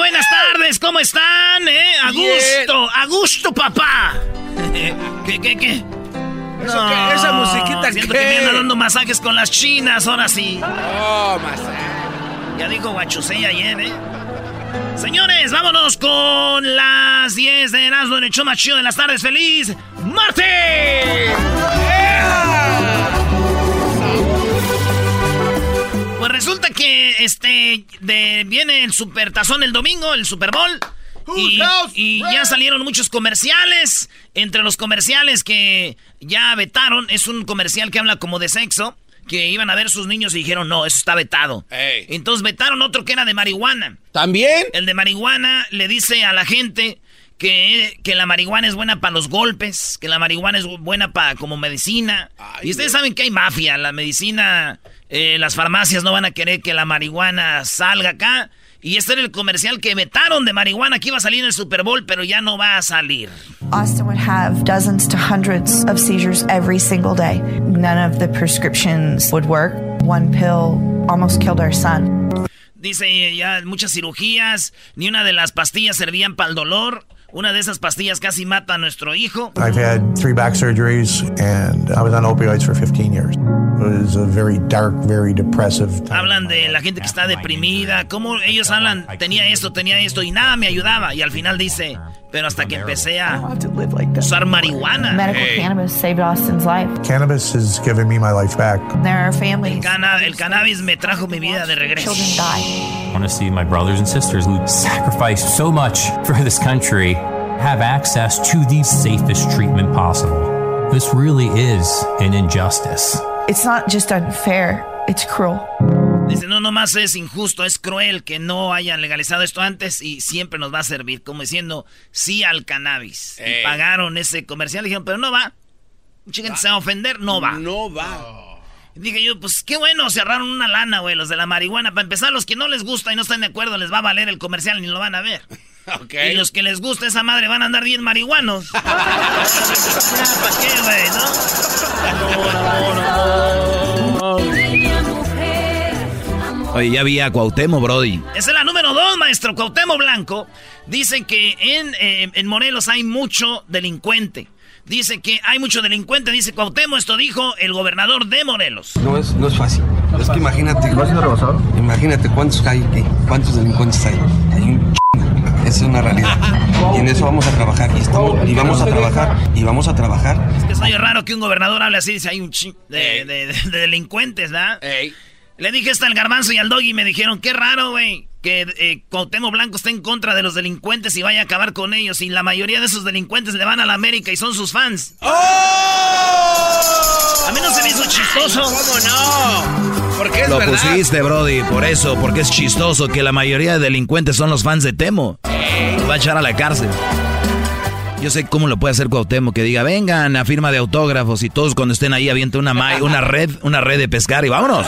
buenas tardes, ¿cómo están? ¿Eh? A gusto, a gusto, papá. ¿Qué, qué, qué? ¿Eso qué? ¿Esa musiquita Siento qué? que me anda dando masajes con las chinas, ahora sí. Oh, masaje. Ya dijo Guachusei ayer, ¿eh? Señores, vámonos con las 10 de Erasmo en el show más chido de las tardes. ¡Feliz martes! Pues resulta que este de, viene el supertazón el domingo, el Super Bowl. Y, y ya salieron muchos comerciales. Entre los comerciales que ya vetaron, es un comercial que habla como de sexo. Que iban a ver sus niños y dijeron, no, eso está vetado. Ey. Entonces vetaron otro que era de marihuana. ¿También? El de marihuana le dice a la gente que, que la marihuana es buena para los golpes, que la marihuana es buena para como medicina. Ay, y ustedes saben que hay mafia, la medicina, eh, las farmacias no van a querer que la marihuana salga acá. Y este era el comercial que vetaron de marihuana que iba a salir en el Super Bowl, pero ya no va a salir. Austin would have dozens to hundreds of seizures every single day. None of the prescriptions would work. One pill almost killed our son. Dice ya muchas cirugías, ni una de las pastillas servían para el dolor. Una de esas pastillas casi mata a nuestro hijo. I've had three back surgeries and I was on opioids for 15 years. It was a very dark, very depressive time. Hablan de la gente que está deprimida, cómo ellos hablan, tenía esto, tenía esto y nada me ayudaba. Y al final dice, pero hasta que empecé a usar marihuana. Medical Hey. cannabis saved Austin's life. Cannabis has given me my life back. There are families. Cana- el cannabis me trajo mi vida de regreso. Children die. I want to see my brothers and sisters who sacrificed so much for this country have access to the safest treatment possible. This really is an injustice. It's not just unfair, it's cruel. Dice, no, nomás es injusto, es cruel que no hayan legalizado esto antes y siempre nos va a servir, como diciendo sí al cannabis. Y Ey. pagaron ese comercial, dijeron, pero no va. Mucha gente se va a ofender, no va. No va. Dije yo, pues qué bueno, cerraron una lana, güey, los de la marihuana. Para empezar, los que no les gusta y no están de acuerdo, les va a valer el comercial ni lo van a ver. Y los que les gusta esa madre van a andar bien marihuanos. ya, ¿para qué, güey, Oye, ya vi a Cuauhtémoc, Brody. Esa es la número dos, maestro. Cuauhtémoc Blanco dice que en, eh, en Morelos hay mucho delincuente. Dice que hay mucho delincuente, dice Cuauhtémoc. Esto dijo el gobernador de Morelos. No es, no es fácil. Es que imagínate. Imagínate cuántos hay aquí, cuántos delincuentes hay. Hay un chingo. Esa es una realidad. Y en eso vamos a trabajar. Y, estamos, y vamos a trabajar. Y vamos a trabajar. Es que es raro que un gobernador hable así. Dice, hay un chingo de, de- de- de delincuentes, ¿verdad? Ey. Le dije esto al garbanzo y al doggy y me dijeron, qué raro, güey, que eh, Cuauhtémoc Blanco está en contra de los delincuentes y vaya a acabar con ellos. Y la mayoría de esos delincuentes le van a la América y son sus fans. ¡Oh! A mí no se me hizo chistoso. ¿Cómo no? Porque es Lo verdad. pusiste, Brody, por eso, porque es chistoso que la mayoría de delincuentes son los fans de Temo. Va a echar a la cárcel. Yo sé cómo lo puede hacer Cuauhtémoc, que diga, vengan a firma de autógrafos y todos cuando estén ahí avienten una, ma- una red, una red de pescar y vámonos.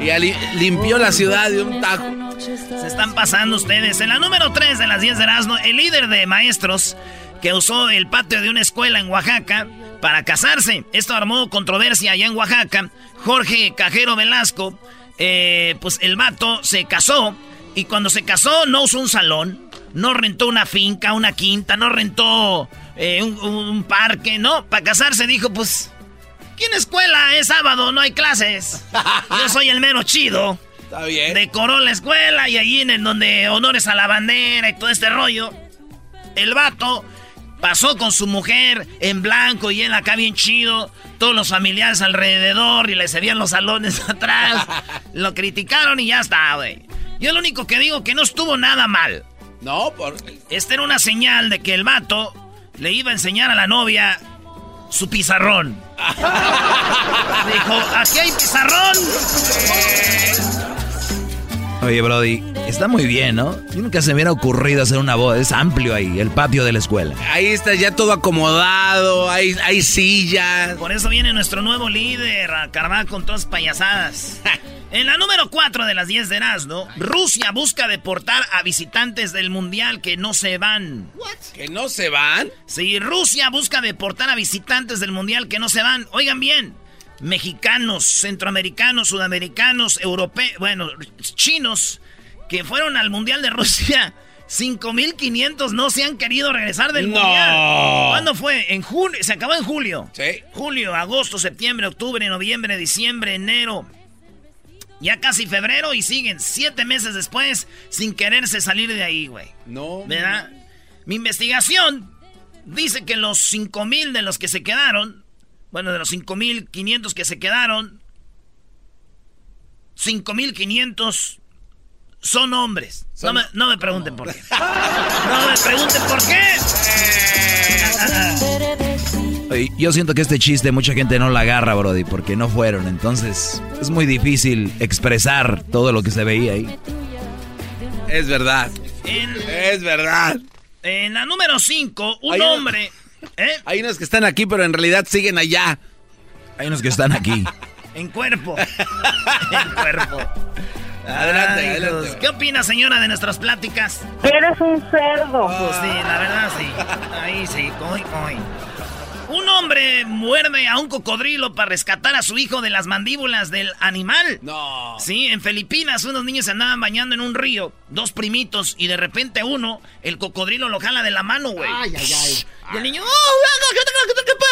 Y limpió la ciudad de un tajo. Se están pasando ustedes. En la número 3 de las 10 de Erasmo, el líder de maestros que usó el patio de una escuela en Oaxaca para casarse. Esto armó controversia allá en Oaxaca. Jorge Cajero Velasco, eh, pues el vato se casó y cuando se casó no usó un salón, no rentó una finca, una quinta, no rentó eh, un, un parque, no. Para casarse dijo, pues, ¿quién escuela? Es sábado, no hay clases. Yo soy el mero chido. Está bien. Decoró la escuela y ahí en el donde honores a la bandera y todo este rollo. El vato pasó con su mujer en blanco y él acá bien chido. Todos los familiares alrededor y le cedían los salones atrás. Lo criticaron y ya está, güey. Yo lo único que digo que no estuvo nada mal. No, por... Esta era una señal de que el vato le iba a enseñar a la novia su pizarrón. Dijo, aquí hay pizarrón. Oye, Brody, está muy bien, ¿no? Nunca se me hubiera ocurrido hacer una boda. Es amplio ahí, el patio de la escuela. Ahí está ya todo acomodado, hay, hay sillas. Por eso viene nuestro nuevo líder a acabar con todas payasadas. En la número 4 de las 10 de Erasmo, Rusia busca deportar a visitantes del mundial que no se van. ¿Que no se van? Sí, Rusia busca deportar a visitantes del mundial que no se van. Oigan bien, mexicanos, centroamericanos, sudamericanos, europeos, bueno, chinos, que fueron al mundial de Rusia. 5.500 no se han querido regresar del No. mundial. ¿Cuándo fue? En julio, se acabó en julio. Sí. Julio, agosto, septiembre, octubre, noviembre, diciembre, enero. Ya casi febrero y siguen siete meses después sin quererse salir de ahí, güey. No. ¿Verdad? Mi investigación dice que los 5000 de los que se quedaron, bueno, de los 5500 que se quedaron, 5500 son hombres. No, me, no me pregunten por qué. No me pregunten por qué. Yo siento que este chiste mucha gente no la agarra, Brody, porque no fueron. Entonces, es muy difícil expresar todo lo que se veía ahí. Es verdad. En, Es verdad. en la número 5, un Hay hombre. ¿eh? Hay unos que están aquí, pero en realidad siguen allá. Hay unos que están aquí. En cuerpo. en cuerpo. Adelante, Ay, adelante. ¿Qué opina, señora, de nuestras pláticas? Eres un cerdo. Pues sí, la verdad sí. Ahí sí, coy, coy. Un hombre muerde a un cocodrilo para rescatar a su hijo de las mandíbulas del animal. No. Sí, en Filipinas unos niños se andaban bañando en un río, dos primitos, y de repente uno, el cocodrilo lo jala de la mano, güey. Ay, ay, ay. Y el niño, ¡oh, venga, que te- que te- que te- que te-".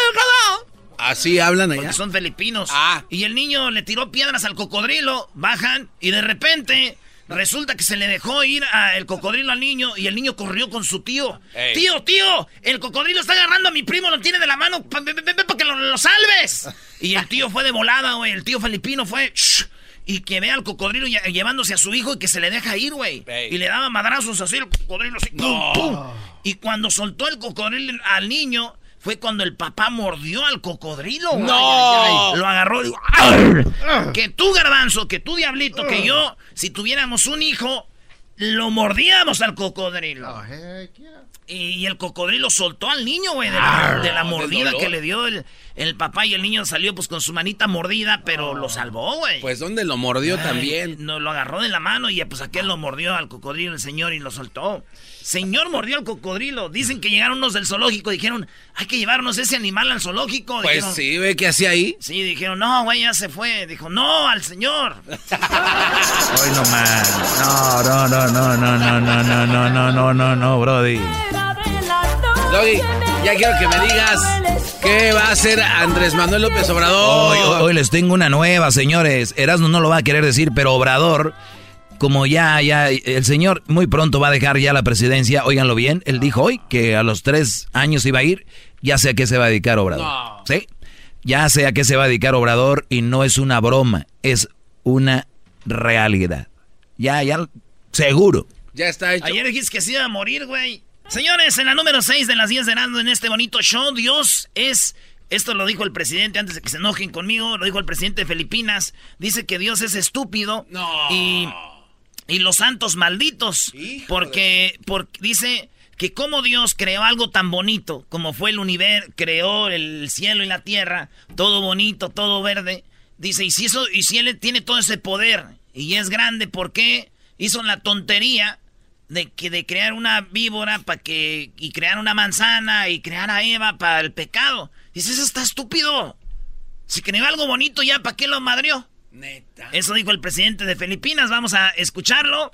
Así hablan allá. Porque son filipinos. Ah. Y el niño le tiró piedras al cocodrilo, bajan, y de repente resulta que se le dejó ir a el cocodrilo al niño, y el niño corrió con su tío. Ey. Tío, tío, el cocodrilo está agarrando a mi primo, lo tiene de la mano, pa- para que lo, lo salves. Y el tío fue de volada, güey, el tío filipino fue... "Shh", y que ve al cocodrilo lle- llevándose a su hijo y que se le deja ir, güey. Ey. Y le daba madrazos así, el cocodrilo así. No. pum, pum. Y cuando soltó el cocodrilo al niño, fue cuando el papá mordió al cocodrilo. No. Lo agarró y dijo, "Arr". Que tú, garbanzo, que tú, diablito, que yo, si tuviéramos un hijo, lo mordíamos al cocodrilo. Y, y el cocodrilo soltó al niño, güey, de la, de la mordida que le dio el, el papá. Y el niño salió pues con su manita mordida, pero lo salvó, güey. Pues ¿dónde lo mordió Ay, también? No, lo agarró de la mano y pues aquel lo mordió al cocodrilo el señor y lo soltó. Señor mordió al cocodrilo. Dicen que llegaron unos del zoológico y dijeron, hay que llevarnos ese animal al zoológico. Pues Dijeron, sí, ve que hacía ahí. Sí, dijeron, no, güey, ya se fue. Dijo, no, al señor. Hoy no más. No, no, no, no, no, no, no, no, no, no, no, no, no, Brody. Doggy, ya quiero que me digas qué va a hacer Andrés Manuel López Obrador. Hoy, hoy- hoy les tengo una nueva, señores. Erasmo no lo va a querer decir, pero Obrador, como ya, ya, el señor muy pronto va a dejar ya la presidencia, óiganlo bien, él dijo hoy que a los tres años iba a ir, ya sé a qué se va a dedicar Obrador. No. ¿Sí? Ya sé a qué se va a dedicar Obrador y no es una broma, es una realidad. Ya, ya, seguro. Ya está hecho. Ayer dijiste que se iba a morir, güey. Señores, en la número 6 de las 10 de Erasmo en este bonito show, Dios es... Esto lo dijo el presidente antes de que se enojen conmigo, lo dijo el presidente de Filipinas. Dice que Dios es estúpido. No. Y, y los santos malditos. Híjole. Porque, porque dice que como Dios creó algo tan bonito, como fue el universo, creó el cielo y la tierra, todo bonito, todo verde. Dice, y si, eso, y si él tiene todo ese poder y es grande, ¿por qué hizo la tontería de, que, de crear una víbora para que, y crear una manzana y crear a Eva para el pecado? Dice, eso está estúpido. Si creó algo bonito ya, ¿para qué lo madrió? Neta. Eso dijo el presidente de Filipinas. Vamos a escucharlo.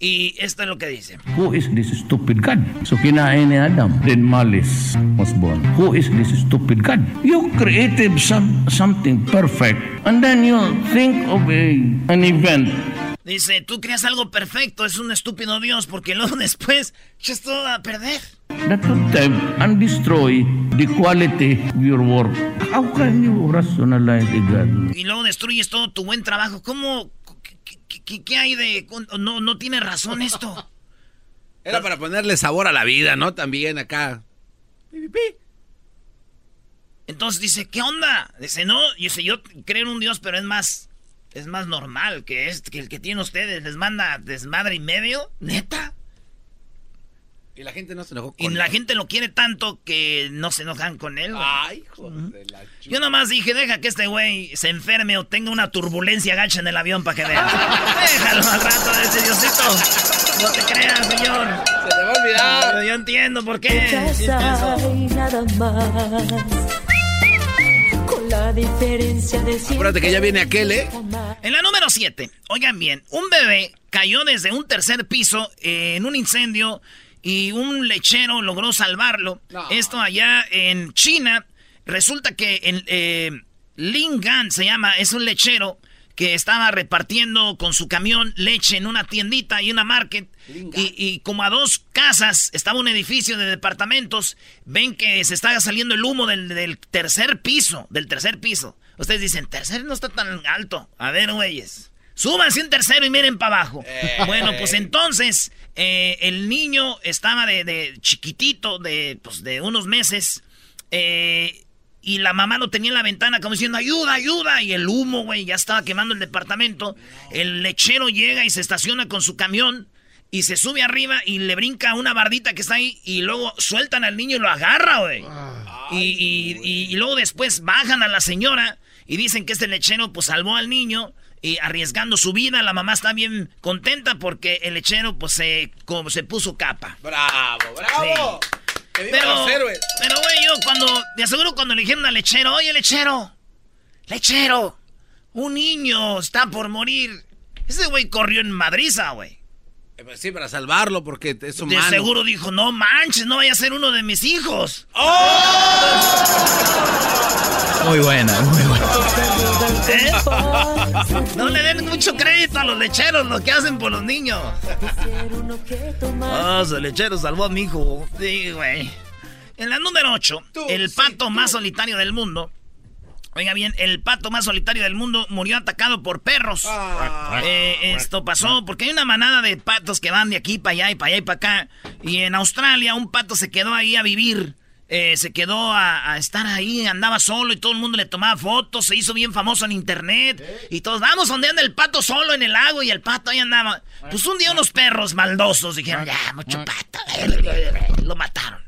Y esto es lo que dice. Who is this stupid God? So kinain ni Adam, then malice was born. Who is this stupid God? You created some, something perfect, and then you think of a, an event Dice, tú creas algo perfecto, es un estúpido Dios, porque luego después echas todo a perder. That and destroy the quality of your work. How can you rationalize God? Y luego destruyes todo tu buen trabajo. ¿Cómo, ¿Qué, hay de.? No, no tiene razón esto. Era para ponerle sabor a la vida, ¿no? También acá. Entonces dice, ¿qué onda? Dice, no, yo sé, yo creo en un Dios, pero es más. Es más normal que, es, que el que tiene ustedes. Les manda desmadre y medio. ¿Neta? Y la gente no se enojó con Y la gente lo quiere tanto que no se enojan con él. Ay, joder. Yo nomás dije, deja que este güey se enferme o tenga una turbulencia gacha en el avión para que vea. Déjalo al rato de ese Diosito. No te creas, señor. Se te va a olvidar. yo entiendo por qué. nada más. La diferencia de Acuérdate que ya viene aquel, ¿eh? En la número 7, oigan bien, un bebé cayó desde un tercer piso en un incendio y un lechero logró salvarlo. Esto allá en China. Resulta que en eh, Lingan se llama, es un lechero que estaba repartiendo con su camión leche en una tiendita y una market. Y, como a dos casas estaba un edificio de departamentos, ven que se está saliendo el humo del, tercer piso, del tercer piso. Ustedes dicen, tercer no está tan alto. A ver, güeyes. Súbanse un tercero y miren para abajo. Eh. Bueno, pues entonces eh, el niño estaba de, chiquitito, de, pues, de unos meses. Eh, y la mamá lo tenía en la ventana como diciendo, ayuda, ayuda. Y el humo, güey, ya estaba quemando el departamento. El lechero llega y se estaciona con su camión. Y se sube arriba y le brinca una bardita que está ahí. Y luego sueltan al niño y lo agarra, güey. Y, y, luego después bajan a la señora y dicen que este lechero pues salvó al niño y arriesgando su vida. La mamá está bien contenta porque el lechero pues se, como, se puso capa. Bravo, bravo. Pero, pero güey, yo cuando, me aseguro cuando le dijeron al lechero, oye lechero, lechero, un niño está por morir. Ese güey corrió en madriza, güey. Eh, sí, para salvarlo, porque es humano. De seguro dijo, no manches, no vaya a ser uno de mis hijos. ¡Oh! Muy buena, muy buena. ¿Eh? No le den mucho crédito a los lecheros, lo que hacen por los niños. Ah, ese lechero salvó a mi hijo. Sí, güey. En la número 8, el pato más solitario del mundo Oiga bien, el pato más solitario del mundo murió atacado por perros. Ah. Eh, esto pasó porque hay una manada de patos que van de aquí para allá y para allá y para acá. Y en Australia un pato se quedó ahí a vivir. Eh, se quedó a, estar ahí, andaba solo y todo el mundo le tomaba fotos, se hizo bien famoso en internet. Y todos, vamos, donde anda el pato solo en el lago y el pato ahí andaba. Pues un día unos perros maldosos dijeron, ya, mucho pato. Lo mataron.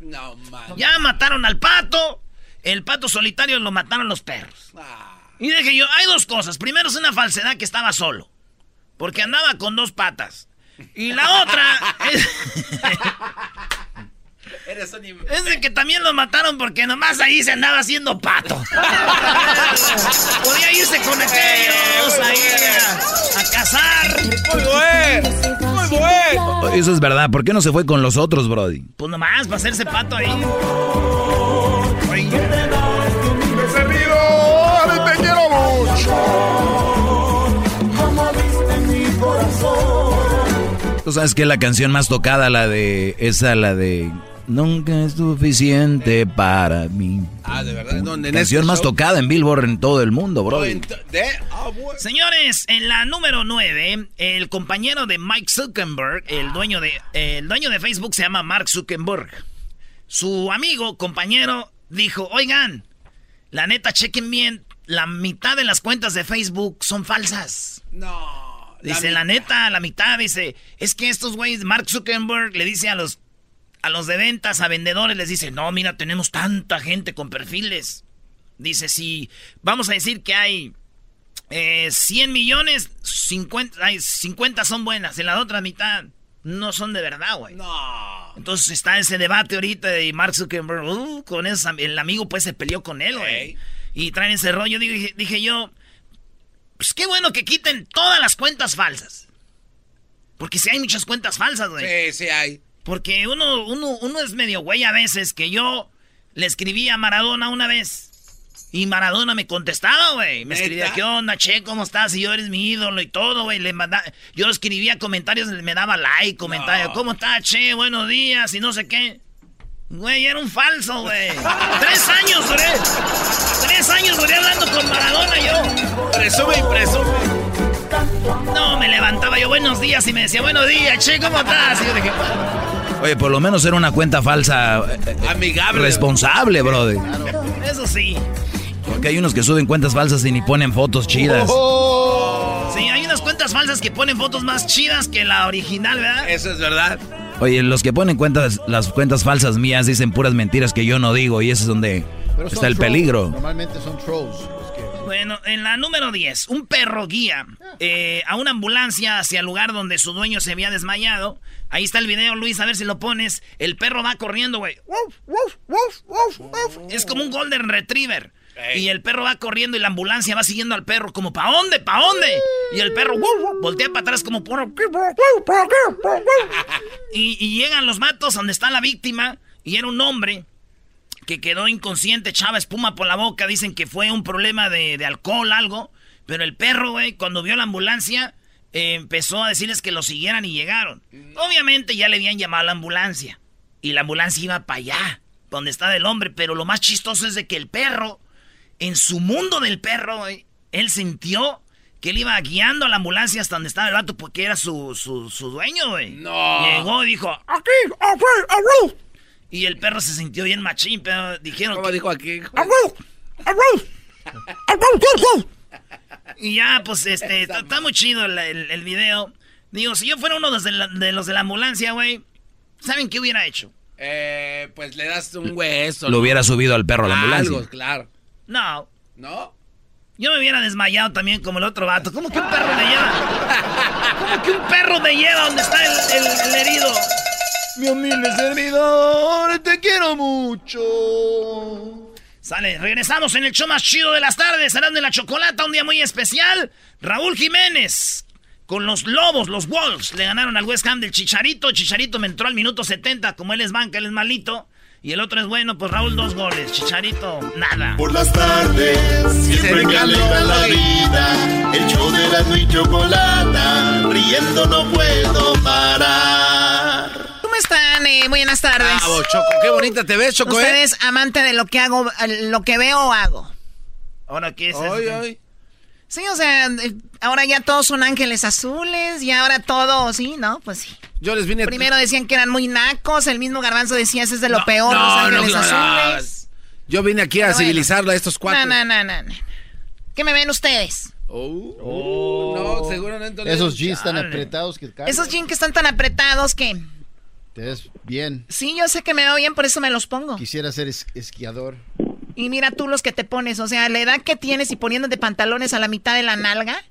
ya mataron al pato. El pato solitario lo mataron los perros. Y dije yo, hay dos cosas. Primero es una falsedad que estaba solo. Porque andaba con dos patas. Y la otra es, es de que también lo mataron porque nomás ahí se andaba haciendo pato. Podía irse con aquellos ahí a, a cazar. Muy bueno, muy bueno. Eso es verdad. ¿Por qué no se fue con los otros, Brody? Pues nomás para hacerse pato ahí. Te quiero mucho. Tú sabes que la canción más tocada, la de. Esa, la de. Nunca es suficiente para mí. Ah, de verdad. ¿Dónde? Canción este más tocada en Billboard en todo el mundo, bro. Ah, Señores, en la número 9, el compañero de Mike Zuckerberg, el dueño de, el dueño de Facebook se llama Mark Zuckerberg. Su amigo, compañero, dijo, oigan, la neta, chequen bien, la mitad de las cuentas de Facebook son falsas. No. Dice, la, neta, la mitad, dice, es que estos güeyes, Mark Zuckerberg le dice a los, a los de ventas, a vendedores, les dice, no, mira, tenemos tanta gente con perfiles. Dice, si vamos a decir que hay eh, 100 millones, 50, ay, 50 son buenas, y la otra mitad no son de verdad, güey. No. Entonces está ese debate ahorita y Mark Zuckerberg, uh, con eso, el amigo pues se peleó con él, güey. Y traen ese rollo, dije, dije yo, pues qué bueno que quiten todas las cuentas falsas. Porque si hay muchas cuentas falsas, güey. Sí, sí hay. Porque uno, uno, uno es medio güey a veces, que yo le escribí a Maradona una vez. Y Maradona me contestaba, güey. Me escribía, ¿qué onda, che? ¿Cómo estás? Y yo eres mi ídolo y todo, güey. Le manda... Yo escribía comentarios, me daba like, comentarios. ¿Cómo estás, che? Buenos días y no sé qué. Güey, era un falso, güey. Tres años duré. Tres años duré hablando con Maradona yo. Presume y presume. No, me levantaba yo, buenos días, y me decía, buenos días, che, ¿cómo estás? Y yo dije, Oye, por lo menos era una cuenta falsa. eh, Amigable. Responsable, brother. eso sí. Porque hay unos que suben cuentas falsas y ni ponen fotos chidas. Sí, hay unas cuentas falsas que ponen fotos más chidas que la original, ¿verdad? Eso es verdad. Oye, los que ponen cuentas, las cuentas falsas mías dicen puras mentiras que yo no digo y ese es donde Pero está el trolls. peligro. Normalmente son trolls. los que- Bueno, en la número 10, un perro guía eh, a una ambulancia hacia el lugar donde su dueño se había desmayado. Ahí está el video, Luis, a ver si lo pones. El perro va corriendo, güey. Es como un golden retriever. Y el perro va corriendo y la ambulancia va siguiendo al perro como ¿pa' dónde? ¿pa' dónde? Y el perro voltea para atrás como por... Y, y llegan los matos donde está la víctima y era un hombre que quedó inconsciente, echaba espuma por la boca. Dicen que fue un problema de, de alcohol, algo. Pero el perro, güey, cuando vio la ambulancia, eh, empezó a decirles que lo siguieran y llegaron. Obviamente ya le habían llamado a la ambulancia. Y la ambulancia iba para allá, donde estaba el hombre. Pero lo más chistoso es de que el perro, en su mundo del perro, él sintió que él iba guiando a la ambulancia hasta donde estaba el vato porque era su, su, su dueño, güey. No. Llegó y dijo, aquí, aquí, aquí. Y el perro se sintió bien machín, pero dijeron ¿Cómo que... dijo aquí? Y ya, pues, este, está, está muy chido el, el- el video. Digo, si yo fuera uno de los de la, de los de la ambulancia, güey, ¿saben qué hubiera hecho? Eh, pues le das un hueso. Lo ¿no? hubiera subido al perro a la ambulancia. Algo, claro. No, ¿No? yo me hubiera desmayado también como el otro vato. ¿Cómo que un perro me lleva? ¿Cómo que un perro me lleva donde está el, el- el herido? Mi humilde servidor, te quiero mucho. Sale, regresamos en el show más chido de las tardes, Serán de la Chocolata, un día muy especial. Raúl Jiménez, con los Lobos, los Wolves, le ganaron al West Ham del Chicharito. Chicharito me entró al minuto 70, como él es banca, él es malito. Y el otro es bueno, pues Raúl dos goles, Chicharito nada. Por las tardes, siempre me alegra la vida. El show de la y chocolata, riendo no puedo parar. ¿Cómo están? Eh, buenas tardes. Bravo, Choco. Qué bonita te ves, Choco, ¿eh? Ustedes amante de lo que hago, lo que veo o hago. Ahora, ¿qué es ay. Sí, o sea, eh, ahora ya todos son ángeles azules y ahora todo, sí, ¿no? Pues sí. Yo les vine... Primero decían que eran muy nacos, el mismo garbanzo decía, ese es de lo peor, los no, ángeles no, no, azules. Yo vine aquí a bueno. civilizarla a estos cuatro. No, no, no, no, no. ¿Qué me ven ustedes? Oh, no, seguramente... Esos jeans tan apretados que cargas, Esos jeans que están tan apretados que... Te ves bien. Sí, yo sé que me veo bien, por eso me los pongo. Quisiera ser es- esquiador. Y mira tú los que te pones, o sea, la edad que tienes y poniéndote pantalones a la mitad de la nalga,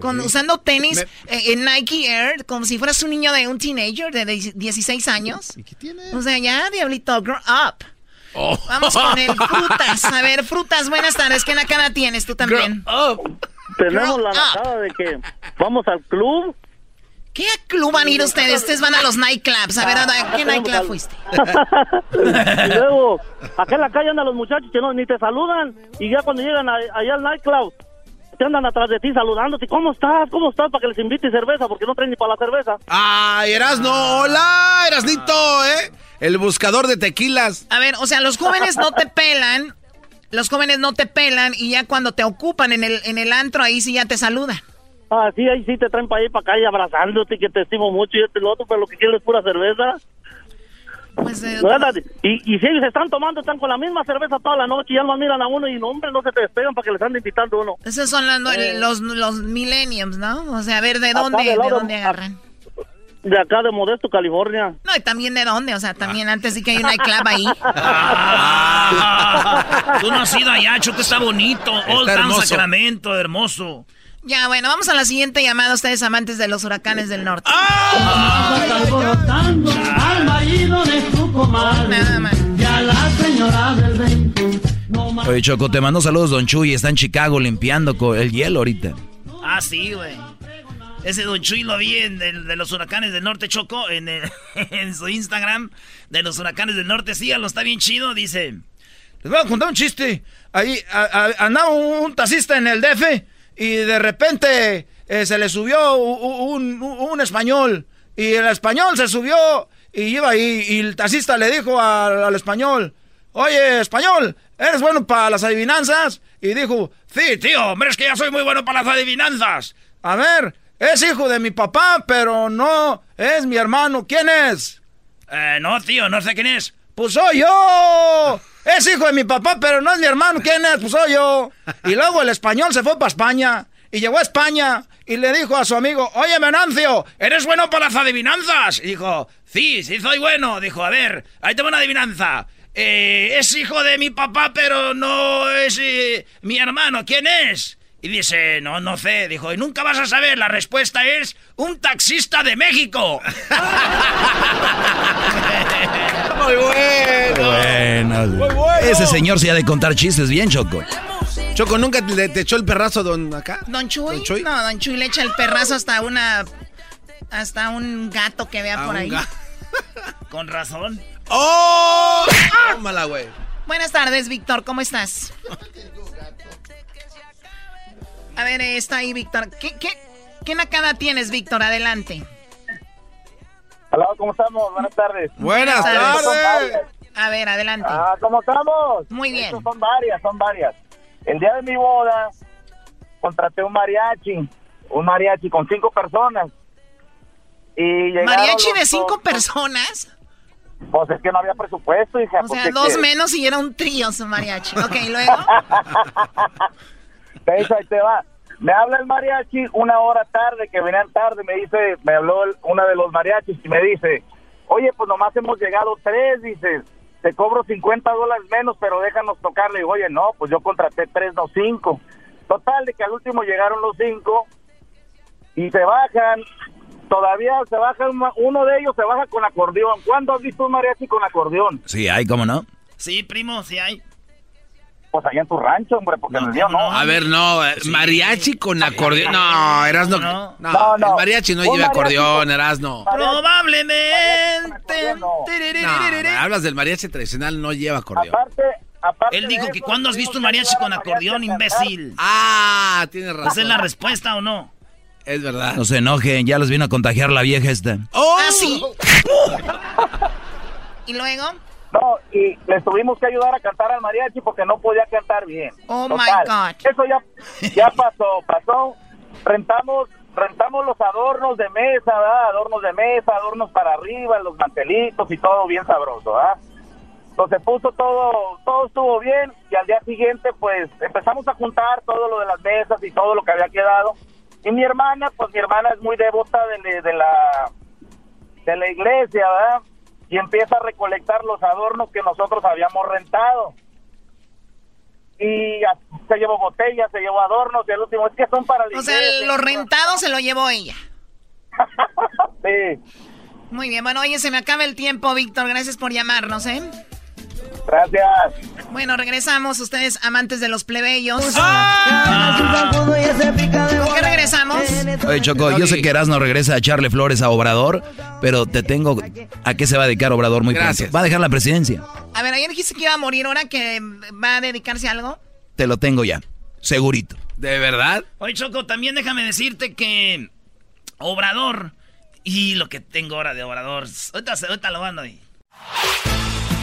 con, usando tenis eh, en Nike Air, como si fueras un niño de un teenager de 16 años. ¿Y qué tiene? O sea, ya, diablito, grow up. Vamos con el frutas. A ver, frutas, buenas tardes. ¿Qué cara tienes tú también? Tenemos Grow la up. nacada de que vamos al club. ¿Qué club van a ir ustedes? Ustedes van a los nightclubs. A ver, ¿a qué nightclub fuiste? y luego, acá en la calle andan los muchachos que no, ni te saludan. Y ya cuando llegan a- allá al nightclub, te andan atrás de ti saludándote. ¿Cómo estás? ¿Cómo estás? Para que les invite cerveza, porque no traen ni para la cerveza. ¡Ay, Erasno! ¡Hola, Erasnito, eh! El buscador de tequilas. A ver, o sea, los jóvenes no te pelan. Los jóvenes no te pelan y ya cuando te ocupan en el, en el antro, ahí sí ya te saludan. Ah, sí, ahí sí te traen para allá y para acá y abrazándote, que te estimo mucho y este y lo otro, pero lo que quiero es pura cerveza. Pues, eh, ¿Verdad? Y, y si ellos están tomando, están con la misma cerveza toda la noche y ya no miran a uno y no, hombre, no se te despegan para que les ande invitando uno. Esos son los, Eh. los, los millenniums, ¿no? O sea, a ver, ¿de dónde, de dónde agarran? De acá de Modesto, California. No, y también de dónde, o sea, también antes sí que hay un nightclub ahí. Ah, tú no has ido allá, Choco, está bonito. Old Town. Sacramento, hermoso. Ya, bueno, vamos a la siguiente llamada, ustedes amantes de los huracanes del norte. Nada más. Oye, Choco, te mando saludos, Don Chuy. Está en Chicago limpiando el hielo ahorita. Ah, sí, güey. Ese Don Chuy lo vi en el de los huracanes del norte, Choco, en, el- en su Instagram de los huracanes del norte. Síganlo, está bien chido, dice. Les voy a contar un chiste. Ahí a- a- andaba un, un taxista en el DF y de repente eh, se le subió un, español. Y el español se subió y iba ahí. Y el taxista le dijo al, al español: Oye, español, ¿eres bueno para las adivinanzas? Y dijo: Sí, tío, hombre, es que ya soy muy bueno para las adivinanzas. A ver, es hijo de mi papá, pero no es mi hermano. ¿Quién es? Eh, no, tío, no sé quién es. Pues soy yo. Es hijo de mi papá, pero no es mi hermano. ¿Quién es? Pues soy yo. Y luego el español se fue para España. Y llegó a España y le dijo a su amigo, oye, Menancio, ¿eres bueno para las adivinanzas? Y dijo, sí, sí soy bueno. Dijo, a ver, ahí tengo una adivinanza. Eh, es hijo de mi papá, pero no es eh, mi hermano. ¿Quién es? Y dice, no, no sé. Dijo, y nunca vas a saber. La respuesta es un taxista de México. Muy bueno. Bueno. Ese señor se ha de contar chistes bien, Choco. Choco, ¿nunca le te echó el perrazo don acá? ¿Don Chuy? ¿Don Chuy? No, Don Chuy le echa el perrazo hasta una... Hasta un gato que vea A por ahí. Con razón. ¡Oh! Tómala, güey. Buenas tardes, Víctor, ¿cómo estás? A ver, está ahí, Víctor. ¿Qué, qué, qué nacada tienes, Víctor? Adelante. Hola, ¿cómo estamos? Buenas tardes. Buenas Son tardes. varias. A ver, adelante. Ah, ¿cómo estamos? Muy bien. Estos son varias, son varias. El día de mi boda contraté un mariachi, un mariachi con cinco personas. Y ¿Mariachi de cinco dos- personas? Pues es que no había presupuesto, hija. O sea, ¿qué dos quieres? menos y era un trío su mariachi. Ok, ¿y luego. De hecho, ahí te va. Me habla el mariachi una hora tarde, que venían tarde, me dice, me habló el- una de los mariachis y me dice, oye, pues nomás hemos llegado tres, dices, te cobro 50 dólares menos, pero déjanos tocar. Le digo, oye, no, pues yo contraté tres, no cinco. Total, de que al último llegaron los cinco y se bajan. Todavía se baja, una- uno de ellos se baja con acordeón. ¿Cuándo has visto un mariachi con acordeón? Sí, hay, ¿cómo no? Sí, primo, sí hay. Pues allá en tu rancho, hombre, porque en el mío no. A ver, no, eh, mariachi con acordeón. No, Erasno. No, No, no. el mariachi no lleva mariachi acordeón, Erasno. Probablemente. No, hablas del mariachi tradicional, no lleva acordeón. Aparte, aparte Él dijo que cuando has visto un mariachi con acordeón, imbécil. Ah, tienes razón. ¿Esa es la respuesta o no? Es verdad. No se enojen, ya los vino a contagiar la vieja esta. ¡Oh! ¿Ah, sí? ¿Y luego? No, y les tuvimos que ayudar a cantar al mariachi porque no podía cantar bien. Oh, my Total, God. Eso ya, ya pasó, pasó. Rentamos, rentamos los adornos de mesa, ¿verdad? Adornos de mesa, adornos para arriba, los mantelitos y todo bien sabroso, ¿verdad? Entonces puso todo, todo estuvo bien y al día siguiente pues empezamos a juntar todo lo de las mesas y todo lo que había quedado. Y mi hermana, pues mi hermana es muy devota de, de la de la iglesia, ¿verdad? Y empieza a recolectar los adornos que nosotros habíamos rentado. Y se llevó botellas, se llevó adornos, y el último es que son para O sea, lo rentado se lo llevó ella. Sí, Muy bien, bueno, oye, se me acaba el tiempo, Víctor. Gracias por llamarnos, ¿eh? Gracias. Bueno, regresamos, ustedes amantes de los plebeyos. ¡Ah! ¿Con qué regresamos? Oye, Choco, yo sé que Erasmo regresa a echarle flores a Obrador, pero te tengo... ¿A qué se va a dedicar Obrador muy Gracias. pronto? Va a dejar la presidencia. A ver, ayer dijiste que iba a morir, ahora que va a dedicarse a algo. Te lo tengo ya, segurito. ¿De verdad? Oye, Choco, también déjame decirte que Obrador y lo que tengo ahora de Obrador, ahorita, ahorita lo mando ahí.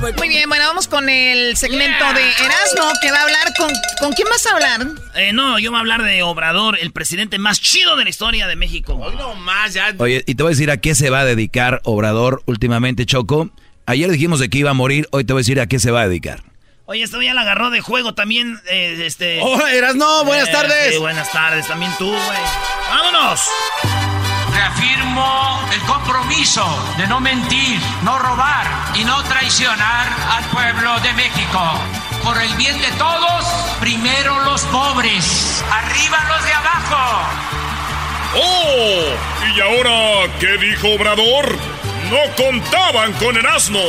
Muy bien, bueno, vamos con el segmento de Erasmo, que va a hablar con... ¿Con quién vas a hablar? Eh, no, yo voy a hablar de Obrador, el presidente más chido de la historia de México. Hoy no más, ya. Oye, y te voy a decir a qué se va a dedicar Obrador últimamente, Choco. Ayer dijimos de que iba a morir, hoy te voy a decir a qué se va a dedicar. Oye, esto ya la agarró de juego también, eh, este... ¡Oh, no! ¡Buenas Eh, tardes! sí, buenas tardes, también tú, güey. ¡Vámonos! Reafirmo el compromiso de no mentir, no robar y no traicionar al pueblo de México. Por el bien de todos, primero los pobres, arriba los de abajo. ¡Oh! ¿Y ahora qué dijo Obrador? No contaban con el asno.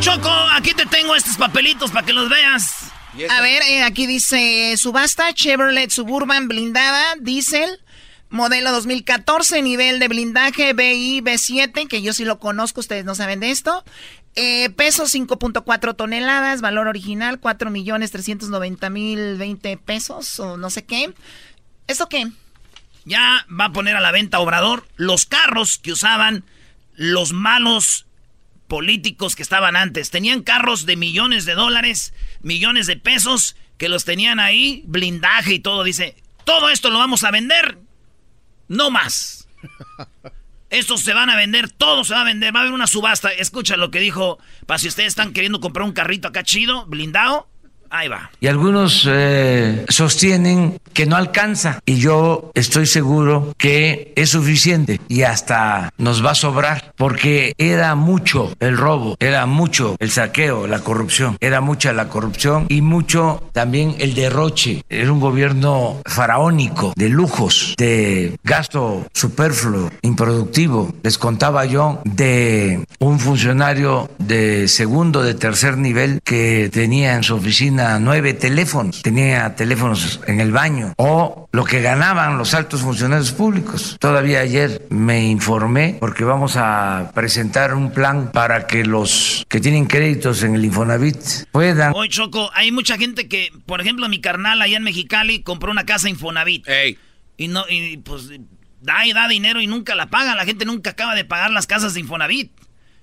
Choco, aquí te tengo estos papelitos para que los veas. A ver, eh, aquí dice subasta Chevrolet Suburban blindada, diésel, modelo 2014, nivel de blindaje BI B7, que yo sí lo conozco, ustedes no saben de esto. Eh, peso 5.4 toneladas, valor original 4 millones 390 mil 20 pesos o no sé qué. ¿Esto qué? Ya va a poner a la venta Obrador los carros que usaban los malos políticos que estaban antes. Tenían carros de millones de dólares, millones de pesos, que los tenían ahí, blindaje y todo. Dice, todo esto lo vamos a vender, no más. Estos se van a vender, todo se va a vender, va a haber una subasta. Escucha lo que dijo, para si ustedes están queriendo comprar un carrito acá chido, blindado, ahí va. Y algunos eh, sostienen que no alcanza. Y yo estoy seguro que es suficiente y hasta nos va a sobrar. Porque era mucho el robo, era mucho el saqueo, la corrupción. Era mucha la corrupción y mucho también el derroche. Era un gobierno faraónico, de lujos, de gasto superfluo, improductivo. Les contaba yo de un funcionario de segundo, de tercer nivel que tenía en su oficina nueve teléfonos. Tenía teléfonos en el baño o lo que ganaban los altos funcionarios públicos. Todavía ayer me informé porque vamos a presentar un plan para que los que tienen créditos en el Infonavit puedan... Hoy, Choco, hay mucha gente que, por ejemplo, mi carnal allá en Mexicali compró una casa Infonavit. Y no, y pues da y da dinero y nunca la paga. La gente nunca acaba de pagar las casas de Infonavit.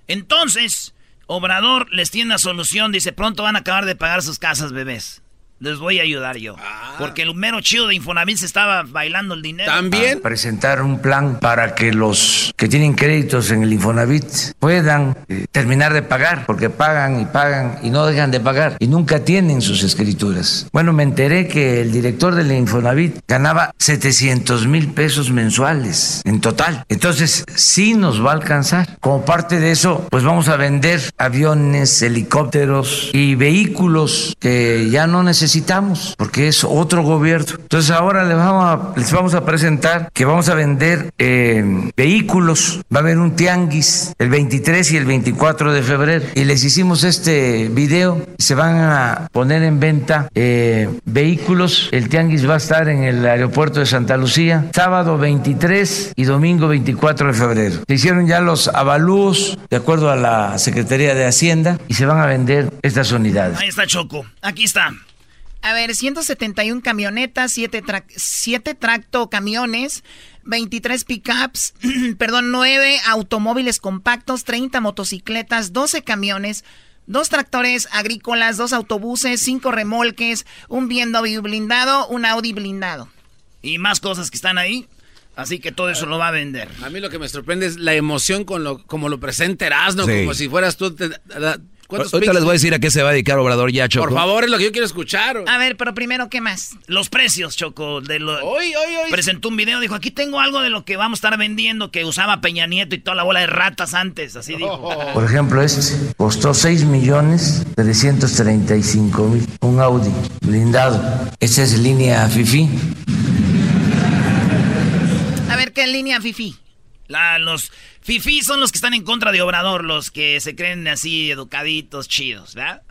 Entonces, Obrador les tiene una solución. Dice, pronto van a acabar de pagar sus casas, bebés. Les voy a ayudar yo. Porque el mero chido de Infonavit se estaba bailando el dinero. a presentar un plan para que los que tienen créditos en el Infonavit puedan eh, terminar de pagar, porque pagan y pagan y no dejan de pagar y nunca tienen sus escrituras. Bueno, me enteré que el director del Infonavit ganaba 700 mil pesos mensuales en total. Entonces, sí nos va a alcanzar. Como parte de eso, pues vamos a vender aviones, helicópteros y vehículos que ya no necesitamos porque es otro gobierno. Entonces ahora les vamos a, les vamos a presentar que vamos a vender eh, vehículos. Va a haber un tianguis el 23 y el 24 de febrero. Y les hicimos este video. Se van a poner en venta eh, vehículos. El tianguis va a estar en el aeropuerto de Santa Lucía, sábado 23 y domingo 24 de febrero. Se hicieron ya los avalúos de acuerdo a la Secretaría de Hacienda y se van a vender estas unidades. Ahí está Choco. Aquí está. A ver, 171 camionetas, 7, tracto camiones, 23 pickups, perdón, 9 automóviles compactos, 30 motocicletas, 12 camiones, dos tractores agrícolas, dos autobuses, cinco remolques, un BMW blindado, un Audi blindado. Y más cosas que están ahí. Así que todo eso lo va a vender. A mí lo que me sorprende es la emoción con lo, como lo presenta Erasmo, Sí. como si fueras tú. te- ¿cuántos Ahorita les voy a decir a qué se va a dedicar Obrador ya, Choco. Por favor, es lo que yo quiero escuchar. A ver, pero primero, ¿qué más? Los precios, Choco. De lo... Presentó un video, dijo, aquí tengo algo de lo que vamos a estar vendiendo que usaba Peña Nieto y toda la bola de ratas antes. Así dijo. Por ejemplo, este costó 6 millones 335 mil. Un Audi blindado. Esta es línea FIFI. A ver, ¿qué línea Fifi? La- los fifí son los que están en contra de Obrador, los que se creen así educaditos, chidos, ¿verdad?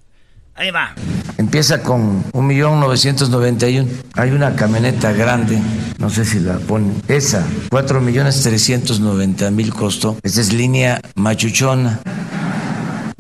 Ahí va. Empieza con 1.991. Hay una camioneta grande, no sé si la ponen. Esa, 4.390.000 costó. Esta es línea machuchona.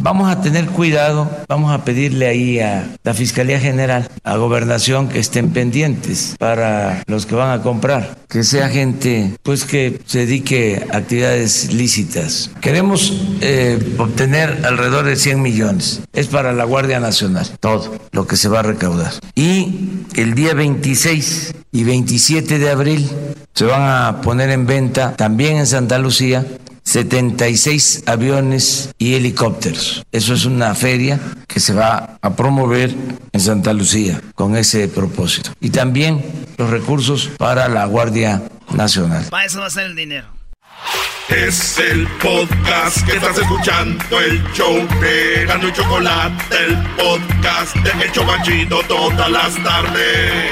Vamos a tener cuidado, vamos a pedirle ahí a la Fiscalía General, a Gobernación, que estén pendientes para los que van a comprar, que sea gente pues que se dedique a actividades lícitas. Queremos eh, obtener alrededor de 100 millones, es para la Guardia Nacional, todo lo que se va a recaudar. Y el día 26 y 27 de abril se van a poner en venta también en Santa Lucía 76 aviones y helicópteros. Eso es una feria que se va a promover en Santa Lucía con ese propósito. Y también los recursos para la Guardia Nacional. Para eso va a ser el dinero. Es el podcast que estás escuchando, el show de Gano y Chocolate, el podcast de Hecho Banchito todas las tardes.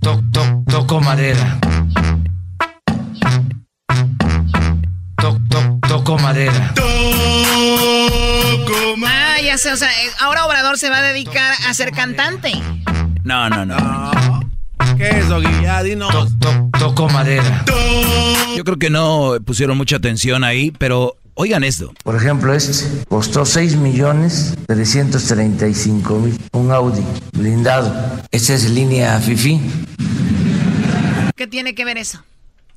Toc, toc, toco madera. Toc, toc, toco madera. Ah, ya sé, o sea, eh, ahora Obrador se va a dedicar a ser cantante. No, no, no. ¿Qué es, Doggy? Ya, dinos. toco madera. Yo creo que no pusieron mucha atención ahí, pero oigan esto. Por ejemplo, este costó 6 millones 335 mil. Un Audi blindado. Esta es línea FIFI. ¿Qué tiene que ver eso?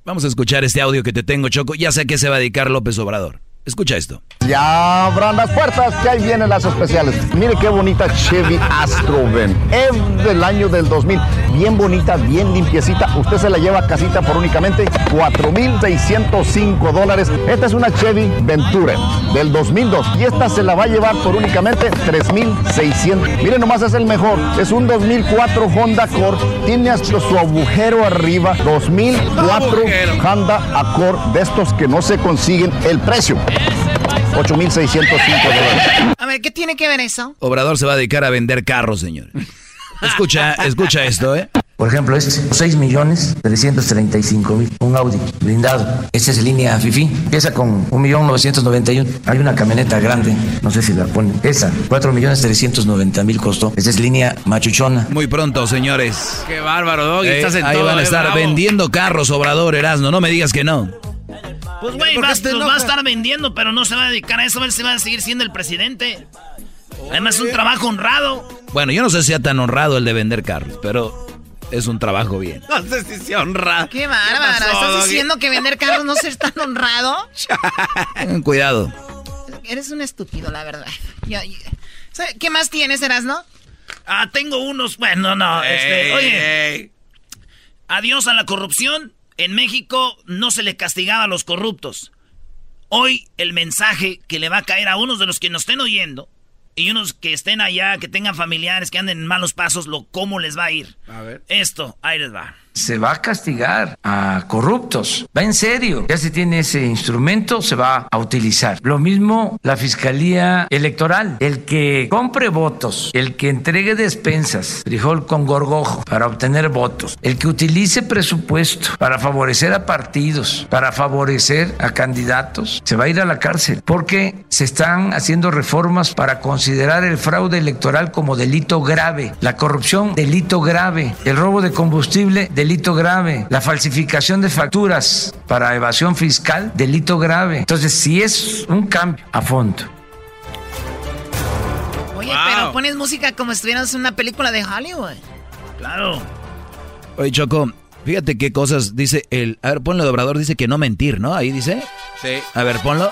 Vamos a escuchar este audio que te tengo, Choco. Ya sé a qué se va a dedicar López Obrador. Escucha esto. Ya abran las puertas, que ahí vienen las especiales. Mire qué bonita Chevy Astro, ven. Es del año del 2000. Bien bonita, bien limpiecita. Usted se la lleva a casita por únicamente 4,605 dólares. Esta es una Chevy Venture del 2002. Y esta se la va a llevar por únicamente 3,600. Mire nomás, es el mejor. Es un 2004 Honda Accord. Tiene hasta su agujero arriba. 2004 Honda Accord. De estos que no se consiguen. El precio. 8,605 dólares. A ver, ¿qué tiene que ver eso? Obrador se va a dedicar a vender carros, señor. Escucha, escucha esto, ¿eh? Por ejemplo, este, 6 millones 335 mil. Un Audi blindado. Esta es línea FIFI. Empieza con 1 millón 991. Hay una camioneta grande, no sé si la ponen. Esa, 4 millones 390 mil costó. Esta es línea machuchona. Muy pronto, señores. Qué bárbaro, Doggy. Eh, Estás en ahí todo, van a estar vendiendo carros, Obrador, Erasmo. No me digas que no. Pues, güey, ¿Por qué va, te los va a estar vendiendo, pero no se va a dedicar a eso. Él se va a seguir siendo el presidente. Además, es un trabajo honrado. Bueno, yo no sé si sea tan honrado el de vender carros, pero es un trabajo bien. No sé si se honra. Qué bárbaro. ¿Estás diciendo que vender carros no es tan honrado? Tengan cuidado. Eres un estúpido, la verdad. Ya- ya- ¿Sabe ¿Qué más tienes, Erasno? Ah, tengo unos. Bueno, no, este, Ey, oye. ey. Adiós a la corrupción. En México no se le castigaba a los corruptos. Hoy el mensaje que le va a caer a unos de los que nos estén oyendo y unos que estén allá, que tengan familiares, que anden en malos pasos, lo cómo les va a ir. A ver. Esto, ahí les va. Se va a castigar a corruptos. Va en serio. Ya se tiene ese instrumento, se va a utilizar. Lo mismo la Fiscalía Electoral. El que compre votos, el que entregue despensas, frijol con gorgojo para obtener votos, el que utilice presupuesto para favorecer a partidos, para favorecer a candidatos, se va a ir a la cárcel porque se están haciendo reformas para considerar el fraude electoral como delito grave, la corrupción delito grave, el robo de combustible delito grave, la falsificación de facturas para evasión fiscal delito grave. Entonces, si es un cambio a fondo. Oye, pero pones música como si estuvieras en una película de Hollywood. Claro. Oye, Choco, fíjate qué cosas dice el... A ver, ponlo de Obrador, dice que no mentir, ¿no? Ahí dice. Sí. A ver, ponlo.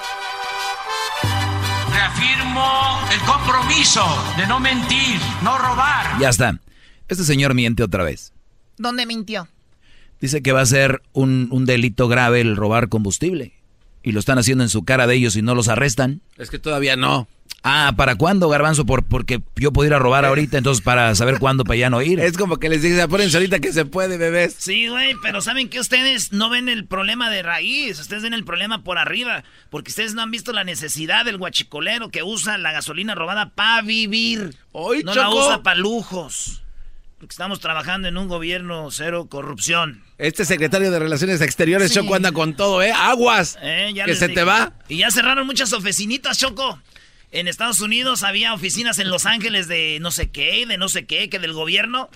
Reafirmo el compromiso de no mentir, no robar. Ya está. Este señor miente otra vez. ¿Dónde mintió? Dice que va a ser un, un delito grave el robar combustible. Y lo están haciendo en su cara de ellos y no los arrestan. Es que todavía no. Ah, ¿para cuándo, Garbanzo? Por, porque yo puedo ir a robar ahorita, entonces para saber cuándo para ya no ir. Es como que les dice, apúrense ahorita que se puede, bebés. Sí, güey, pero ¿saben que Ustedes no ven el problema de raíz, ustedes ven el problema por arriba, porque ustedes no han visto la necesidad del guachicolero que usa la gasolina robada para vivir. Hoy, no la Choco. usa para lujos. Porque estamos trabajando en un gobierno cero corrupción. Este secretario de Relaciones Exteriores, Sí. Choco, anda con todo, ¿eh? Aguas. Eh, ya que se te va. Y ya cerraron muchas oficinitas, Choco. En Estados Unidos había oficinas en Los Ángeles de no sé qué, de no sé qué, que del gobierno.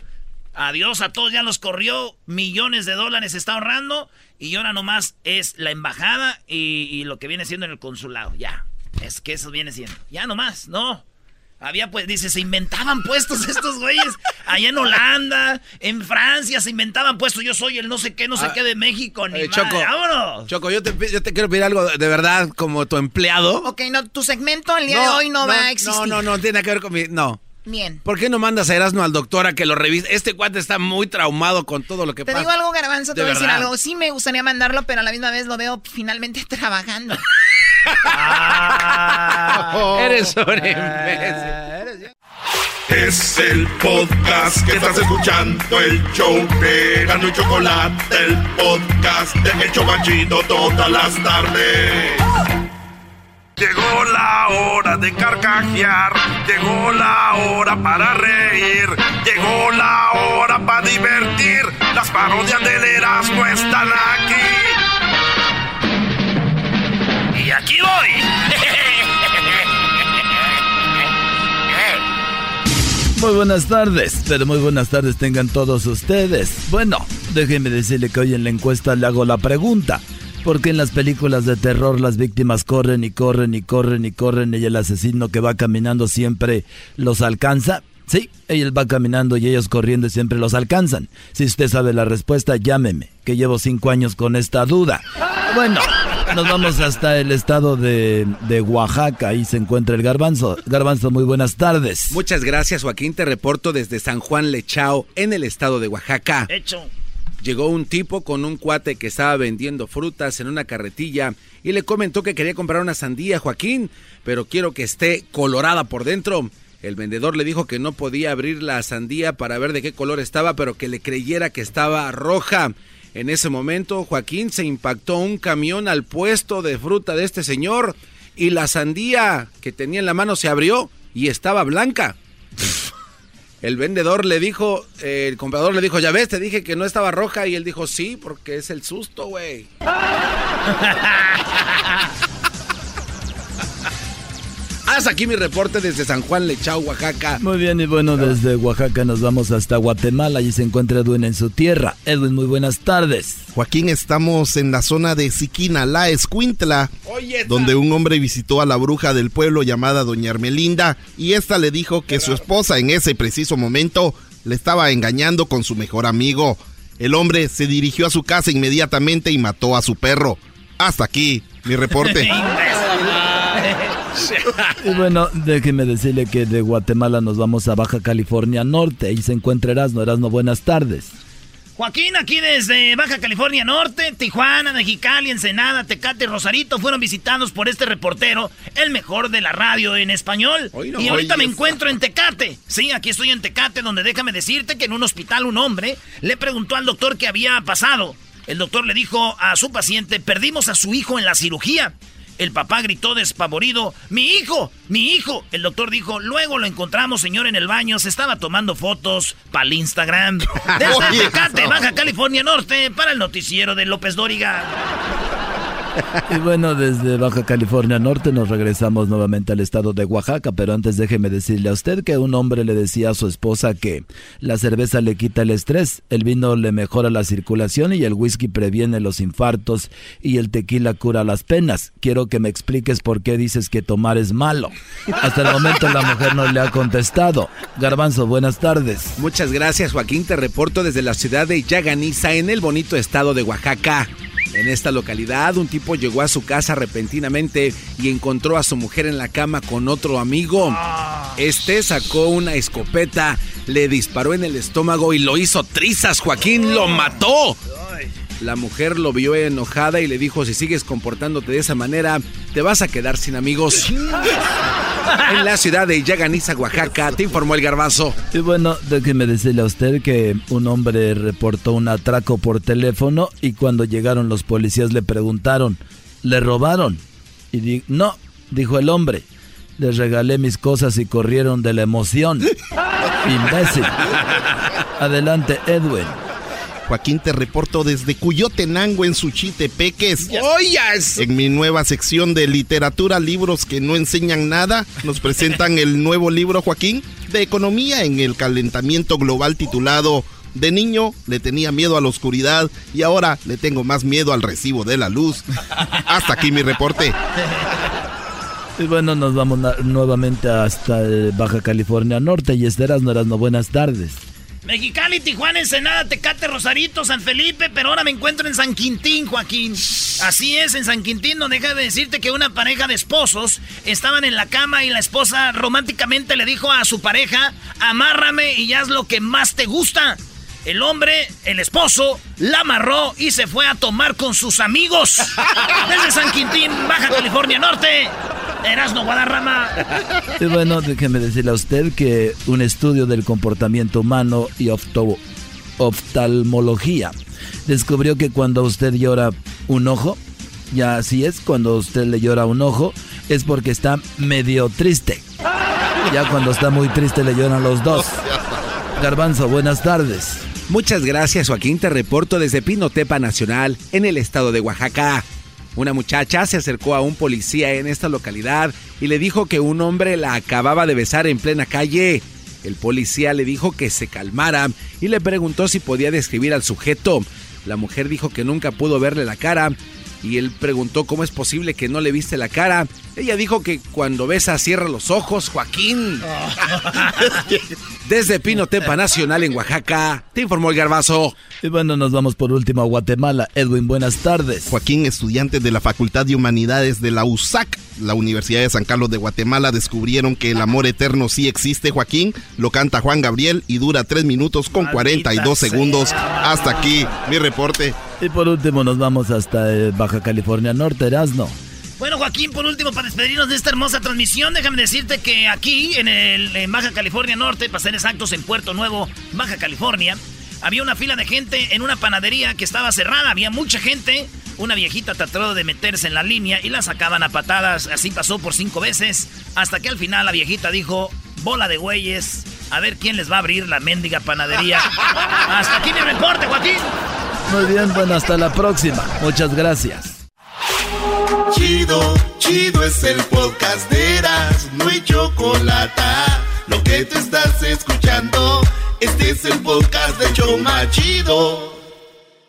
Adiós a todos, ya los corrió. Millones de dólares está ahorrando. Y ahora nomás es la embajada y, y lo que viene siendo en el consulado. Ya. Es que eso viene siendo. Ya nomás, no. Había pues, dice, se inventaban puestos estos güeyes. Allá en Holanda, en Francia, se inventaban puestos. Yo soy el no sé qué, no sé Ah, qué de México. Ni Eh, madre. Choco, ¡Vámonos! Choco, yo te, yo te quiero pedir algo de verdad como tu empleado. Ok, no, tu segmento el día de hoy no, va a existir. No, no, no tiene que ver con mi... No. Bien. ¿Por qué no mandas a Erasmo al doctor a que lo revise? Este cuate está muy traumado con todo lo que Te pasa. digo algo, Garbanzo, te De voy a decir verdad. algo. Sí me gustaría mandarlo, pero a la misma vez lo veo finalmente trabajando. Eres un imbécil. Es el podcast que estás escuchando, el show de Gano y Chocolate, el podcast de Hecho Banchito todas las tardes. Llegó la hora de carcajear, llegó la hora para reír, llegó la hora para divertir. Las parodias del Erasmo están aquí. Y aquí voy. Muy buenas tardes, pero muy buenas tardes tengan todos ustedes. Bueno, déjenme decirle que hoy en la encuesta le hago la pregunta. ¿Por qué en las películas de terror las víctimas corren y corren y corren y corren y el asesino que va caminando siempre los alcanza? Sí, él va caminando y ellos corriendo y siempre los alcanzan. Si usted sabe la respuesta, llámeme, que llevo cinco años con esta duda. Bueno, nos vamos hasta el estado de, de Oaxaca, ahí se encuentra el garbanzo. Garbanzo, muy buenas tardes. Muchas gracias, Joaquín. Te reporto desde San Juan Lechao, en el estado de Oaxaca. Hecho. Llegó un tipo con un cuate que estaba vendiendo frutas en una carretilla y le comentó que quería comprar una sandía, Joaquín, pero quiero que esté colorada por dentro. El vendedor le dijo que no podía abrir la sandía para ver de qué color estaba, pero que le creyera que estaba roja. En ese momento, Joaquín se impactó un camión al puesto de fruta de este señor y la sandía que tenía en la mano se abrió y estaba blanca. El vendedor le dijo, el comprador le dijo, ya ves, te dije que no estaba roja. Y él dijo, sí, porque es el susto, güey. Haz aquí mi reporte desde San Juan Lechao, Oaxaca. Muy bien, y bueno, desde Oaxaca nos vamos hasta Guatemala. Allí se encuentra Edwin en su tierra. Edwin, muy buenas tardes. Joaquín, estamos en la zona de Siquina, la Escuintla, donde un hombre visitó a la bruja del pueblo llamada Doña Ermelinda y esta le dijo que su esposa en ese preciso momento le estaba engañando con su mejor amigo. El hombre se dirigió a su casa inmediatamente y mató a su perro. Hasta aquí, mi reporte. Y bueno, déjeme decirle que de Guatemala nos vamos a Baja California Norte. Ahí se encuentra Erasmo. Erasmo, buenas tardes. Joaquín, aquí desde Baja California Norte, Tijuana, Mexicali, Ensenada, Tecate, Rosarito fueron visitados por este reportero, el mejor de la radio en español. no, y ahorita me encuentro en Tecate. Sí, aquí estoy en Tecate, donde déjame decirte que en un hospital un hombre le preguntó al doctor qué había pasado. El doctor le dijo a su paciente, perdimos a su hijo en la cirugía. El papá gritó despavorido, ¡Mi hijo! ¡Mi hijo! El doctor dijo, luego lo encontramos, señor, en el baño, se estaba tomando fotos para el Instagram. Desde Tecate. Baja California Norte, para el noticiero de López Dóriga. Y bueno, desde Baja California Norte nos regresamos nuevamente al estado de Oaxaca, pero antes déjeme decirle a usted que un hombre le decía a su esposa que la cerveza le quita el estrés, el vino le mejora la circulación y el whisky previene los infartos y el tequila cura las penas. Quiero que me expliques por qué dices que tomar es malo. Hasta el momento la mujer no le ha contestado. Garbanzo, buenas tardes. Muchas gracias, Joaquín. Te reporto desde la ciudad de Yaganiza, en el bonito estado de Oaxaca. En esta localidad, un tipo llegó a su casa repentinamente y encontró a su mujer en la cama con otro amigo. Este sacó una escopeta, le disparó en el estómago y lo hizo trizas. Joaquín lo mató. La mujer lo vio enojada y le dijo, si sigues comportándote de esa manera, te vas a quedar sin amigos. En la ciudad de Yaganiza, Oaxaca, te informó el garbanzo. Y bueno, déjeme decirle a usted que un hombre reportó un atraco por teléfono y cuando llegaron los policías le preguntaron, ¿le robaron? Y di- no, dijo el hombre, les regalé mis cosas y corrieron de la emoción. Imbécil. Adelante, Edwin. Joaquín, te reporto desde Cuyotenango en Suchitepeques. ¡Oyas! En mi nueva sección de literatura, libros que no enseñan nada, nos presentan el nuevo libro, Joaquín, de economía en el calentamiento global titulado De niño le tenía miedo a la oscuridad y ahora le tengo más miedo al recibo de la luz. Hasta aquí mi reporte. Y bueno, nos vamos nuevamente hasta eh, Baja California Norte y Esteras no buenas tardes. Mexicali, Tijuana, Ensenada, Tecate, Rosarito, San Felipe, pero ahora me encuentro en San Quintín, Joaquín. Así es, en San Quintín, no deja de decirte que una pareja de esposos estaban en la cama y la esposa románticamente le dijo a su pareja, amárrame y haz lo que más te gusta. El hombre, el esposo, la amarró y se fue a tomar con sus amigos. Desde San Quintín, Baja California Norte. Erasno Guadarrama. Y bueno, déjeme decirle a usted que un estudio del comportamiento humano y oftalmología descubrió que cuando usted llora un ojo, ya así es, cuando usted le llora un ojo, es porque está medio triste. Ya cuando está muy triste le lloran los dos. Garbanzo, buenas tardes. Muchas gracias, Joaquín. Te reporto desde Pinotepa Nacional, en el estado de Oaxaca. Una muchacha se acercó a un policía en esta localidad y le dijo que un hombre la acababa de besar en plena calle. El policía le dijo que se calmara y le preguntó si podía describir al sujeto. La mujer dijo que nunca pudo verle la cara y él preguntó cómo es posible que no le viste la cara. Ella dijo que cuando besa cierra los ojos, Joaquín. Desde Pinotepa Nacional en Oaxaca, te informó el garbazo. Y bueno, nos vamos por último a Guatemala. Edwin, buenas tardes. Joaquín, estudiante de la Facultad de Humanidades de la USAC, la Universidad de San Carlos de Guatemala, descubrieron que el amor eterno sí existe, Joaquín. Lo canta Juan Gabriel y dura 3 minutos con 42 segundos. Hasta aquí mi reporte. Y por último nos vamos hasta eh, Baja California Norte, Erasno. Bueno, Joaquín, por último, para despedirnos de esta hermosa transmisión, déjame decirte que aquí, en, el, en Baja California Norte, para ser exactos, en Puerto Nuevo, Baja California, había una fila de gente en una panadería que estaba cerrada, había mucha gente. Una viejita trató de meterse en la línea y la sacaban a patadas. Así pasó por cinco veces, hasta que al final la viejita dijo, bola de güeyes, a ver quién les va a abrir la mendiga panadería. hasta aquí mi reporte, Joaquín. Muy bien, bueno, hasta la próxima. Muchas gracias. Chido, chido es el podcast de Eras, no hay chocolate. Lo que te estás escuchando, este es el podcast de Choma Chido.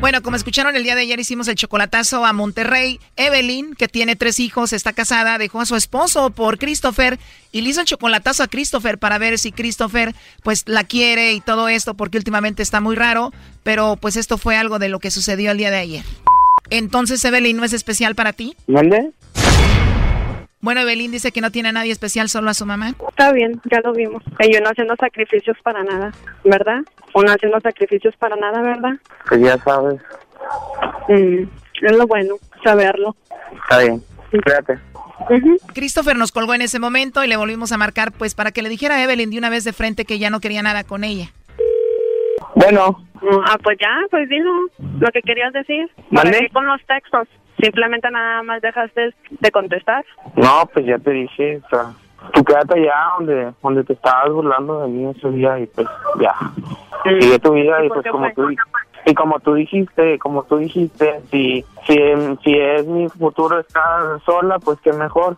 Bueno, como escucharon el día de ayer hicimos el chocolatazo a Monterrey. Evelyn, que tiene tres hijos, está casada, dejó a su esposo por Christopher y le hizo el chocolatazo a Christopher para ver si Christopher pues la quiere y todo esto porque últimamente está muy raro, pero pues esto fue algo de lo que sucedió el día de ayer. Entonces, Evelyn, ¿no es especial para ti? ¿Mande? Bueno, Evelyn dice que no tiene a nadie especial, solo a su mamá. Está bien, ya lo vimos. Yo no haciendo sacrificios para nada, ¿verdad? O no haciendo sacrificios para nada, ¿verdad? Pues ya sabes. Mm, es lo bueno, saberlo. Está bien, espérate. Christopher nos colgó en ese momento y le volvimos a marcar pues para que le dijera a Evelyn de una vez de frente que ya no quería nada con ella. Bueno. Ah, pues ya, pues dilo lo que querías decir. ¿Para qué con los textos? Simplemente nada más dejaste de contestar. No, pues ya te dije, o sea, tú quédate allá donde, donde te estabas burlando de mí ese día y pues ya. Sigue tu vida y pues como tú y como tú dijiste, como tú dijiste, si, si, si es mi futuro estar sola, pues qué mejor.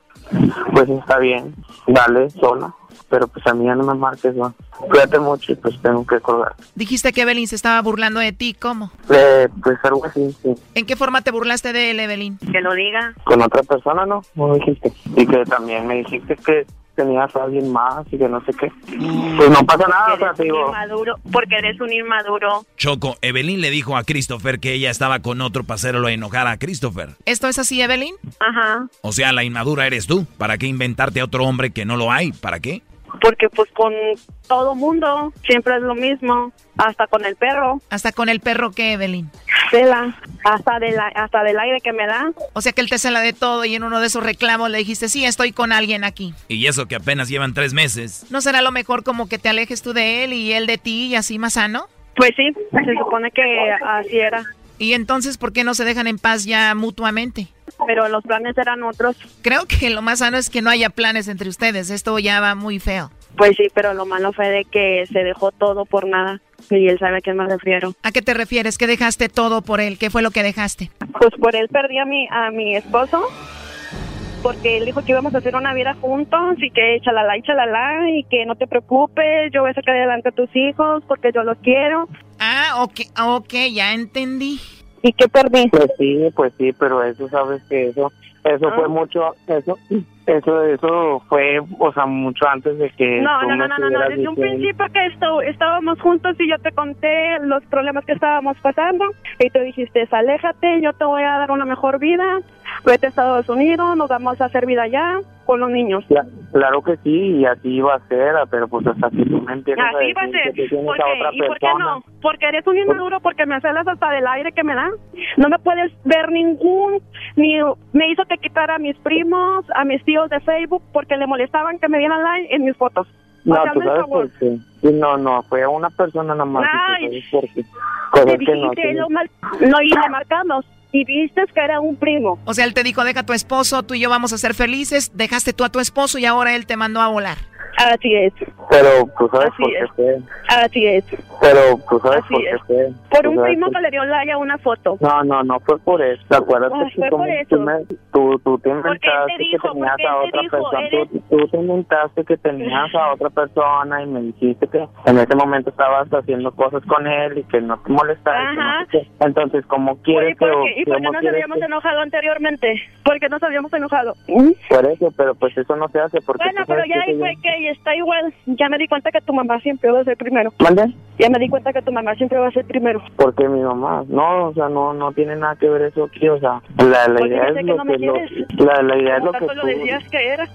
Pues está bien, dale, sola. Pero pues a mí ya no me marques, ¿no? Cuídate mucho y pues tengo que colgar. Dijiste que Evelyn se estaba burlando de ti, ¿cómo? Eh, pues algo así, sí. ¿En qué forma te burlaste de él, Evelyn? Que lo diga. Con otra persona, ¿no? No dijiste. Y que también me dijiste que tenías a alguien más y que no sé qué. Pues no pasa nada, o sea, te digo. Inmaduro, porque eres un inmaduro. Choco, Evelyn le dijo a Christopher que ella estaba con otro para hacerlo enojar a Christopher. ¿Esto es así, Evelyn? Ajá. O sea, la inmadura eres tú. ¿Para qué inventarte a otro hombre que no lo hay? ¿Para qué? Porque pues con todo mundo siempre es lo mismo, hasta con el perro. ¿Hasta con el perro qué, Evelyn? Cela, hasta, de la, hasta del aire que me da. O sea que él te cela de todo y en uno de esos reclamos le dijiste, sí, estoy con alguien aquí. Y eso que apenas llevan tres meses. ¿No será lo mejor como que te alejes tú de él y él de ti y así más sano? Pues sí, se supone que así era. ¿Y entonces por qué no se dejan en paz ya mutuamente? Pero los planes eran otros. Creo que lo más sano es que no haya planes entre ustedes. Esto ya va muy feo. Pues sí, pero lo malo fue de que se dejó todo por nada. Y él sabe a qué me refiero. ¿A qué te refieres? ¿Que dejaste todo por él? ¿Qué fue lo que dejaste? Pues por él perdí a mi, a mi esposo. Porque él dijo que íbamos a hacer una vida juntos y que chalala y chalala y que no te preocupes, yo voy a sacar adelante a tus hijos porque yo los quiero. Ah, ok, ok, ya entendí. ¿Y qué perdí? Pues sí, pues sí, pero eso sabes que eso, eso fue mucho, eso, eso, eso fue, o sea, mucho antes de que No, tú no, me no, no, no, desde un principio que esto, estábamos juntos y yo te conté los problemas que estábamos pasando y tú dijiste, aléjate, yo te voy a dar una mejor vida, vete a Estados Unidos, nos vamos a hacer vida allá con los niños. Cla- Claro que sí, y así iba a ser, pero pues hasta que tú me a Así va a ser. que tú tienes ¿Por a otra ¿Y por qué no? Porque eres un inmaduro, porque me celas hasta del aire que me da. No me puedes ver ningún, ni me hizo que quitara a mis primos, a mis tíos de Facebook, porque le molestaban que me dieran like en mis fotos. No, tú sabes por qué. No, no, fue a una persona nada más. y Ay. tú sabes por qué. Te que no lo mal- no, y le marcamos. Y viste que era un primo. O sea, él te dijo, deja a tu esposo, tú y yo vamos a ser felices, dejaste tú a tu esposo y ahora él te mandó a volar. Así es, Pero tú sabes Así por qué es. fue. así es. Pero tú sabes Así por qué fue. Por Tú un primo por- que le dio like a una foto. No, no, no fue por eso. Acuérdate Ay, que fue como por tú, eso. me- tú, tú te te inventaste dijo, que tenías a te otra dijo, persona. eres- Tú, tú te inventaste que tenías a otra persona y me dijiste que en ese momento estabas haciendo cosas con él y que no te molestaba. que no Ajá. sé qué. Entonces, ¿cómo Oye, quieres ¿por que... ¿Y por qué nos habíamos que- enojado anteriormente? ¿Por qué nos habíamos enojado? Por eso, pero pues eso no se hace porque... Bueno, tú pero ya que ahí fue que está igual. Ya me di cuenta que tu mamá siempre va a ser primero. ¿Mande? Ya me di cuenta que tu mamá siempre va a ser primero. Porque mi mamá, no, o sea, no no tiene nada que ver eso aquí, o sea, la, la idea es que lo no me que lo, la, la idea es lo que tú, lo decías que era.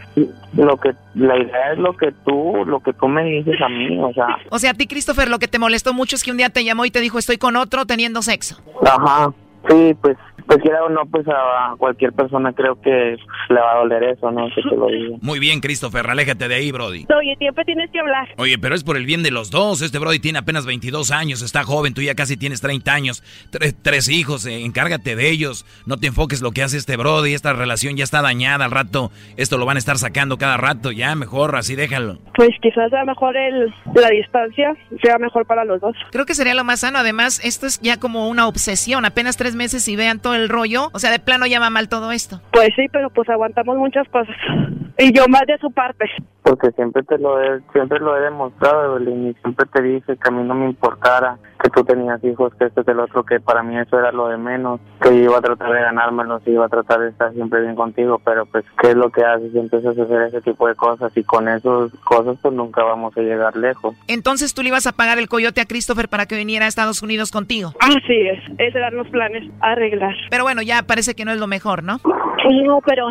lo que la idea es lo que tú, lo que tú me dices a mí, o sea, O sea, a ti, Christopher, lo que te molestó mucho es que un día te llamó y te dijo, estoy con otro teniendo sexo. ajá, sí, pues, pues quiera o no, pues a cualquier persona creo que le va a doler eso, no que lo diga. Muy bien, Christopher, aléjate de ahí, Brody. Oye, siempre tienes que hablar. Oye, pero es por el bien de los dos. Este Brody tiene apenas 22 años, está joven, tú ya casi tienes 30 años, tre- tres hijos, eh, encárgate de ellos. No te enfoques lo que hace este Brody, esta relación ya está dañada al rato. Esto lo van a estar sacando cada rato, ya mejor, así déjalo. Pues quizás sea mejor el, la distancia, sea mejor para los dos. Creo que sería lo más sano. Además, esto es ya como una obsesión. Apenas tres meses y vean todo el rollo. O sea, de plano ya va mal todo esto. Pues sí, pero pues aguantamos muchas cosas. Y yo más de su parte. Porque siempre te lo he, siempre lo he demostrado, Evelyn, y siempre te dije que a mí no me importara que tú tenías hijos, que este es el otro, que para mí eso era lo de menos, que yo iba a tratar de ganármelos y iba a tratar de estar siempre bien contigo, pero pues, ¿qué es lo que haces? Y empiezas a hacer ese tipo de cosas y con esas cosas pues nunca vamos a llegar lejos. Entonces tú le ibas a pagar el coyote a Christopher para que viniera a Estados Unidos contigo. Así es, esos eran los planes, arreglar. Pero bueno, ya parece que no es lo mejor, ¿no? No, pero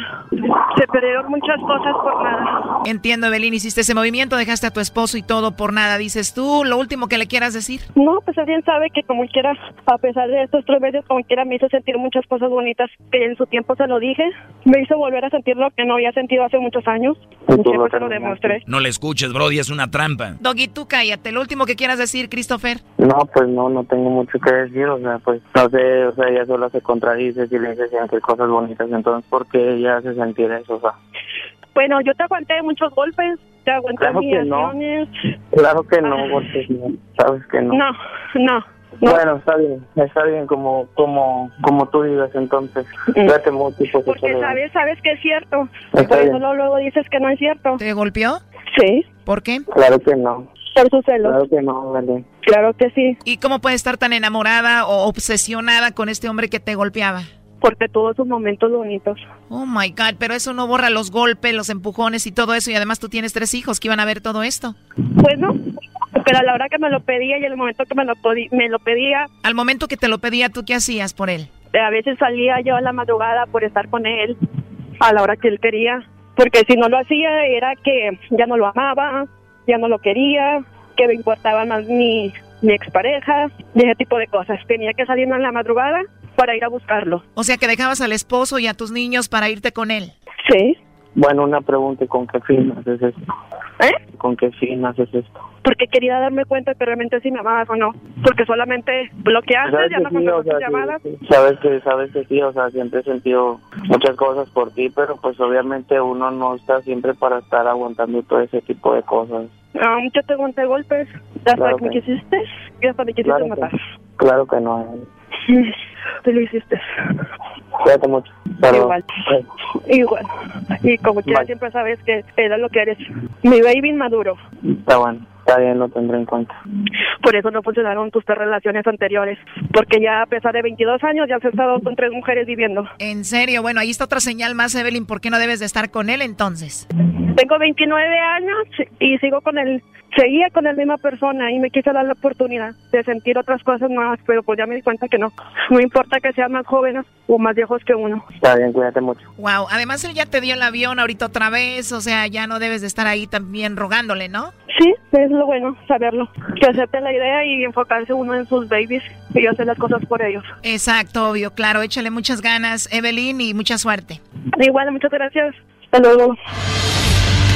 se perdieron muchas cosas por nada. Entiendo, Evelyn, hiciste ese movimiento, dejaste a tu esposo y todo por nada. Dices tú, lo último que le quieras decir. No, pues él bien sabe que como quiera, a pesar de estos tres meses, como quiera me hizo sentir muchas cosas bonitas que en su tiempo se lo dije. Me hizo volver a sentir lo que no había sentido hace muchos años. Y Siempre lo se lo demostré. No le escuches, Brody, es una trampa. Doggy, tú cállate. Lo último que quieras decir, Christopher. No, pues no, no tengo mucho que decir, o sea, pues no sé, o sea, ella sola se contradice si le dice sentir cosas bonitas, entonces, ¿por qué ella hace sentir eso? O sea, Bueno, yo te aguanté muchos golpes, te aguanté Claro que no. claro que no, porque no, sabes que no. No, no. Bueno, está bien, está bien como como como tú digas entonces. Cuídate mucho y pues Porque sabes, sabes que es cierto. Está Por eso bien. luego, luego dices que no es cierto. ¿Te golpeó? Sí. ¿Por qué? Claro que no. Por sus celos. Claro que no, vale. Claro que sí. ¿Y cómo puedes estar tan enamorada o obsesionada con este hombre que te golpeaba? Porque tuvo sus momentos bonitos. Oh my God, pero eso no borra los golpes, los empujones y todo eso. Y además tú tienes tres hijos que iban a ver todo esto. Pues no, pero a la hora que me lo pedía y en el momento que me lo, me lo pedía, Al momento que te lo pedía, ¿tú qué hacías por él? a veces salía yo a la madrugada por estar con él a la hora que él quería. Porque si no lo hacía era que ya no lo amaba, ya no lo quería, que me importaba más mi, mi expareja y ese tipo de cosas. Tenía que salir en la madrugada para ir a buscarlo. O sea, que dejabas al esposo y a tus niños para irte con él. Sí. Bueno, una pregunta, ¿y ¿con qué fin haces esto? ¿Eh? ¿Con qué fin haces esto? porque quería darme cuenta que realmente si me amabas o no, porque solamente bloqueaste, ya no sí, o sea, llamadas. sí, sí. Sabes que, sabes que sí, o sea, siempre he sentido muchas cosas por ti, pero pues obviamente uno no está siempre para estar aguantando todo ese tipo de cosas. Ah, yo te aguanté golpes, ya hasta Claro que me quisiste y hasta me quisiste Claro que- matar. Claro que no. Tú lo hiciste. Cuídate mucho. Saludos. Igual. Igual. Y como quiera Bye. siempre sabes que era lo que eres. Mi baby inmaduro. Está bueno, está bien, lo tendré en cuenta. Por eso no funcionaron tus tres relaciones anteriores. Porque ya a pesar de 22 años ya has estado con tres mujeres viviendo. En serio, bueno, ahí está otra señal más, Evelyn. ¿Por qué no debes de estar con él entonces? Tengo 29 años y sigo con él. Seguía con la misma persona y me quise dar la oportunidad de sentir otras cosas nuevas, pero pues ya me di cuenta que no. No importa que sean más jóvenes o más viejos que uno. Está bien, cuídate mucho. Wow, además él ya te dio el avión ahorita otra vez, o sea, ya no debes de estar ahí también rogándole, ¿no? Sí, es lo bueno, saberlo. Que acepte la idea y enfocarse uno en sus babies y hacer las cosas por ellos. Exacto, obvio, claro, échale muchas ganas, Evelyn, y mucha suerte. Igual, muchas gracias. Hasta luego.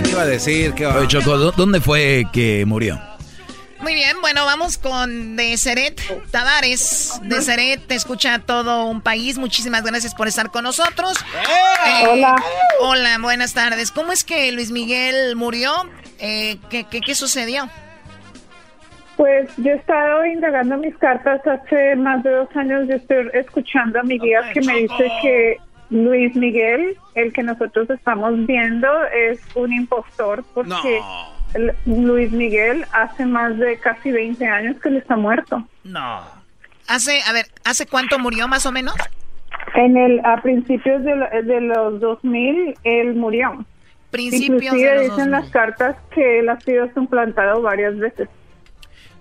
¿Quién iba a decir que Oye, Choco, ¿dó- ¿dónde fue que murió? Muy bien, bueno, vamos con Deseret Tavares. Deseret te escucha todo un país. Muchísimas gracias por estar con nosotros. Eh, Hola. Hola, buenas tardes. ¿Cómo es que Luis Miguel murió? Eh, ¿qué, qué, qué sucedió? Pues yo he estado indagando mis cartas hace más de dos años. Yo estoy escuchando a mi guía que me dice que Luis Miguel, el que nosotros estamos viendo, es un impostor porque Luis Miguel hace más de casi 20 años que él está muerto. No. Hace, a ver, ¿hace cuánto murió más o menos? En el a principios de, de los 2000 él murió. Principios Inclusive de los dicen 2000. las cartas que él ha sido suplantado varias veces.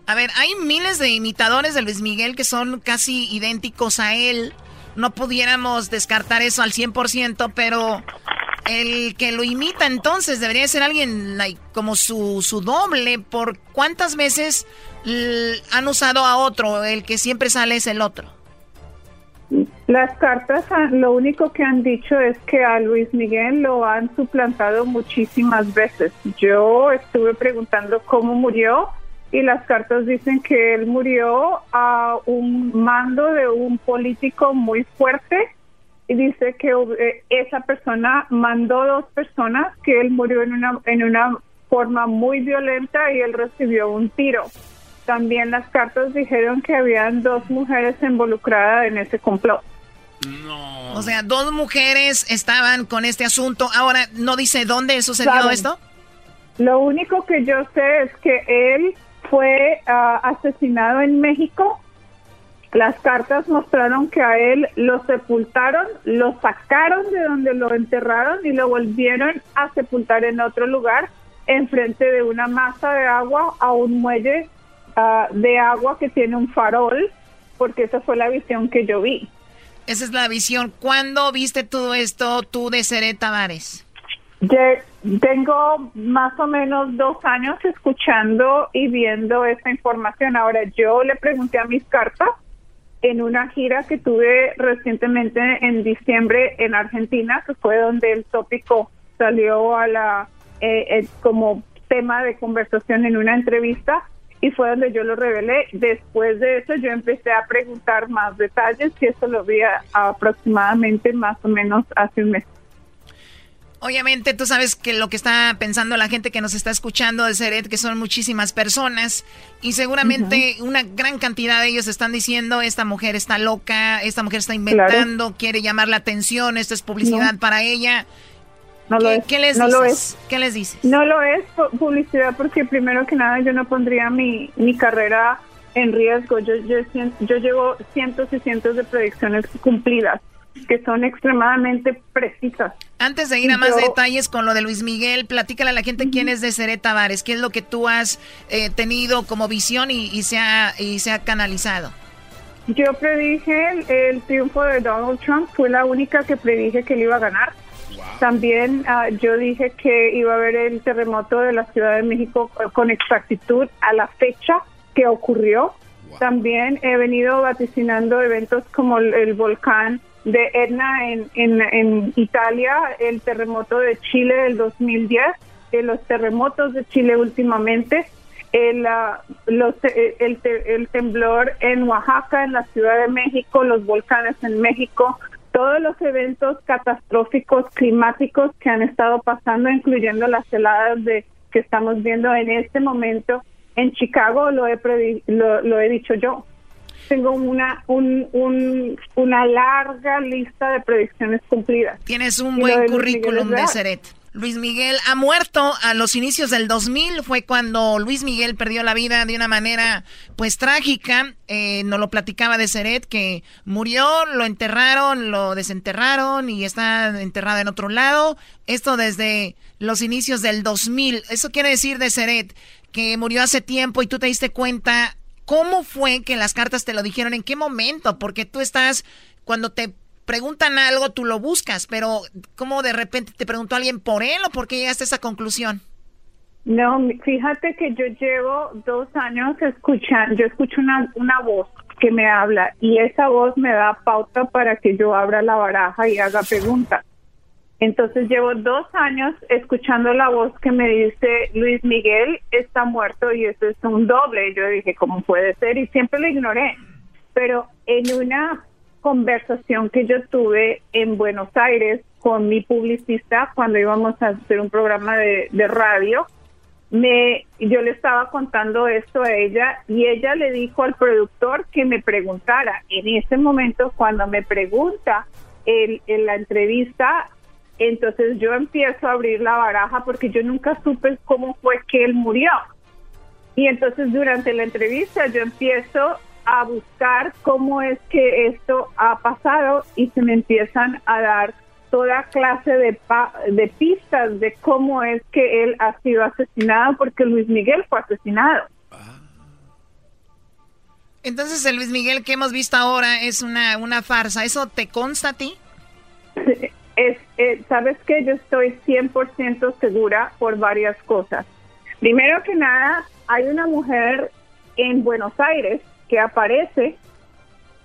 A ver, hay miles de imitadores de Luis Miguel que son casi idénticos a él. No pudiéramos descartar eso al 100%, pero el que lo imita entonces debería ser alguien como su, su doble. ¿Por cuántas veces han usado a otro? El que siempre sale es el otro. Las cartas ah, lo único que han dicho es que a Luis Miguel lo han suplantado muchísimas veces. Yo estuve preguntando cómo murió y las cartas dicen que él murió a un mando de un político muy fuerte y dice que eh, esa persona mandó dos personas, que él murió en una, en una forma muy violenta y él recibió un tiro. También las cartas dijeron que habían dos mujeres involucradas en ese complot. O sea, dos mujeres estaban con este asunto. Ahora, ¿no dice dónde sucedió Saben. esto? Lo único que yo sé es que él fue ah, asesinado en México. Las cartas mostraron que a él lo sepultaron, lo sacaron de donde lo enterraron y lo volvieron a sepultar en otro lugar, enfrente de una masa de agua a un muelle ah, de agua que tiene un farol, porque esa fue la visión que yo vi. Esa es la visión. ¿Cuándo viste todo esto tú de Seré Tavares? Ye- Tengo más o menos dos años escuchando y viendo esta información. Ahora, yo le pregunté a mis cartas en una gira que tuve recientemente en diciembre en Argentina, que fue donde el tópico salió a la eh, eh, como tema de conversación en una entrevista y fue donde yo lo revelé. Después de eso yo empecé a preguntar más detalles y eso lo vi a- aproximadamente más o menos hace un mes. Obviamente tú sabes que lo que está pensando la gente que nos está escuchando de Seret, que son muchísimas personas, y seguramente una gran cantidad de ellos están diciendo, esta mujer está loca, esta mujer está inventando, quiere llamar la atención, esto es publicidad No. para ella. No lo ¿Qué, es. qué les no dices? lo es. ¿Qué les dices? No lo es pu- publicidad porque primero que nada yo no pondría mi, mi carrera en riesgo. Yo, yo, yo llevo cientos y cientos de predicciones cumplidas. Que son extremadamente precisas. Antes de ir a más detalles con lo de Luis Miguel, platícale a la gente quién es Deseret Tavares, qué es lo que tú has eh, tenido como visión y, se ha, y se ha canalizado. Yo predije el, triunfo de Donald Trump, fue la única que predije que él iba a ganar. También ah, yo dije que iba a haber el terremoto de la Ciudad de México con exactitud a la fecha que ocurrió. También he venido vaticinando eventos como el, volcán de Etna en, en, Italia, el terremoto de Chile del 2010, eh, los terremotos de Chile últimamente, el, ah, los, eh, el, el, temblor en Oaxaca, en la Ciudad de México, los volcanes en México, todos los eventos catastróficos climáticos que han estado pasando, incluyendo las heladas de que estamos viendo en este momento en Chicago, lo he, lo, he dicho yo. Tengo una, un, una larga lista de predicciones cumplidas. Tienes un buen currículum de Seret. Luis Miguel ha muerto a los inicios del 2000, fue cuando Luis Miguel perdió la vida de una manera pues trágica, eh, nos lo platicaba de Seret que murió, lo enterraron, lo desenterraron y está enterrado en otro lado, esto desde los inicios del 2000, eso quiere decir de Seret que murió hace tiempo y tú te diste cuenta, ¿cómo fue que las cartas te lo dijeron? ¿En qué momento? Porque tú estás, cuando te preguntan algo, tú lo buscas, pero ¿cómo de repente te preguntó alguien por él o por qué llegaste a esa conclusión? No, fíjate que yo llevo dos años escuchando, yo escucho una, una voz que me habla y esa voz me da pauta para que yo abra la baraja y haga preguntas. Entonces llevo dos años escuchando la voz que me dice Luis Miguel está muerto y eso es un doble. Yo dije, ¿cómo puede ser? Y siempre lo ignoré. Pero en una conversación que yo tuve en Buenos Aires con mi publicista cuando íbamos a hacer un programa de, radio. Me, yo le estaba contando esto a ella y ella le dijo al productor que me preguntara. En ese momento, cuando me pregunta en la entrevista, entonces yo empiezo a abrir la baraja porque yo nunca supe cómo fue que él murió. Y entonces durante la entrevista yo empiezo a buscar cómo es que esto ha pasado y se me empiezan a dar toda clase de, de pistas de cómo es que él ha sido asesinado porque Luis Miguel fue asesinado. Entonces el Luis Miguel que hemos visto ahora es una, una farsa. ¿Eso te consta a ti? Eh, Sabes que yo estoy 100% segura por varias cosas. Primero que nada, hay una mujer en Buenos Aires que aparece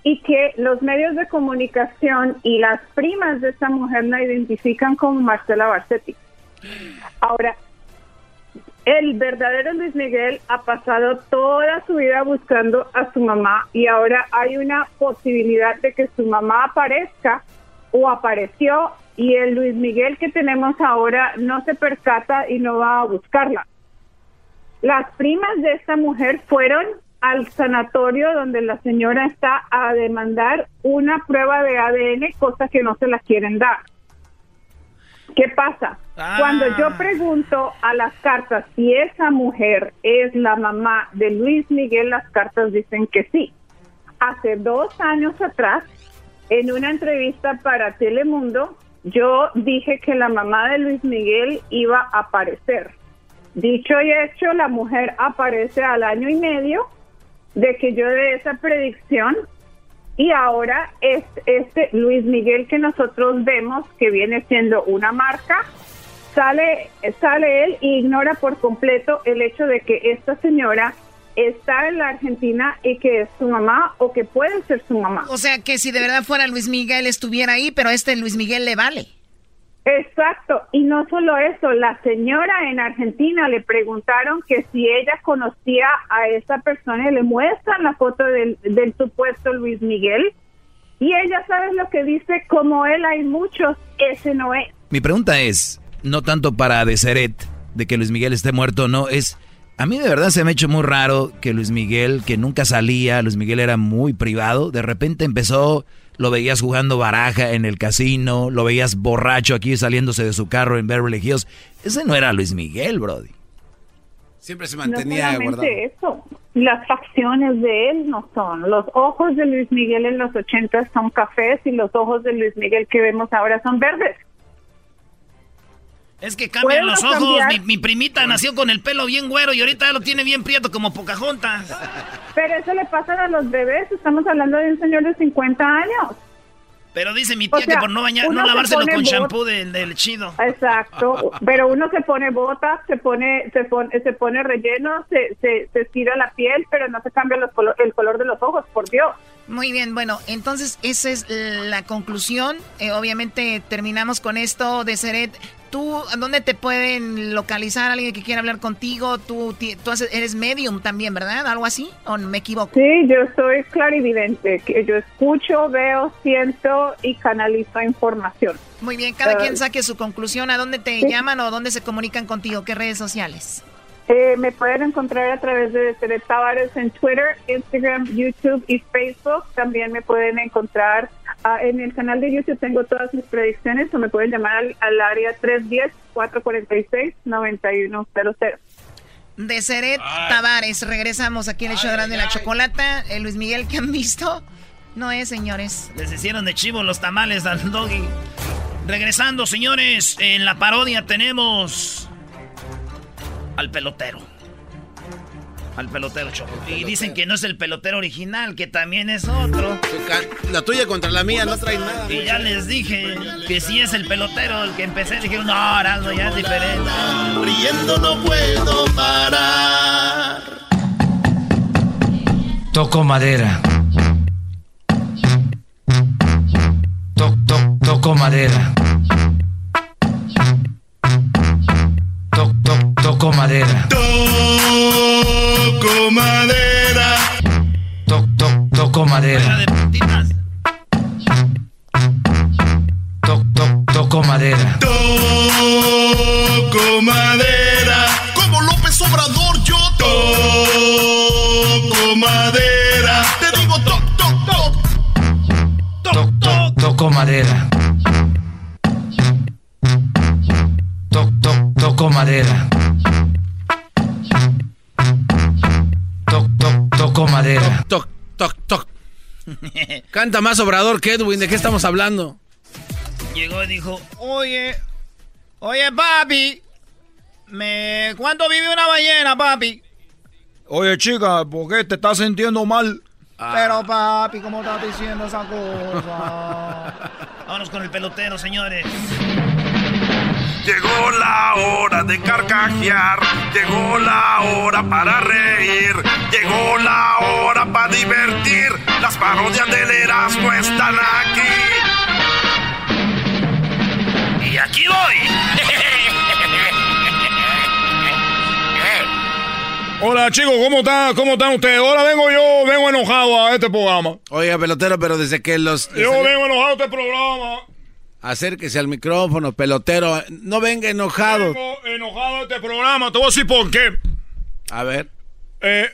y que los medios de comunicación y las primas de esa mujer la identifican como Marcela Barsetti. Ahora, el verdadero Luis Miguel ha pasado toda su vida buscando a su mamá y ahora hay una posibilidad de que su mamá aparezca o apareció y el Luis Miguel que tenemos ahora no se percata y no va a buscarla. Las primas de esta mujer fueron al sanatorio donde la señora está a demandar una prueba de ADN, cosa que no se la quieren dar. ¿Qué pasa? Cuando yo ah. pregunto a las cartas si esa mujer es la mamá de Luis Miguel, las cartas dicen que sí. Hace dos años atrás, en una entrevista para Telemundo, yo dije que la mamá de Luis Miguel iba a aparecer. Dicho y hecho, la mujer aparece al año y medio de que yo de esa predicción y ahora es este Luis Miguel que nosotros vemos que viene siendo una marca sale sale él e ignora por completo el hecho de que esta señora está en la Argentina y que es su mamá o que puede ser su mamá. O sea que si de verdad fuera Luis Miguel estuviera ahí, pero este Luis Miguel le vale. Exacto, y no solo eso, la señora en Argentina le preguntaron que si ella conocía a esa persona y le muestran la foto del, supuesto Luis Miguel y ella sabe lo que dice, como él hay muchos, ese no es. Mi pregunta es, no tanto para Deseret, de que Luis Miguel esté muerto, no, es, a mí de verdad se me ha hecho muy raro que Luis Miguel, que nunca salía, Luis Miguel era muy privado, de repente empezó lo veías jugando baraja en el casino, lo veías borracho aquí saliéndose de su carro en Beverly Hills. Ese no era Luis Miguel, Brody. Siempre se mantenía no guardado. eso. las facciones de él no son. Los ojos de Luis Miguel en los 80 son cafés y los ojos de Luis Miguel que vemos ahora son verdes. Es que cambian los ojos. Mi, primita nació con el pelo bien güero y ahorita lo tiene bien prieto como Pocahontas. Pero eso le pasa a los bebés. Estamos hablando de un señor de 50 años. Pero dice mi tía que por no bañar, no lavárselo con champú del, chido. Exacto. Pero uno se pone botas, se pone, se pone, se pone relleno, se, se, se estira la piel, pero no se cambia los el color de los ojos, por Dios. Muy bien, bueno, entonces esa es la conclusión. Eh, obviamente terminamos con esto de Seret. ¿Tú, dónde te pueden localizar alguien que quiera hablar contigo? Tú, tú eres medium también, ¿verdad? ¿Algo así? ¿O me equivoco? Sí, yo soy clarividente. Que yo escucho, veo, siento y canalizo información. Muy bien, cada quien saque su conclusión. ¿A dónde te llaman o dónde se comunican contigo? ¿Qué redes sociales? Eh, me pueden encontrar a través de Seret Tavares en Twitter, Instagram, YouTube y Facebook. También me pueden encontrar Ah, en el canal de YouTube tengo todas mis predicciones o me pueden llamar al, área 310-446-9100. De Seret Tavares, regresamos aquí en el show de la Chocolata. El Luis Miguel que han visto no es, señores. Les hicieron de chivo los tamales al doggy. Regresando, señores, en la parodia tenemos al pelotero al pelotero Choco. Y dicen que no es el pelotero original, que también es otro. La tuya contra la mía no trae nada. Y ya les dije que sí es el pelotero el que empecé. Dijeron, no, Araldo, ya es diferente. Riendo no puedo parar. Toco madera. toco madera. Toco madera toco madera. Toc, toc, toco madera. Toc, toc, toco madera. Toco madera. Como López Obrador, yo toco madera. Te digo toc, toc, toc. Toc, toc, toco madera. Toc, toc, toco madera. Toc, toc, toc. Canta más Obrador que Edwin, ¿de qué estamos hablando? Llegó y dijo, oye, oye papi, me... ¿cuánto vive una ballena, papi? Oye chica, ¿por qué te estás sintiendo mal? Ah. Pero papi, ¿cómo estás diciendo esa cosa? Vámonos con el pelotero, señores. Llegó la hora de carcajear, llegó la hora para reír, llegó la hora para divertir. Las parodias del Erasmo están aquí. Y aquí voy. Hola chicos, ¿cómo están? ¿Cómo están ustedes? Ahora vengo yo, vengo enojado a este programa. Oiga, pelotero, pero desde que los... Yo vengo enojado a este programa. Acérquese al micrófono, pelotero. No venga enojado. Vengo enojado este programa. Te voy a decir por qué. A ver. Eh,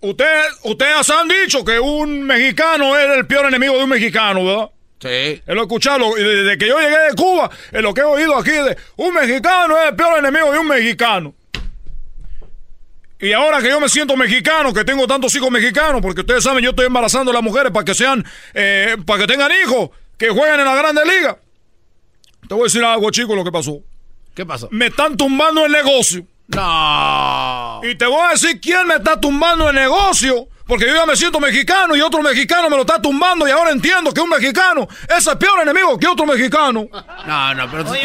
ustedes, ustedes han dicho que un mexicano es el peor enemigo de un mexicano, ¿verdad? Sí. Es lo escuchado. Y desde que yo llegué de Cuba, es lo que he oído aquí de un mexicano es el peor enemigo de un mexicano. Y ahora que yo me siento mexicano, que tengo tantos hijos mexicanos, porque ustedes saben, yo estoy embarazando a las mujeres para que sean, eh, para que tengan hijos, que jueguen en la Grande Liga. Te voy a decir algo, chico, lo que pasó. ¿Qué pasó? Me están tumbando el negocio. No. Y te voy a decir quién me está tumbando el negocio. Porque yo ya me siento mexicano y otro mexicano me lo está tumbando y ahora entiendo que un mexicano es el peor enemigo que otro mexicano. No, no, pero tú, no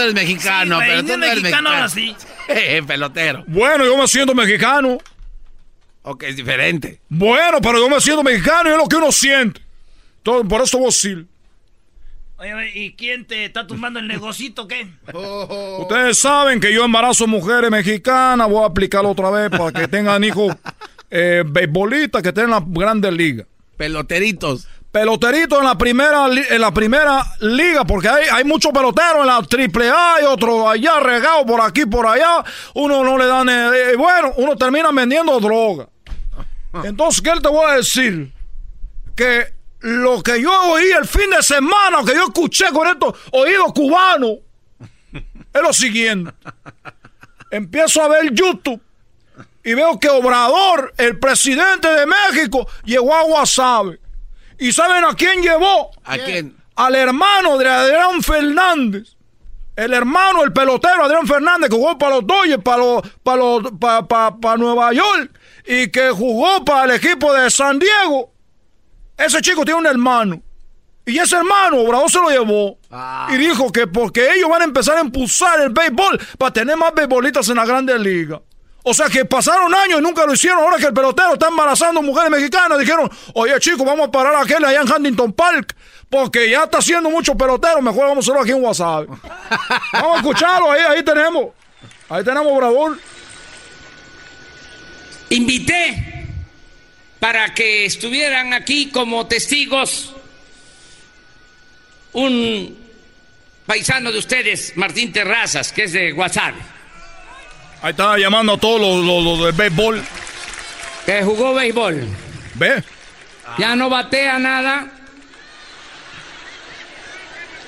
eres mexicano. pero tú no eres mexicano. Así. Eh, pelotero. Bueno, yo me siento mexicano. Ok, es diferente. Bueno, pero yo me siento mexicano y es lo que uno siente. Todo, por eso vos sí. Oye, ¿y quién te está tumbando el negocito qué? Ustedes saben que yo embarazo mujeres mexicanas, voy a aplicarlo otra vez para que tengan hijos eh, beisbolistas que estén en la grandes ligas. Peloteritos. Peloteritos en la primera en la primera liga, porque hay, hay muchos peloteros en la triple A y otros allá regados por aquí por allá. Uno no le dan. Eh, eh, bueno, uno termina vendiendo droga. Entonces, ¿qué te voy a decir? Que lo que yo oí el fin de semana, que yo escuché con estos oídos cubanos, es lo siguiente. Empiezo a ver YouTube y veo que Obrador, el presidente de México, llegó a Guasave. ¿Y saben a quién llevó? ¿A quién? Al hermano de Adrián Fernández. El hermano, el pelotero Adrián Fernández, que jugó para los Dodgers, para, los, para, los, para, para, para Nueva York, y que jugó para el equipo de San Diego. Ese chico tiene un hermano. Y ese hermano, Obrador se lo llevó. Y dijo que porque ellos van a empezar a impulsar el béisbol para tener más béisbolistas en la Grande Liga. O sea que pasaron años y nunca lo hicieron. Ahora que el pelotero está embarazando mujeres mexicanas, dijeron, oye chicos, vamos a parar a aquel allá en Huntington Park. Porque ya está haciendo mucho pelotero. Mejor vamos a hacerlo aquí en WhatsApp. vamos a escucharlo. Ahí, ahí tenemos. Ahí tenemos Obrador. Invité para que estuvieran aquí como testigos un paisano de ustedes, Martín Terrazas, que es de WhatsApp. Ahí está llamando a todos los, los, los de béisbol. Que jugó béisbol. ¿Ve? Ya no batea nada.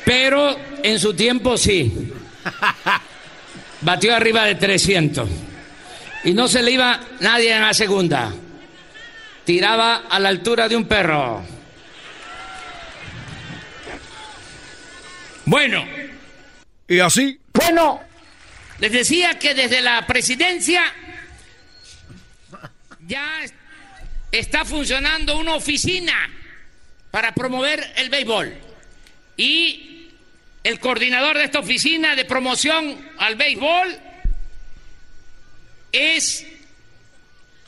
Pero en su tiempo sí. Batió arriba de 300. Y no se le iba nadie en la segunda. Tiraba a la altura de un perro. Bueno. ¿Y así? Bueno. Les decía que desde la presidencia ya está funcionando una oficina para promover el béisbol. Y el coordinador de esta oficina de promoción al béisbol es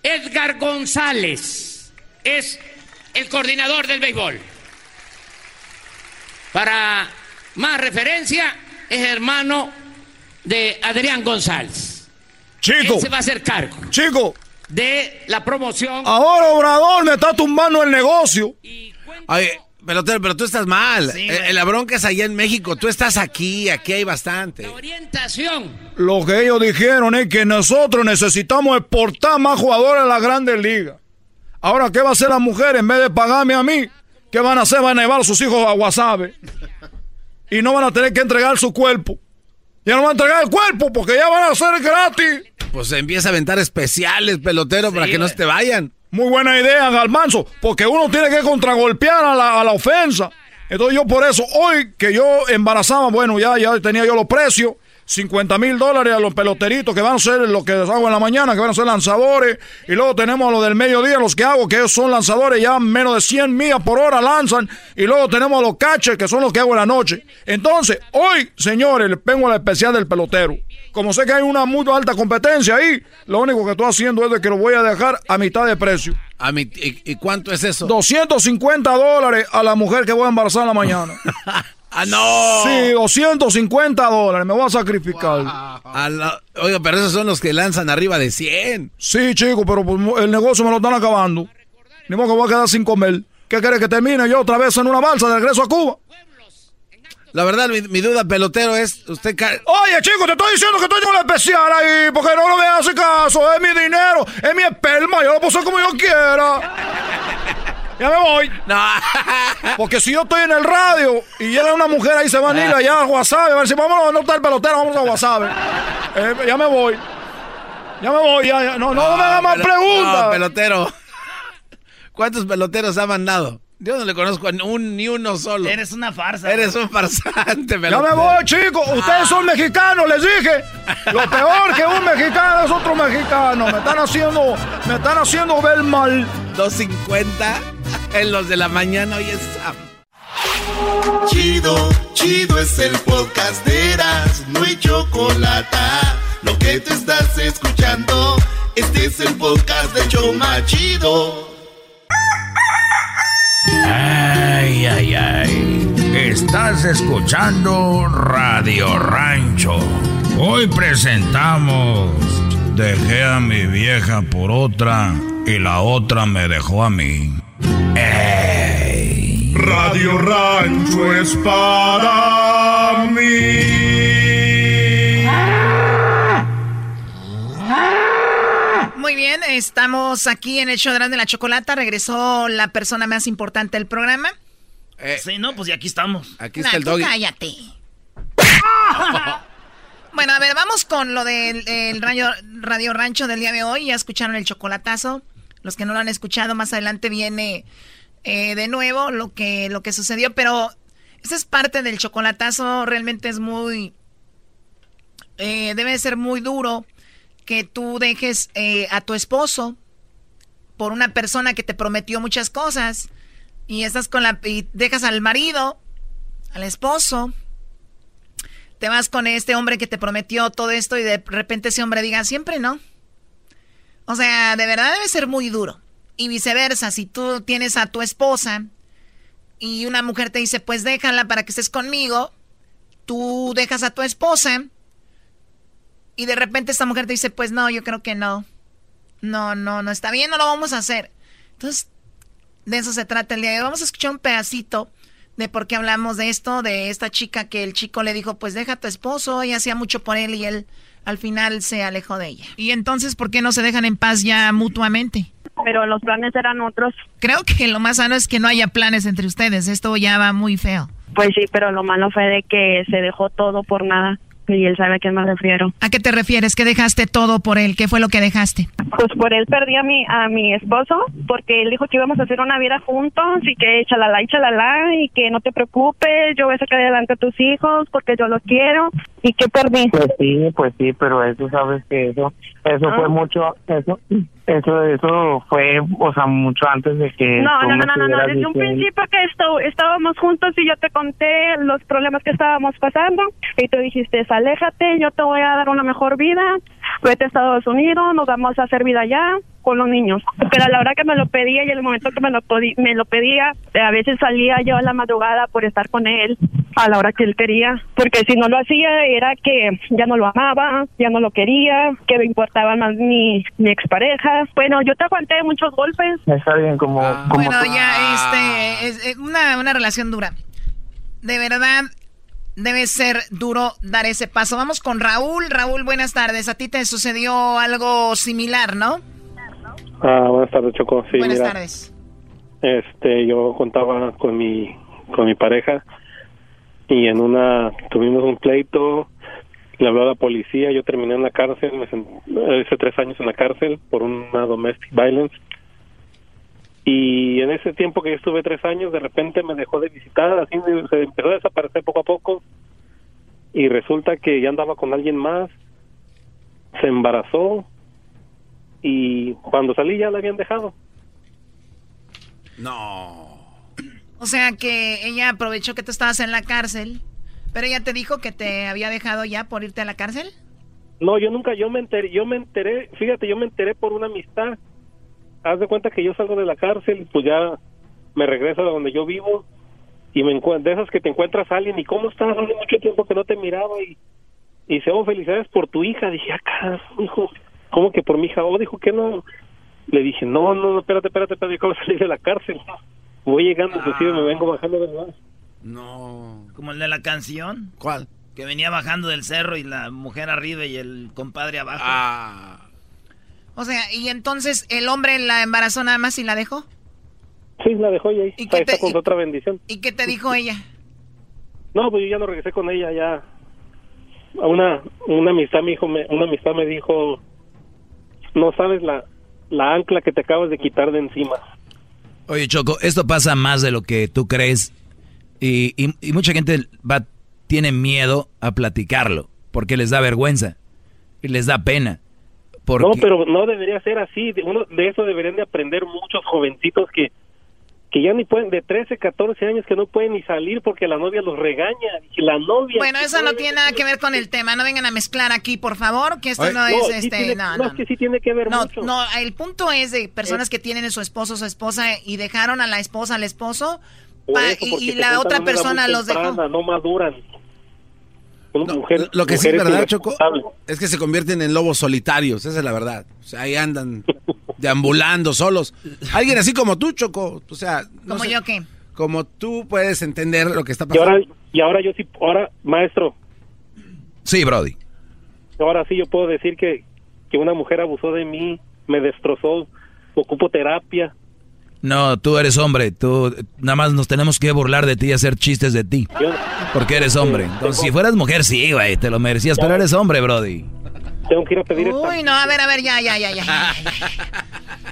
Edgar González. Es el coordinador del béisbol. Para más referencia, es hermano de Adrián González. Chico. Él se va a hacer cargo. Chico. De la promoción. Ahora Obrador me está tumbando el negocio. Oye, pelotero, pero tú estás mal. Sí, Eh, la bronca es allá en México. Tú estás aquí, aquí hay bastante. Orientación. Lo que ellos dijeron es que nosotros necesitamos exportar más jugadores a la Grandes Ligas. Ahora, ¿qué va a hacer la mujer en vez de pagarme a mí? ¿Qué van a hacer? Van a llevar a sus hijos a Guasave. Y no van a tener que entregar su cuerpo. Ya no van a entregar el cuerpo porque ya van a ser gratis. Pues empieza a aventar especiales, pelotero, para que no se te vayan. Muy buena idea, Galmanzo, porque uno tiene que contragolpear a la, a la ofensa. Entonces yo por eso, hoy que yo embarazaba, bueno, ya, ya tenía yo los precios, 50 mil dólares a los peloteritos que van a ser lo que hago en la mañana, que van a ser lanzadores, y luego tenemos a los del mediodía, los que hago, que son lanzadores, ya menos de 100 millas por hora lanzan, y luego tenemos a los catchers, que son los que hago en la noche. Entonces, hoy, señores, les vengo a la especial del pelotero. Como sé que hay una muy alta competencia ahí, lo único que estoy haciendo es de que lo voy a dejar a mitad de precio. A mi, y, y cuánto es eso? 250 dólares a la mujer que voy a embarazar en la mañana. ¡Ah, no! Sí, 250 dólares, me voy a sacrificar. La- oiga, pero esos son los que lanzan arriba de 100. Sí, chico, pero pues, el negocio me lo están acabando. Ni modo que voy a quedar sin comer. ¿Qué querés que termine yo otra vez en una balsa de regreso a Cuba? La verdad, mi, mi duda, pelotero, es usted... Oye, chico, te estoy diciendo que estoy con la especial ahí, porque no lo me hace caso, es mi dinero, es mi esperma, yo lo puedo como yo quiera. Ya me voy. Porque si yo estoy en el radio y llega una mujer ahí, se van a ir allá a WhatsApp, a ver si vamos a no está el pelotero, vamos a WhatsApp. Eh, ya me voy. Ya me voy, ya, ya. No, no, me hagas más preguntas. No, pelotero. ¿Cuántos peloteros ha mandado? Yo no le conozco a un, ni uno solo. Eres una farsa. Eres un farsante, Ya pelotero. me voy, chicos. Ustedes son mexicanos, les dije. Lo peor que un mexicano es otro mexicano. Me están haciendo, me están haciendo ver mal. 250 en los de la mañana hoy es. Chido, chido es el podcast de Eras, no hay chocolate. Lo que te estás escuchando, este es el podcast de Choma Chido. Ay, ay, ay. Estás escuchando Radio Rancho. Hoy presentamos Dejé a mi vieja por otra y la otra me dejó a mí. Ey. Radio Rancho es para bien, estamos aquí en el show de la Chocolata. Regresó la persona más importante del programa. sí, no, pues y aquí estamos. Aquí Nah, tú cállate. Bueno, a ver, vamos con lo del el radio, radio Rancho del día de hoy. Ya escucharon el chocolatazo. Los que no lo han escuchado, más adelante viene eh, de nuevo lo que, lo que sucedió. Pero esa es parte del chocolatazo. Realmente es muy... Eh, debe ser muy duro que tú dejes eh, a tu esposo por una persona que te prometió muchas cosas y estás con la y dejas al marido, al esposo, te vas con este hombre que te prometió todo esto y de repente ese hombre diga siempre no. O sea, de verdad debe ser muy duro. Y viceversa, si tú tienes a tu esposa y una mujer te dice, pues déjala para que estés conmigo, tú dejas a tu esposa y de repente esta mujer te dice, pues no, yo creo que no. No, no, no está bien, no lo vamos a hacer. Entonces, de eso se trata el día de hoy. Vamos a escuchar un pedacito de por qué hablamos de esto, de esta chica que el chico le dijo, pues deja a tu esposo, ella hacía mucho por él y él al final se alejó de ella. Y entonces, ¿por qué no se dejan en paz ya mutuamente? Pero los planes eran otros. Creo que lo más sano es que no haya planes entre ustedes, esto ya va muy feo. Pues sí, pero lo malo fue de que se dejó todo por nada. Y él sabe a qué me refiero. ¿A qué te refieres? ¿Que dejaste todo por él? ¿Qué fue lo que dejaste? Pues por él perdí a mi, a mi esposo, porque él dijo que íbamos a hacer una vida juntos y que chalala y chalala y que no te preocupes, yo voy a sacar adelante a tus hijos porque yo los quiero. ¿Y qué perdí? Pues sí, pues sí, pero eso sabes que eso, eso fue mucho, eso, eso, eso fue, o sea, mucho antes de que. No, no, no, no, no, desde un principio que esto, estábamos juntos y yo te conté los problemas que estábamos pasando y tú dijiste, aléjate, yo te voy a dar una mejor vida, vete a Estados Unidos, nos vamos a hacer vida allá con los niños. Pero a la hora que me lo pedía y en el momento que me lo, me lo pedía, a veces salía yo a la madrugada por estar con él a la hora que él quería, porque si no lo hacía era que ya no lo amaba, ya no lo quería, que me importaba más mi, mi expareja. Bueno, yo te aguanté muchos golpes, Está bien, como. como Bueno, tú- ya, este, es, es una, una relación dura. De verdad, debe ser duro dar ese paso. Vamos con Raúl. Raúl, buenas tardes. A ti te sucedió algo similar, ¿no? Ah, buenas tardes, Choco. Sí, buenas mira, tardes. este, yo contaba con mi, con mi pareja y en una tuvimos un pleito, le habló a la policía, yo terminé en la cárcel, me hice tres años en la cárcel por una domestic violence y en ese tiempo que yo estuve tres años, de repente me dejó de visitar, así se empezó a desaparecer poco a poco y resulta que ya andaba con alguien más, se embarazó y cuando salí ya la habían dejado. No. O sea que ella aprovechó que tú estabas en la cárcel, pero ella te dijo que te había dejado ya por irte a la cárcel. No, yo nunca, yo me enteré, yo me enteré, fíjate, yo me enteré por una amistad. Haz de cuenta que yo salgo de la cárcel, pues ya me regreso a donde yo vivo y me de esas que te encuentras a alguien y cómo estás, hace mucho tiempo que no te miraba y, y se oh, felicidades por tu hija. Dije, acá, hijo, ¿cómo que por mi hija? Oh, dijo que no. Le dije, no, no, no, espérate, espérate, espérate, acabo de salir de la cárcel. Voy llegando, inclusive me vengo bajando de nuevo. No. Como el de la canción. ¿Cuál? Que venía bajando del cerro y la mujer arriba y el compadre abajo. Ah. O sea, y entonces el hombre la embarazó nada más y la dejó. Sí, la dejó y ahí ¿Y está, qué está te- con y- otra bendición. ¿Y qué te dijo ella? No, pues yo ya no regresé con ella, ya. A Una, una amistad me dijo, me- una amistad me dijo, no sabes la, la ancla que te acabas de quitar de encima. Oye, Choco, esto pasa más de lo que tú crees y, y- y mucha gente va, tiene miedo a platicarlo porque les da vergüenza y les da pena. Porque, No, pero no debería ser así. De, uno, de eso deberían de aprender muchos jovencitos que, que ya ni pueden, de 13, 14 años, que no pueden ni salir porque la novia los regaña. Y la novia... Bueno, eso no tiene nada que ver con el tema. No vengan a mezclar aquí, por favor, que esto Ay, no, no, es sí este. tiene- no, no, no, es que sí tiene que ver no, mucho. No, el punto es de personas que tienen a su esposo o su esposa y dejaron a la esposa al esposo Por pa- eso, y, y la otra persona los dejó. No maduran. Lo que sí es verdad, Choco, es que se convierten en lobos solitarios, esa es la verdad. O sea, ahí andan deambulando solos. Alguien así como tú, Choco, o sea... no ¿Como sé, yo qué? Como tú puedes entender lo que está Y pasando. ahora, y ahora yo sí, ahora, maestro, Sí, Brody. ahora sí yo puedo decir que, que una mujer abusó de mí, me destrozó, ocupo terapia. No, tú eres hombre. Tú nada más nos tenemos que burlar de ti y hacer chistes de ti. Porque eres hombre. Entonces, si fueras mujer, sí, güey, te lo merecías. Pero eres hombre, Brody. Tengo que ir a pedir Uy, no, a ver, a ver, ya, ya, ya, ya. ya, ya.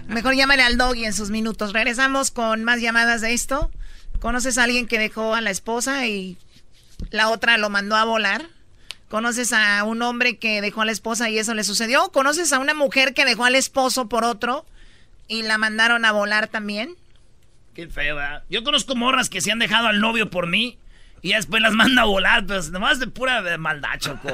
Mejor llámale al doggy en sus minutos. Regresamos con más llamadas de esto. ¿Conoces a alguien que dejó a la esposa y la otra lo mandó a volar? ¿Conoces a un hombre que dejó a la esposa y eso le sucedió? ¿Conoces a una mujer que dejó al esposo por otro y la mandaron a volar también? Qué feo, ¿verdad? Yo conozco morras que se han dejado al novio por mí y después las manda a volar, pues nomás de pura maldad, Choco.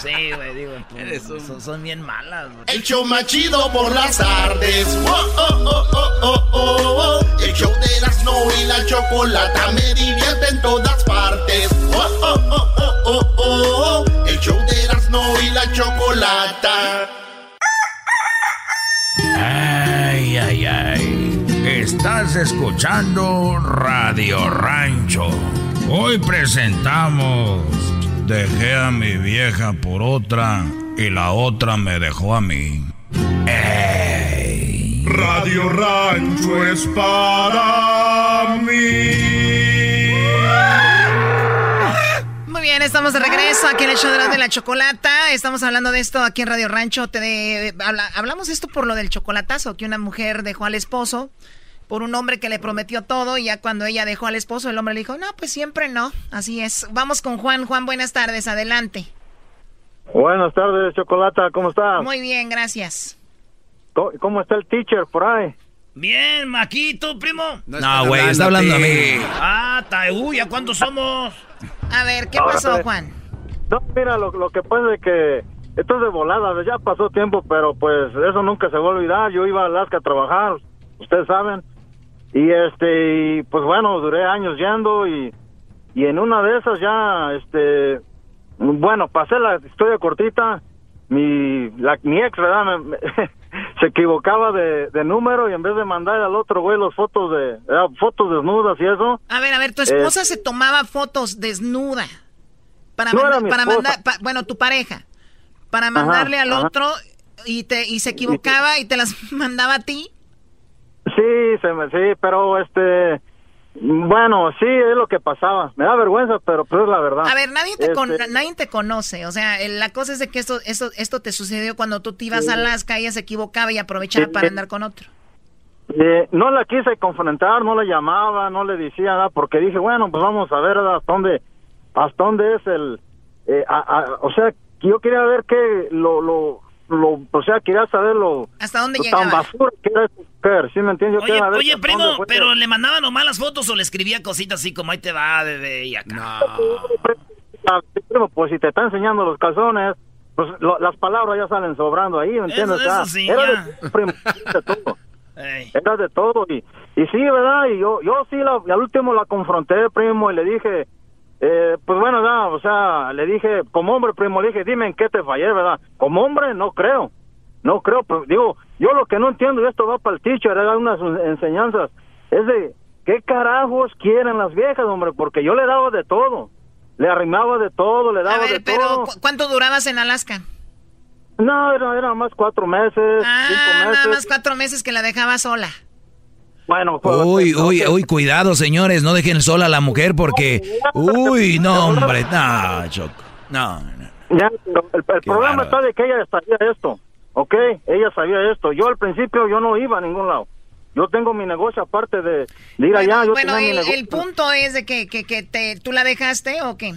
Sí, güey, digo, pues, son, son bien malas. güey. El show más chido por las tardes. Oh, oh, oh, oh, oh, oh, oh. El show de Erasmo y la chocolata me divierte en todas partes. Oh, oh, oh, oh, oh, oh, oh. El show de Erasmo y la chocolata. Ay, ay, ay. Estás escuchando Radio Rancho. Hoy presentamos Dejé a mi vieja por otra y la otra me dejó a mí. ¡Ey! Radio Rancho es para mí. Bien, estamos de regreso aquí en el show de la, de la chocolata. Estamos hablando de esto aquí en Radio Rancho. Te de- habla- hablamos esto por lo del chocolatazo, que una mujer dejó al esposo por un hombre que le prometió todo y ya cuando ella dejó al esposo, el hombre le dijo, no, pues siempre no. Así es. Vamos con Juan. Juan, buenas tardes. Adelante. Buenas tardes, Chocolata, ¿cómo estás? Muy bien, gracias. ¿Cómo, cómo está el teacher por ahí? Bien, Maquito, primo. No, güey, está hablando a mí. Ah, ta, uy, ¿a cuántos somos? A ver, ¿qué Ahora pasó. Juan? No, mira, lo, lo que pasa es que esto es de volada, ya pasó tiempo, pero pues eso nunca se va a olvidar. Yo iba a Alaska a trabajar, ustedes saben, y este, y, pues bueno, duré años yendo y, y en una de esas ya, este, bueno, pasé la historia cortita, mi, la, mi ex, ¿verdad? Me- me- se equivocaba de, de número y en vez de mandar al otro güey las fotos de, eh, fotos desnudas y eso. A ver, a ver, tu Eh, esposa se tomaba fotos desnuda para, No manda- para mandar, pa- bueno, tu pareja, para Ajá, mandarle al ajá. otro y te y se equivocaba y te las mandaba a ti. Sí, se me, sí, pero este, bueno, sí, es lo que pasaba. Me da vergüenza, pero pues es la verdad. A ver, nadie te, con- Este, nadie te conoce, o sea, la cosa es de que esto, esto, esto te sucedió cuando tú te ibas Sí. a Alaska, ella se equivocaba y aprovechaba Sí. para andar con otro. eh, no la quise confrontar, no la llamaba, no le decía nada, porque dije, bueno, pues vamos a ver hasta dónde, hasta dónde es el, eh, a- a- o sea, yo quería ver que lo, lo, lo, o sea, quería saber lo, ¿Hasta dónde lo tan basura que era esa mujer, ¿sí me entiendes? Yo Oye, ver primo, pero le mandaba nomás las fotos o le escribía cositas así como ahí te va, bebé, y acá. Sí, primo, pues si te está enseñando los calzones, pues lo- las palabras ya salen sobrando ahí, ¿me entiendes? Eso- eso sí, era ya. de, primo, de todo. Era de todo. Y, y sí, ¿verdad? Y yo, yo sí, la- y al último la confronté, primo, y le dije, eh, pues bueno, o sea, le dije, como hombre, primo, le dije, dime en qué te fallé, ¿verdad? Como hombre, no creo. No creo, pero digo, yo lo que no entiendo, y esto va para el teacher, era unas enseñanzas, es de, ¿qué carajos quieren las viejas, hombre? Porque yo le daba de todo. Le arrimaba de todo, le daba A ver, de pero todo. ¿cu- ¿cuánto durabas en Alaska? No, era, era más cuatro meses, Ah, cinco meses. nada más cuatro meses que la dejaba sola. Bueno, pues, Uy, uy, uy, cuidado, señores, no dejen sola a la mujer porque... Uy, no, hombre, no, Choco. No, no. Ya, pero el, el problema está de que ella sabía esto, ¿ok? Ella sabía esto. Yo al principio yo no iba a ningún lado. Yo tengo mi negocio aparte de, de ir allá. Yo Bueno, el, el punto es de que, que, que te, tú la dejaste o qué?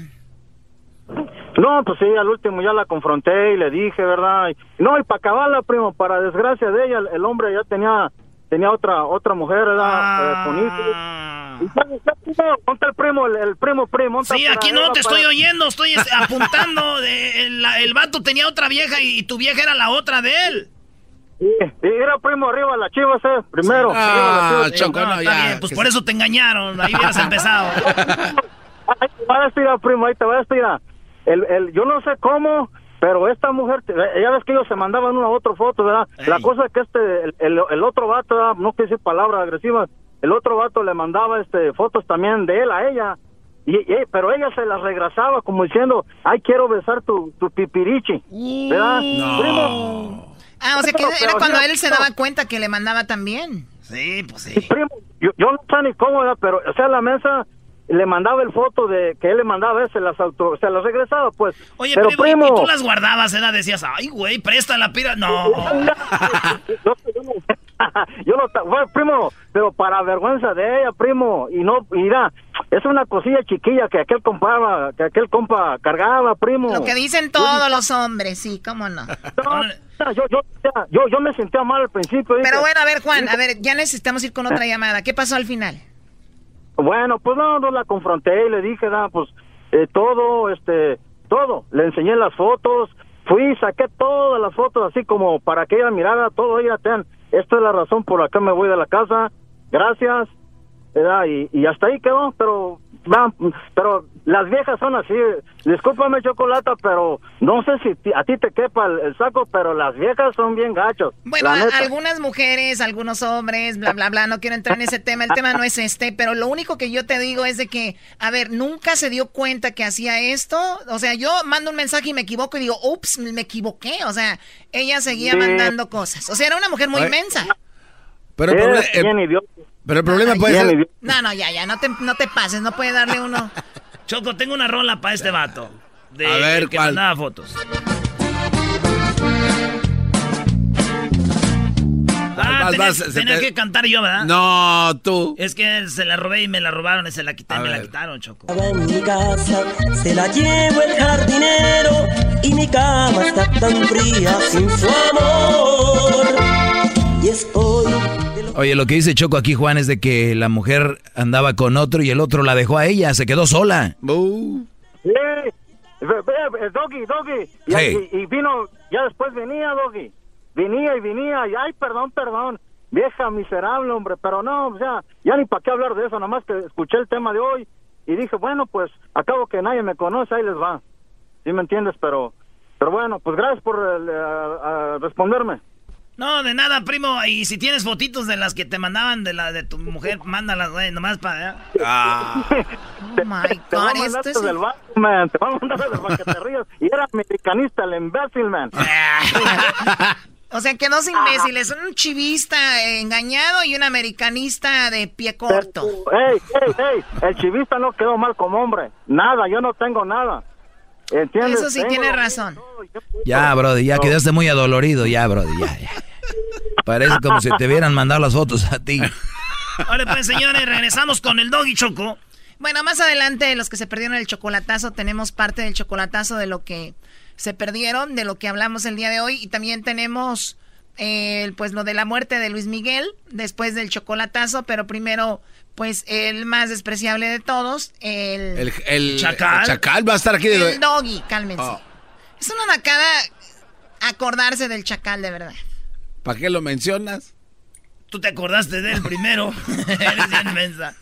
No, pues sí, al último ya la confronté y le dije, ¿verdad? No, y para acabarla, primo, para desgracia de ella, el, el hombre ya tenía tenía otra otra mujer, ¿verdad? Eh. Y ya- ya, primo, ponte el primo, el, el primo, primo. Sí, aquí no te para- estoy oyendo, estoy es- apuntando. De, el, la- el vato tenía otra vieja y, tu vieja era la otra de él. Sí, era primo arriba la chivas, eh, primero. Sí. Ah, Chivas. Choco, no, está bien, pues por eso te engañaron, ahí hubieras empezado. Ahí te va a decir, primo, ahí te va a decir. El, el, yo no sé cómo, pero esta mujer, te- ya ves que ellos se mandaban una u otra foto, ¿verdad? La cosa es que este, el, el, el otro vato, ¿verdad? no quiero decir palabras agresivas, el otro vato le mandaba este fotos también de él a ella. Y, y- pero ella se las regresaba como diciendo, ay, quiero besar tu, tu pipirichi, ¿verdad? Primo, Ah, o sea que Pero, era pero, cuando no, él se no. daba cuenta que le mandaba también. Sí, pues sí. primo, yo, yo no sé ni cómo era, pero, o sea, la mesa le mandaba el foto de que él le mandaba ese, las auto, se las regresaba, pues. Oye, pero primo, primo, ¿y tú las guardabas, ¿eh? Decías, ay, güey, presta la pira. No. yo lo bueno, primo, pero para vergüenza de ella, primo, y no, mira, es una cosilla chiquilla que aquel compraba, que aquel compa cargaba, primo. Lo que dicen todos los hombres, sí, cómo no. No, yo, yo, yo, yo me sentía mal al principio. dije- Pero bueno, a ver, Juan, a ver, ya necesitamos ir con otra llamada. ¿Qué pasó al final? Bueno, pues no, no la confronté y le dije, da, pues eh, todo, este, todo. Le enseñé las fotos, fui, saqué todas las fotos así como para que ella mirara todo. Ella, ten, esta es la razón por la que me voy de la casa. Gracias. ¿Verdad? Y, y hasta ahí quedó, pero va, pero las viejas son así. Discúlpame, Chocolata, pero no sé si ti- a ti te quepa el, el saco, pero las viejas son bien gachos. Bueno, algunas mujeres, algunos hombres, bla, bla, bla, no quiero entrar en ese tema, el tema no es este, pero lo único que yo te digo es de que, a ver, nunca se dio cuenta que hacía esto, o sea, yo mando un mensaje y me equivoco y digo, ups, me equivoqué, o sea, ella seguía Sí. mandando cosas, o sea, era una mujer muy Ay. inmensa. Pero el, proble- el- pero el problema puede ser... No, no, ya, ya, no te, no te pases, no puede darle uno. Choco, tengo una rola para este vato. De, A ver, el que ¿cuál? mandaba fotos. Ah, vas, tenía, vas, te- que cantar yo, ¿verdad? No, tú. Es que se la robé y me la robaron y se la quité A me la quitaron, Choco. en mi casa se la llevo el jardinero y mi cama está tan fría sin su amor. Y estoy Oye, lo que dice Choco aquí, Juan, es de que la mujer andaba con otro y el otro la dejó a ella, se quedó sola. Sí, ve- ve- ve, Doggy, Doggy. Y, Sí. y- y vino, ya después venía, Doggy. Venía y venía, y ay, perdón, perdón. Vieja miserable, hombre, pero no, o sea, ya ni para qué hablar de eso, nomás que escuché el tema de hoy y dije, bueno, pues, acabo que nadie me conoce, ahí les va. ¿Sí me entiendes? Pero, pero bueno, pues gracias por eh, a- a responderme. No, de nada, primo. Y si tienes fotitos de las que te mandaban de la de tu mujer, mándalas, güey, nomás para... Ah. Oh my Te God, mandar esto es... del banco, man, te voy a mandar del banco, que te rías. Y era americanista, el imbécil, man. O sea, que dos imbéciles, un chivista eh, engañado y un americanista de pie corto. Ey, ey, ey, el chivista no quedó mal como hombre. Nada, yo no tengo nada. ¿Entiendes? Eso sí, Tengo tiene razón. Ya, Brody, ya quedaste muy adolorido, ya, Brody, ya, ya. Parece como si te hubieran mandado las fotos a ti. Ahora pues, señores, regresamos con el doggy Choco. Bueno, más adelante, los que se perdieron el chocolatazo, tenemos parte del chocolatazo de lo que se perdieron, de lo que hablamos el día de hoy. Y también tenemos, eh, pues, lo de la muerte de Luis Miguel después del chocolatazo. Pero primero, pues, el más despreciable de todos, el... El, el- Chacal. el chacal va a estar aquí. de- El doggy, cálmense. Oh. Es una nacada acordarse del chacal, de verdad. ¿Para qué lo mencionas? Tú te acordaste de él primero. Eres bien mensa.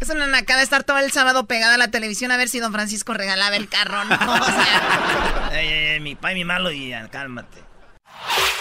Es una nacada estar todo el sábado pegada a la televisión a ver si don Francisco regalaba el carro, ¿no? O sea, Ey, ey, ey, mi pa y mi malo y cálmate.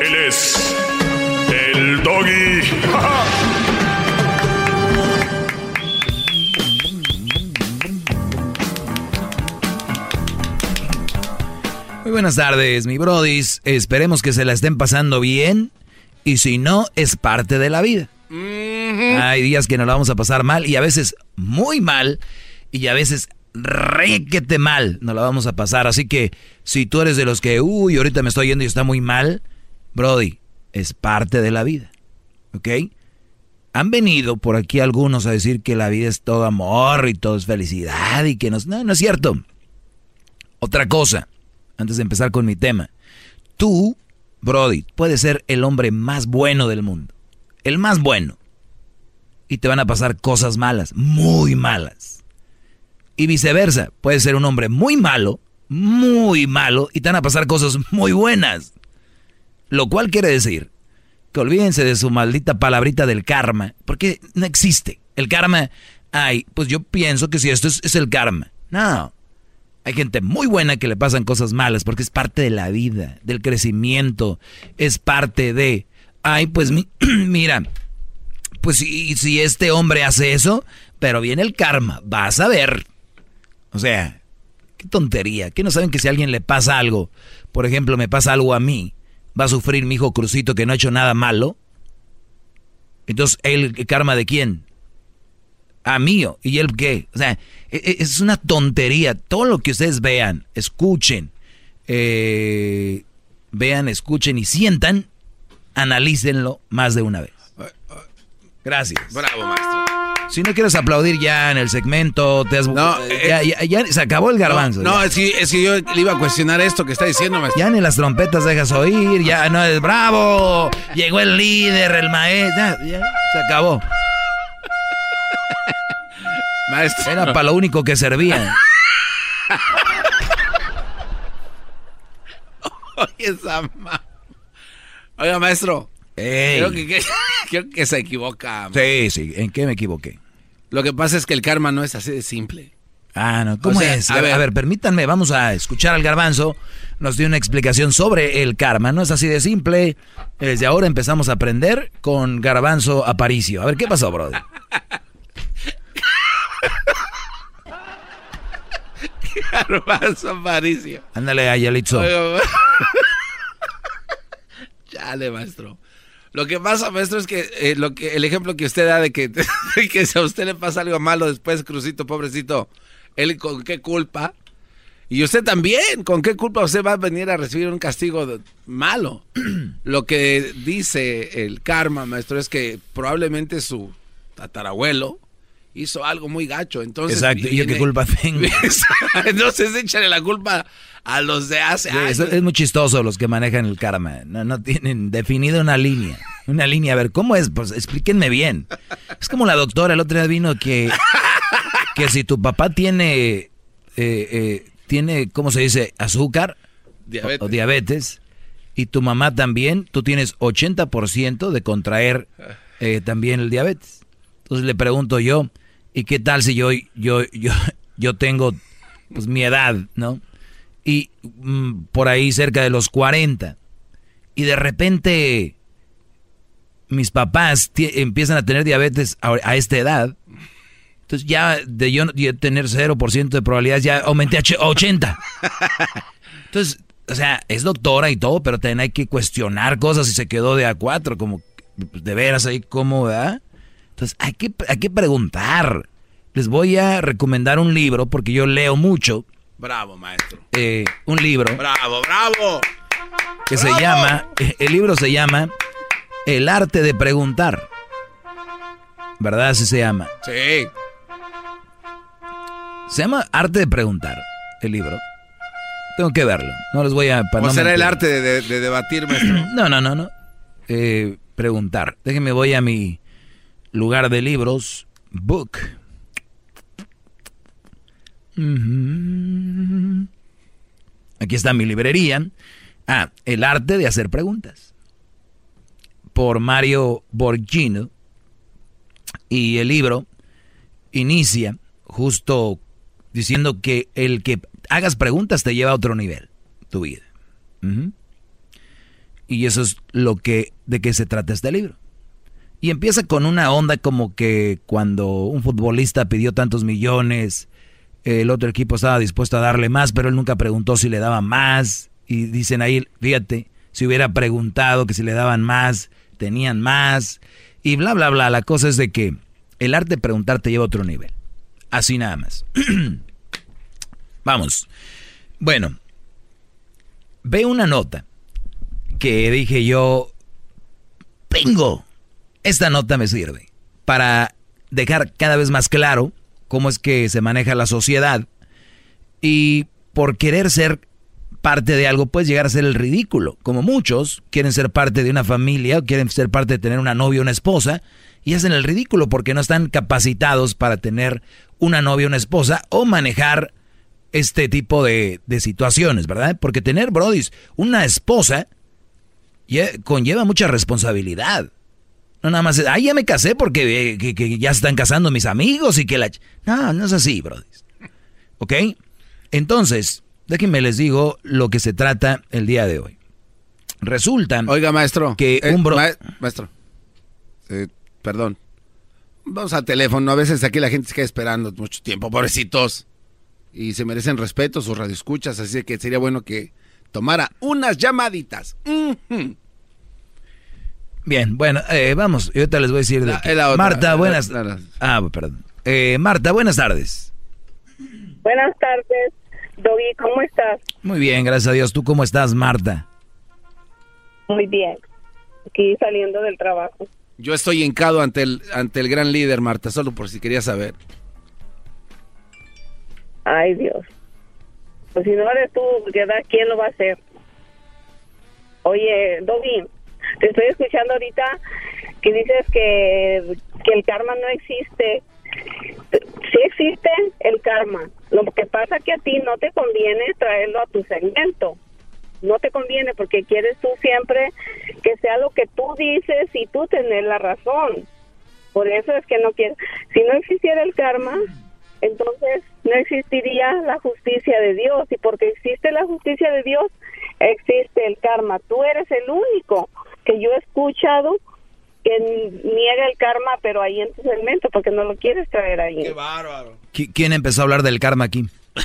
Él es el doggy. Muy buenas tardes, mi brodis. Esperemos que se la estén pasando bien. Y si no, es parte de la vida. Hay días que nos la vamos a pasar mal y a veces muy mal y a veces requete mal nos la vamos a pasar. Así que si tú eres de los que, uy, ahorita me estoy yendo y está muy mal, Brody, es parte de la vida. ¿Ok? Han venido por aquí algunos a decir que la vida es todo amor y todo es felicidad y que no, no, no es cierto. Otra cosa, antes de empezar con mi tema. Tú, Brody, puedes ser el hombre más bueno del mundo. El más bueno. Y te van a pasar cosas malas, muy malas. Y viceversa, puedes ser un hombre muy malo, muy malo, y te van a pasar cosas muy buenas. Lo cual quiere decir que olvídense de su maldita palabrita del karma, porque no existe. El karma, ay, pues yo pienso que si esto es, el karma. No, hay gente muy buena que le pasan cosas malas porque es parte de la vida, del crecimiento, es parte de, ay, pues mira, pues si, si este hombre hace eso, pero viene el karma, vas a ver. O sea, qué tontería, que no saben que si a alguien le pasa algo, por ejemplo, me pasa algo a mí, va a sufrir mi hijo Crucito que no ha hecho nada malo. Entonces, ¿el karma de quién? A mío. ¿Y él qué? O sea, e, e, es una tontería. Todo lo que ustedes vean, escuchen, eh, vean, escuchen y sientan, analícenlo más de una vez. Gracias. Bravo, maestro. Si no quieres aplaudir ya en el segmento, te has... No, eh, ya, se acabó el garbanzo. No, es, que, yo le iba a cuestionar esto que está diciendo, maestro. Ya ni las trompetas dejas oír, ya no es bravo. Llegó el líder, el maestro. Ya, se acabó. maestro. Era para lo único que servía. Oye, esa Oiga, maestro. Creo que, creo que se equivoca. Sí, sí. ¿En qué me equivoqué? Lo que pasa es que el karma no es así de simple. Ah, no. ¿Cómo es? A ver, a ver, permítanme, vamos a escuchar al garbanzo. Nos dio una explicación sobre el karma. No es así de simple. Desde ahora empezamos a aprender con garbanzo Aparicio. A ver, ¿qué pasó, brother? garbanzo Aparicio. Ándale, Ayalitzo. Chale, maestro. Lo que pasa, maestro, es que, eh, lo que el ejemplo que usted da de que, que si a usted le pasa algo malo después, Crucito, pobrecito, él con qué culpa. Y usted también, ¿con qué culpa usted va a venir a recibir un castigo malo? Lo que dice el karma, maestro, es que probablemente su tatarabuelo hizo algo muy gacho. Entonces, Exacto, ¿y yo qué culpa tengo? Entonces échale la culpa a los de hace años. Es, muy chistoso los que manejan el karma. No, no tienen definido una línea. Una línea, a ver, ¿cómo es? Pues explíquenme bien. Es como la doctora el otro día vino que, que si tu papá tiene, eh, eh, tiene, ¿cómo se dice? Azúcar O, diabetes. Y tu mamá también, tú tienes 80% de contraer eh, también el diabetes. Entonces le pregunto yo, ¿y qué tal si yo, yo, yo, yo tengo pues mi edad, ¿no? y mm, por ahí cerca de los 40. Y de repente mis papás empiezan a tener diabetes a, esta edad. Entonces ya de yo, tener 0% de probabilidades ya aumenté a 80. Entonces, o sea, es doctora y todo, pero también hay que cuestionar cosas y se quedó de A4, como de veras ahí cómo, ¿verdad? Entonces, hay que, hay que preguntar. Les voy a recomendar un libro porque yo leo mucho Bravo, maestro. Eh, un libro. Bravo, bravo. Que se llama, eh, el libro se llama El arte de preguntar. ¿Verdad? Así se llama. Sí. Se llama Arte de preguntar, el libro. Tengo que verlo. No les voy a... ¿O será el arte de, debatir, maestro? No, no, no, no. Eh, preguntar. Déjenme, voy a mi lugar de libros. Book. Aquí está mi librería. Ah, El arte de hacer preguntas. Por Mario Borgino. Y el libro inicia justo diciendo que el que hagas preguntas te lleva a otro nivel, tu vida. Y eso es lo que, de qué se trata este libro. Y empieza con una onda como que cuando un futbolista pidió tantos millones el otro equipo estaba dispuesto a darle más, pero él nunca preguntó si le daban más. Y dicen ahí, fíjate, si hubiera preguntado que si le daban más, tenían más. Y bla, bla, bla. La cosa es de que el arte de preguntar te lleva a otro nivel. Así nada más. Vamos. Bueno, ve una nota que dije yo, tengo. Esta nota me sirve para dejar cada vez más claro cómo es que se maneja la sociedad. Y por querer ser parte de algo, puedes llegar a ser el ridículo. Como muchos quieren ser parte de una familia, o quieren ser parte de tener una novia o una esposa, y hacen el ridículo porque no están capacitados para tener una novia o una esposa o manejar este tipo de, de situaciones, ¿verdad? Porque tener, brodis, una esposa conlleva mucha responsabilidad. No nada más, ay, ya me casé porque eh, que, ya están casando mis amigos y que la... No, no es así, brother. ¿Ok? Entonces, déjenme les digo lo que se trata el día de hoy. Resulta... Oiga, maestro. Que un bro... maestro. Eh, perdón. Vamos al teléfono. A veces aquí la gente se queda esperando mucho tiempo, pobrecitos. Y se merecen respeto sus radioescuchas, así que sería bueno que tomara unas llamaditas. Bien, bueno, eh, vamos, yo ahorita les voy a decir de Marta, buenas. ah, perdón. Eh, Marta, buenas tardes. Buenas tardes, Doggy, ¿cómo estás? Muy bien, gracias a Dios. ¿Tú cómo estás, Marta? Muy bien. Aquí saliendo del trabajo. Yo estoy hincado ante el, ante el gran líder, Marta, solo por si querías saber. Ay, Dios. Pues si no eres tú, ¿quién lo va a hacer? Oye, Dobby, te estoy escuchando ahorita que dices que, que el karma no existe. Sí existe el karma. Lo que pasa es que a ti no te conviene traerlo a tu segmento. No te conviene porque quieres tú siempre que sea lo que tú dices y tú tener la razón. Por eso es que no quieres. Si no existiera el karma, entonces no existiría la justicia de Dios. Y porque existe la justicia de Dios, existe el karma. Tú eres el único que yo he escuchado que niega el karma, pero ahí en tu segmento, porque no lo quieres traer ahí. ¡Qué bárbaro! ¿Quién empezó a hablar del karma aquí? Tú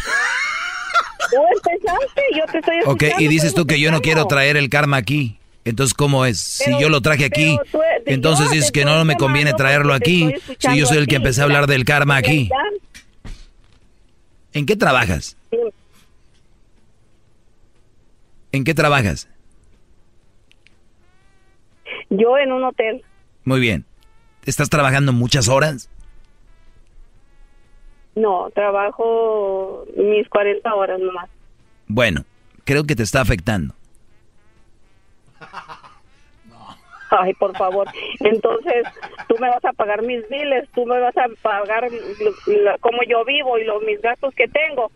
empezaste, yo te estoy escuchando. Ok, y dices tú que yo no quiero traer el karma aquí. Entonces, ¿cómo es? si yo lo traje aquí, entonces dices que no me conviene traerlo aquí, si yo soy el que empecé a hablar del karma aquí. ¿En qué trabajas? ¿En qué trabajas? Yo en un hotel. Muy bien. ¿Estás trabajando muchas horas? No, trabajo mis 40 horas nomás. Bueno, creo que te está afectando. Ay, por favor. Entonces, tú me vas a pagar mis biles, tú me vas a pagar como yo vivo y los mis gastos que tengo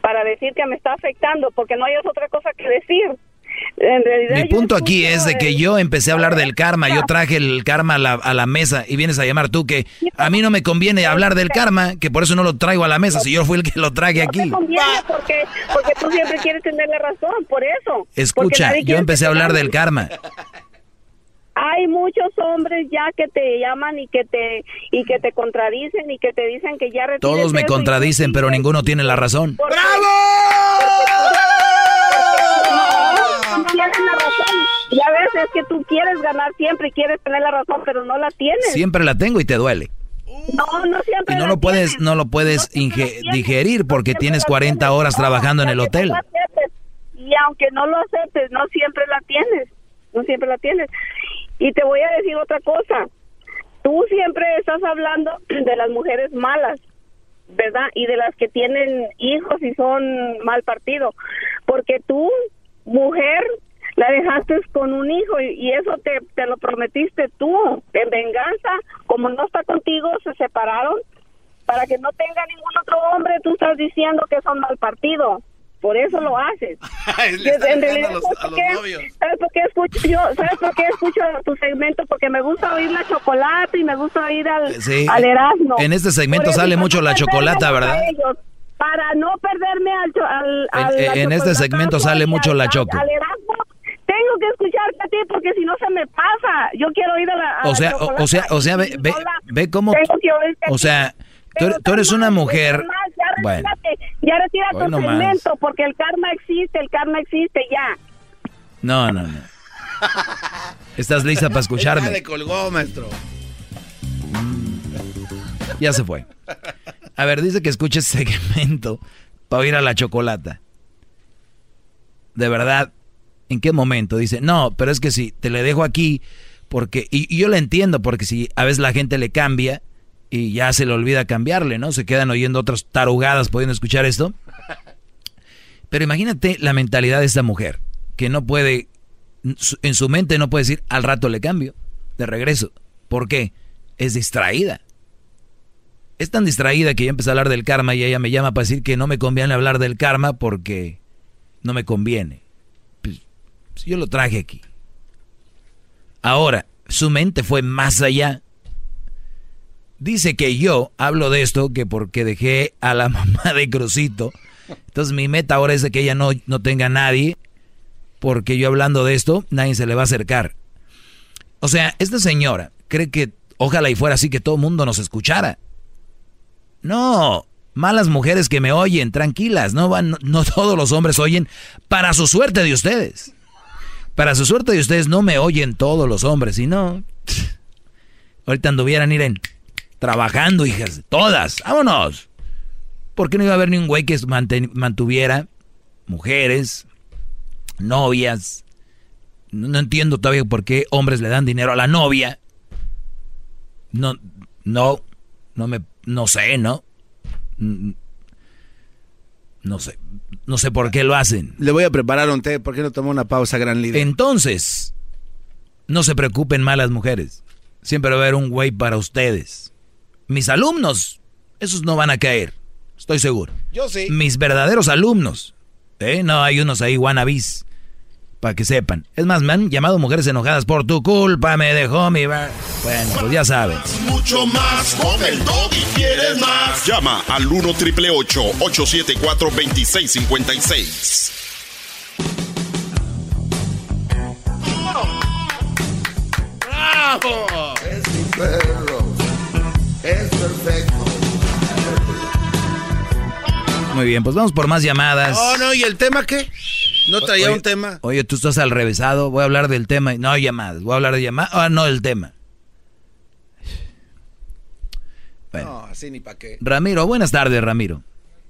para decir que me está afectando, porque no hay otra cosa que decir. Mi punto aquí es de que yo empecé a hablar del karma, yo traje el karma a la, mesa y vienes a llamar tú que a mí no me conviene hablar del karma, que por eso no lo traigo a la mesa, si yo fui el que lo traje aquí. No te conviene porque, porque tú siempre quieres tener la razón, por eso. Escucha, yo empecé a hablar del karma hay muchos hombres ya que te llaman y que te y que te contradicen y que te dicen que ya todos me contradicen pero ninguno tiene la razón bravo ya ves es que tú quieres ganar siempre y quieres tener la razón pero no la tienes. Siempre la tengo y te duele. No, no siempre y no lo puedes no lo puedes digerir porque tienes 40 horas trabajando en el hotel. y aunque no lo aceptes no siempre la tienes. No siempre la tienes. Y te voy a decir otra cosa. Tú siempre estás hablando de las mujeres malas, ¿verdad? Y de las que tienen hijos y son mal partido. Porque tú, mujer, la dejaste con un hijo y, eso te, te, lo prometiste tú. En venganza, como no está contigo, se separaron. Para que no tenga ningún otro hombre, tú estás diciendo que son mal partido por eso lo haces. realidad, ¿sabes, por qué? escucho yo? ¿Sabes por qué escucho tu segmento? Porque me gusta oír la chocolate y me gusta oír al, al Erasmo. En este segmento sale mucho la chocolata, ¿verdad? Para no perderme al, al, en, este segmento sale mucho la choco. Al Erasmo, tengo que escucharte a ti porque si no se me pasa. Yo quiero oír a la. o, sea, o, sea, o sea, ve, ve, ve cómo. O sea, tú, eres una mujer. bueno. Ya retira tu segmento porque el karma existe, el karma existe ya. No, no, no. ¿Estás lista para escucharme? Ya le colgó, maestro. Ya se fue. A ver, dice que escuches segmento para oír a la chocolata. De verdad, ¿en qué momento? Dice, no, pero es que si te le dejo aquí, porque, y, y yo lo entiendo, porque si a veces la gente le cambia, y ya se le olvida cambiarle, ¿no? Se quedan oyendo otras tarugadas pudiendo escuchar esto. Pero imagínate la mentalidad de esta mujer, que no puede, en su mente no puede decir, al rato le cambio, de regreso. ¿Por qué? Es distraída. Es tan distraída que ya empecé a hablar del karma y ella me llama para decir que no me conviene hablar del karma porque no me conviene. Pues, yo lo traje aquí. Ahora, su mente fue más allá. Dice que yo hablo de esto que porque dejé a la mamá de Crucito. Entonces mi meta ahora es que ella no, no tenga nadie. Porque yo hablando de esto, nadie se le va a acercar. O sea, esta señora cree que ojalá y fuera así que todo el mundo nos escuchara. No, malas mujeres que me oyen, tranquilas, no van, no todos los hombres oyen para su suerte de ustedes. Para su suerte de ustedes no me oyen todos los hombres, y no. Ahorita anduvieran ir trabajando, hijas, todas, vámonos. ¿Por qué no iba a haber ni un güey que mantuviera mujeres, novias? No, no, entiendo todavía por qué hombres le dan dinero a la novia. No, no, no me, no sé, ¿no? No sé. No sé por qué lo hacen. Le voy a preparar un té. ¿Por qué no toma una pausa, gran líder? Entonces, no se preocupen malas mujeres. Siempre va a haber un güey para ustedes. Mis alumnos, esos no van a caer. Estoy seguro. Yo sí. Mis verdaderos alumnos. ¿eh? No hay unos ahí wannabes para que sepan. Es más, me han llamado mujeres enojadas por tu culpa, me dejó mi... Bueno, pues ya saben. Mucho más, con el y quieres más. Llama al 1 triple 874 2656. ¡Bravo! Es mi perro. Es perfecto. Muy bien, pues vamos por más llamadas. Oh, no, ¿y el tema qué? No traía un tema. Oye, tú estás al revésado, voy a hablar del tema. No, llamadas, voy a hablar de llamadas. Ah, no, del tema. No, así ni para qué. Ramiro, buenas tardes, Ramiro.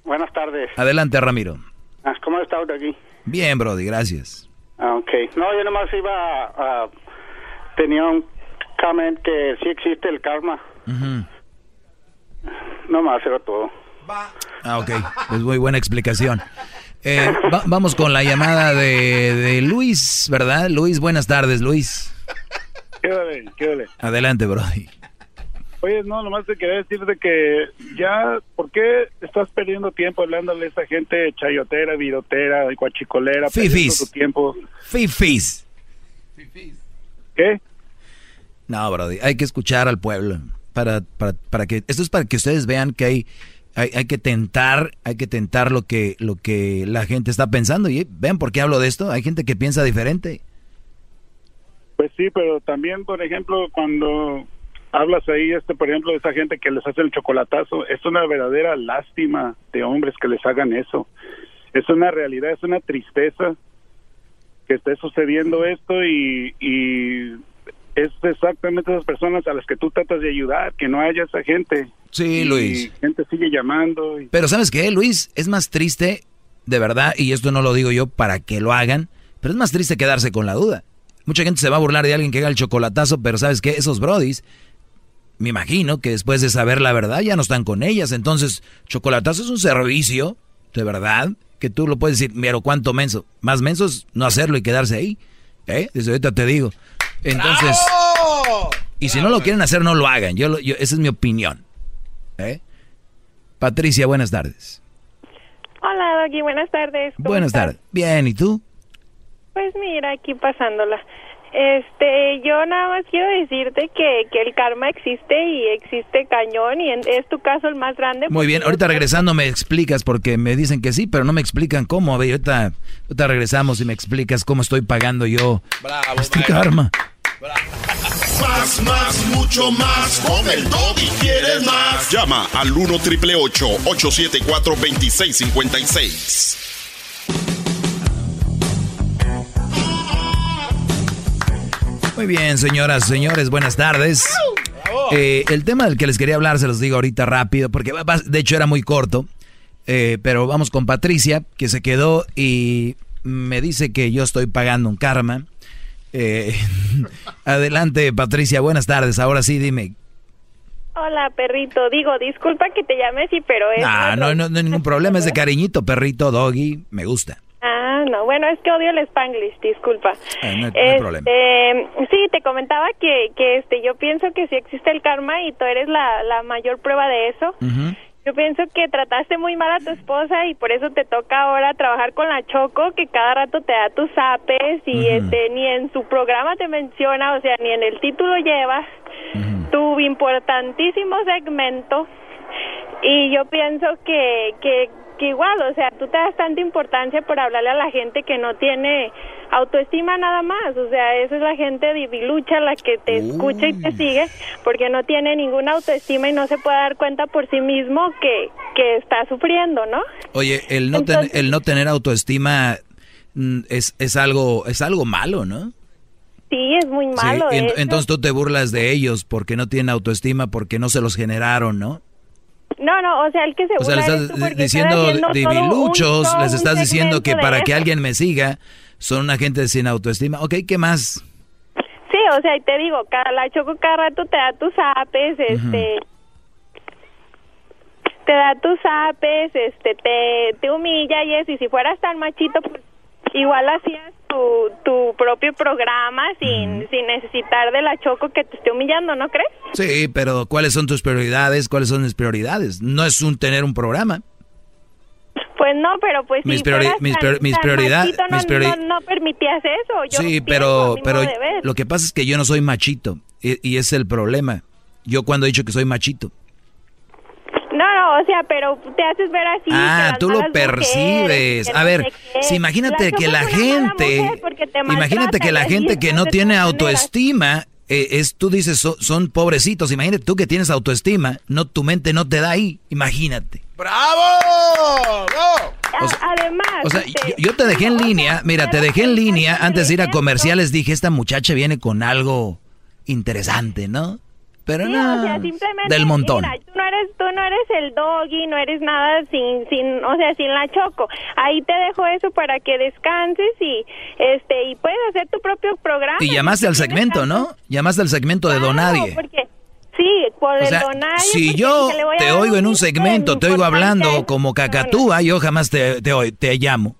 Buenas tardes. Adelante, Ramiro. Ah, ¿Cómo está usted aquí? Bien, Brody, gracias. Ah, ok. No, yo nomás iba a... tenía un comment que sí existe el karma. Nomás era todo. Ah, ok. Es muy buena explicación. Eh, vamos con la llamada de, Luis, ¿verdad? Luis, buenas tardes, Luis. Quédale, quédale. Adelante, Brody. Oye, no, nomás te quería decir de que ya, ¿por qué estás perdiendo tiempo hablándole a esa gente chayotera, virotera, cuachicolera? Fifis. Tu tiempo? Fifis. ¿Qué? No, Brody, hay que escuchar al pueblo. Para, para, para que, esto es para que ustedes vean que hay hay, hay, que tentar, hay que tentar lo que, lo que la gente está pensando. Y vean por qué hablo de esto. Hay gente que piensa diferente. Pues sí, pero también, por ejemplo, cuando hablas ahí, este, por ejemplo, de esa gente que les hace el chocolatazo, es una verdadera lástima de hombres que les hagan eso. Es una realidad, es una tristeza que esté sucediendo esto y, y es exactamente esas personas a las que tú tratas de ayudar, que no haya esa gente. Sí, Luis. gente sigue llamando. Pero ¿sabes qué, Luis? Es más triste, de verdad, y esto no lo digo yo para que lo hagan, pero es más triste quedarse con la duda. Mucha gente se va a burlar de alguien que haga el chocolatazo, pero ¿sabes qué? Esos brodis, me imagino que después de saber la verdad ya no están con ellas. Entonces, chocolatazo es un servicio, de verdad, que tú lo puedes decir, pero ¿cuánto menso? Más menso es no hacerlo y quedarse ahí. ¿Eh? Desde ahorita te digo. Entonces, y si no lo quieren hacer, no lo hagan. Yo, esa es mi opinión. ¿Eh? Patricia, buenas tardes. Hola, Doggy, buenas tardes. Buenas tardes. Bien, ¿y tú? Pues mira, aquí pasándola. Este, yo nada más quiero decirte que, que el karma existe y existe cañón y es tu caso el más grande. Muy bien, ahorita regresando me explicas porque me dicen que sí, pero no me explican cómo. A ver, ahorita, ahorita regresamos y me explicas cómo estoy pagando yo bravo, este karma. Más, más, mucho más. Con el y quieres más. Llama al 1 triple 874 2656. Muy bien, señoras, señores, buenas tardes. Eh, el tema del que les quería hablar se los digo ahorita rápido, porque de hecho era muy corto. Eh, pero vamos con Patricia, que se quedó y me dice que yo estoy pagando un karma. Eh, adelante, Patricia, buenas tardes. Ahora sí, dime. Hola, perrito. Digo, disculpa que te llame así, pero es... no, no, no, ningún problema, es de cariñito, perrito, doggy, me gusta. Ah, no, bueno, es que odio el spanglish, disculpa. Eh, no, hay, problema. Este, sí, te comentaba que, que este, yo pienso que sí existe el karma y tú eres la, la mayor prueba de eso. Yo pienso que trataste muy mal a tu esposa y por eso te toca ahora trabajar con la Choco, que cada rato te da tus apes y este ni en su programa te menciona, o sea, ni en el título llevas tu importantísimo segmento. Y yo pienso que, que, que igual, o sea, tú te das tanta importancia por hablarle a la gente que no tiene autoestima nada más, o sea, esa es la gente divilucha la que te escucha y te sigue porque no tiene ninguna autoestima y no se puede dar cuenta por sí mismo que, que está sufriendo, ¿no? Oye, el no, el no tener autoestima mm, es, es, algo, es algo malo, ¿no? Sí, es muy malo. entonces tú te burlas de ellos porque no tienen autoestima, porque no se los generaron, ¿no? No, no, o sea, el que se O sea, le estás diciendo diviluchos, les estás diciendo que para que alguien me siga, son una gente sin autoestima. Ok, ¿qué más? Sí, o sea, y te digo, la Choco cada rato te da tus apes, este... Te da tus apes, este, te, te humilla y eso, y si fueras tan machito, pues igual hacías tu, tu propio programa sin, sin necesitar de la Choco que te esté humillando, ¿no crees? Sí, pero ¿cuáles son tus prioridades? ¿Cuáles son mis prioridades? No es un tener un programa. Pues no, pero pues mis, mis, mis prioridades no, permitías eso. sí, pero pero lo que pasa es que yo no soy machito y, y es el problema. Yo cuando he dicho que soy machito. No, no, o sea, pero te haces ver así. Ah, tú lo percibes. a ver, si imagínate que la gente, imagínate que la gente que no tiene autoestima, eh, es, tú dices, son pobrecitos. Imagínate tú que tienes autoestima, no, tu mente no te da ahí. Imagínate. ¡Bravo! Además, o sea, este, yo, te dejé en línea, mira, te dejé en línea antes de ir a comerciales, dije, esta muchacha viene con algo interesante, ¿no? Pero no, del montón. tú no eres tú no eres el doggy, no eres nada sin sin, o sea, sin la choco. Ahí te dejo eso para que descanses y este y puedes hacer tu propio programa. Y llamaste al segmento, ¿no? Llamaste al segmento de Donadie. Porque Sí, por el Donadie. Si yo te oigo en un segmento, te oigo hablando como cacatúa, yo jamás te, te, te llamo.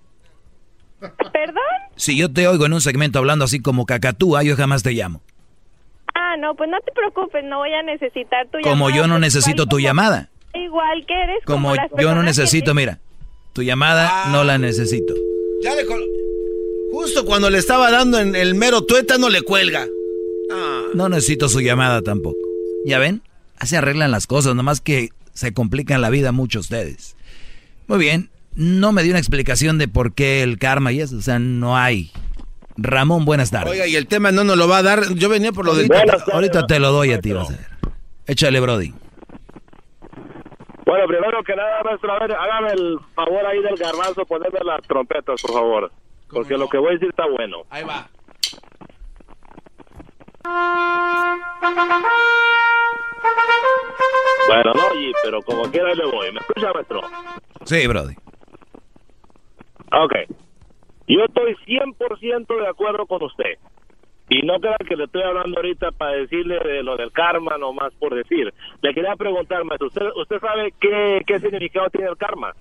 ¿Perdón? Si yo te oigo en un segmento hablando así como cacatúa, yo jamás te llamo. Ah, no, pues no te preocupes, no voy a necesitar tu llamada. Como yo no necesito tu llamada. Igual que eres. Como, yo no necesito, mira, tu llamada no la necesito. Ya le Justo cuando le estaba dando en el mero tuétano le cuelga. No necesito su llamada tampoco. ¿Ya ven? Así arreglan las cosas, nomás que se complican la vida mucho ustedes. Muy bien, no me dio una explicación de por qué el karma y eso, o sea, no hay. Ramón, buenas tardes. Oiga, y el tema no nos lo va a dar. Yo venía por lo del. Ahorita te lo doy a ti, vas a ver. Échale, Brody. Bueno, primero que nada, maestro, a ver, hágame el favor ahí del garbanzo, ponerme las trompetas, por favor. Porque lo que voy a decir está bueno. Ahí va. Bueno, no, pero como quiera le voy. ¿Me escucha, maestro? Sí, Brody. Ok. Yo estoy 100% de acuerdo con usted. Y no crean que le estoy hablando ahorita para decirle de lo del karma, nomás por decir. Le quería preguntar, maestro, ¿usted, usted sabe qué, qué significado tiene el karma?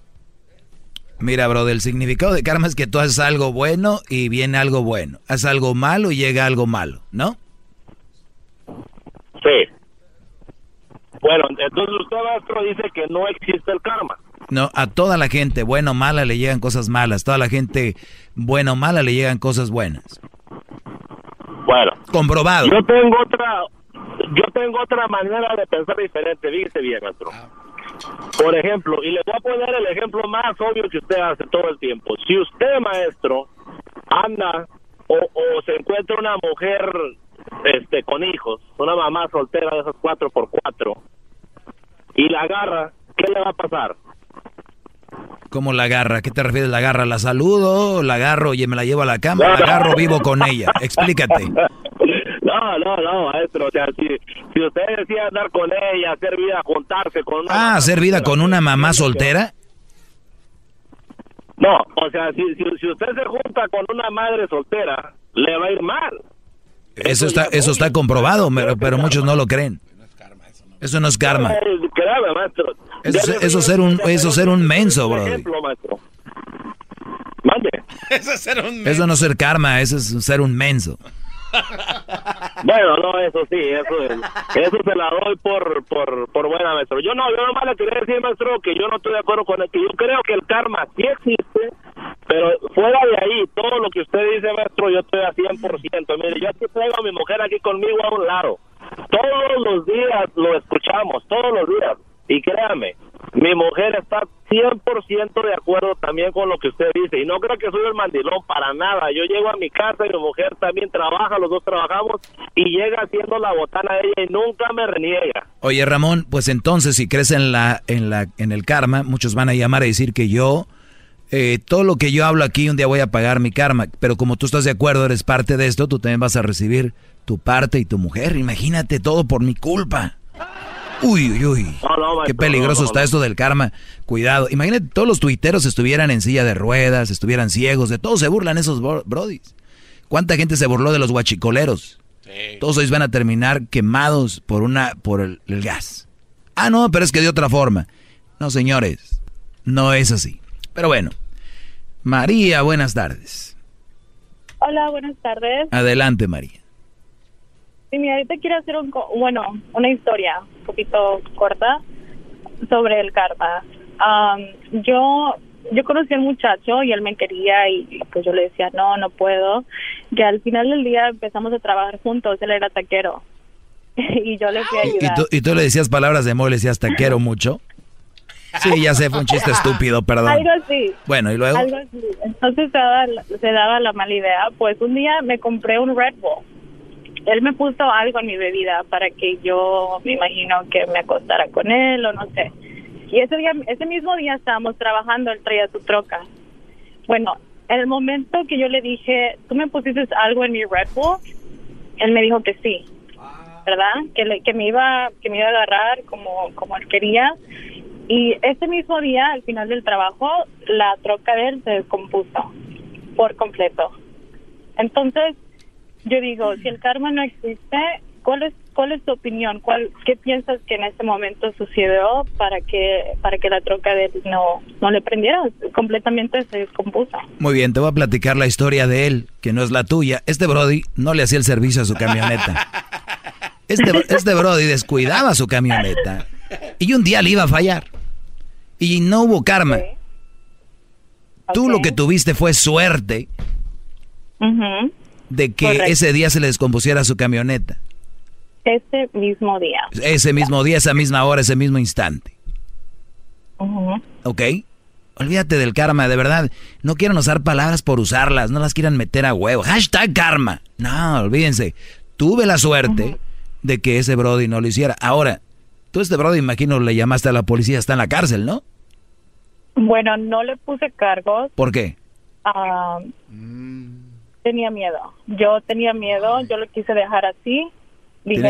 Mira, bro, el significado de karma es que tú haces algo bueno y viene algo bueno. Haces algo malo y llega algo malo, ¿no? Sí. Bueno, entonces usted, maestro, dice que no existe el karma. No, a toda la gente, buena o mala, le llegan cosas malas. Toda la gente, buena o mala, le llegan cosas buenas. Bueno. Comprobado. Yo tengo otra, yo tengo otra manera de pensar diferente. Dice bien, maestro. Por ejemplo, y le voy a poner el ejemplo más obvio que usted hace todo el tiempo. Si usted, maestro, anda o, o se encuentra una mujer este con hijos, una mamá soltera de esas cuatro por cuatro, y la agarra, ¿qué le va a pasar? ¿Cómo la agarra? ¿Qué te refieres? ¿La agarra? ¿La saludo? ¿La agarro y me la llevo a la cama? ¿La agarro vivo con ella? Explícate. No, no, no, maestro. O sea, si, si usted decía andar con ella, hacer vida, juntarse con una... Ah, ¿hacer vida con una mamá soltera? No, o sea, si, si, usted se junta con una madre soltera, le va a ir mal. Eso está, eso está comprobado, pero muchos no lo creen. Eso no es karma. Eso, eso, ser un, eso ser un menso, bro. Eso, no ser karma, eso es ser un menso. Bueno, no, eso sí, eso eso se la doy por, por, por buena, maestro. Yo no, yo nomás le quería decir, maestro, que yo no estoy de acuerdo con que yo creo que el karma sí existe, pero fuera de ahí, todo lo que usted dice, maestro, yo estoy a 100%. Mire, yo aquí traigo a mi mujer aquí conmigo a un lado. Todos los días lo escuchamos, todos los días. Y créame, mi mujer está 100% de acuerdo también con lo que usted dice. Y no creo que soy el mandilón para nada. Yo llego a mi casa y mi mujer también trabaja, los dos trabajamos, y llega haciendo la botana a ella y nunca me reniega. Oye, Ramón, pues entonces si crees en, la, en, la, en el karma, muchos van a llamar a decir que yo... Eh, todo lo que yo hablo aquí un día voy a pagar mi karma, pero como tú estás de acuerdo, eres parte de esto, tú también vas a recibir tu parte y tu mujer. Imagínate todo por mi culpa. Uy, uy, uy. Qué peligroso está esto del karma. Cuidado. Imagínate, todos los tuiteros estuvieran en silla de ruedas, estuvieran ciegos, de todos se burlan esos brodis. ¿Cuánta gente se burló de los guachicoleros? Todos ellos van a terminar quemados por una por el, el gas. Ah, no, pero es que de otra forma. No, señores, no es así. Pero bueno. María, buenas tardes. Hola, buenas tardes. Adelante, María. Sí, mira, ahorita quiero hacer un, bueno, una historia un poquito corta sobre el karma. yo yo conocí al muchacho y él me quería y pues yo le decía no, no puedo. Que al final del día empezamos a trabajar juntos, él era taquero y yo le fui a ayudar. ¿Y tú, le decías palabras de amor, le decías taquero mucho? Sí, ya sé, fue un chiste estúpido, perdón. Algo así. Bueno, ¿y luego? Algo así. Entonces se daba, se daba la mala idea. Pues un día me compré un Red Bull él me puso algo en mi bebida para que yo me imagino que me acostara con él o no sé. Y ese día, ese mismo día estábamos trabajando, él traía su troca. Bueno, en el momento que yo le dije, tú me pusiste algo en mi Red Bull, él me dijo que sí, ¿verdad? Que, que me iba que me iba a agarrar como como él quería. Y ese mismo día, al final del trabajo, la troca de él se descompuso por completo. Entonces, yo digo, si el karma no existe, ¿cuál es cuál es tu opinión? ¿Cuál qué piensas que en ese momento sucedió para que para que la troca de él no no le prendiera? Completamente se descompuso. Muy bien, te voy a platicar la historia de él, que no es la tuya. Este Brody no le hacía el servicio a su camioneta. Este, este Brody descuidaba su camioneta y un día le iba a fallar. Y no hubo karma. Tú lo que tuviste fue suerte de que ese día se le descompusiera su camioneta? Ese mismo día. Ese mismo día, esa misma hora, ese mismo instante. ¿Ok? Olvídate del karma, de verdad. No quieran usar palabras por usarlas, no las quieran meter a huevo. Hashtag karma. No, olvídense. Tuve la suerte de que ese Brody no lo hiciera. Ahora, tú este Brody, imagino, le llamaste a la policía, está en la cárcel, ¿no? Bueno, no le puse cargos. ¿Por qué? Ah tenía miedo. Yo tenía miedo, yo lo quise dejar así.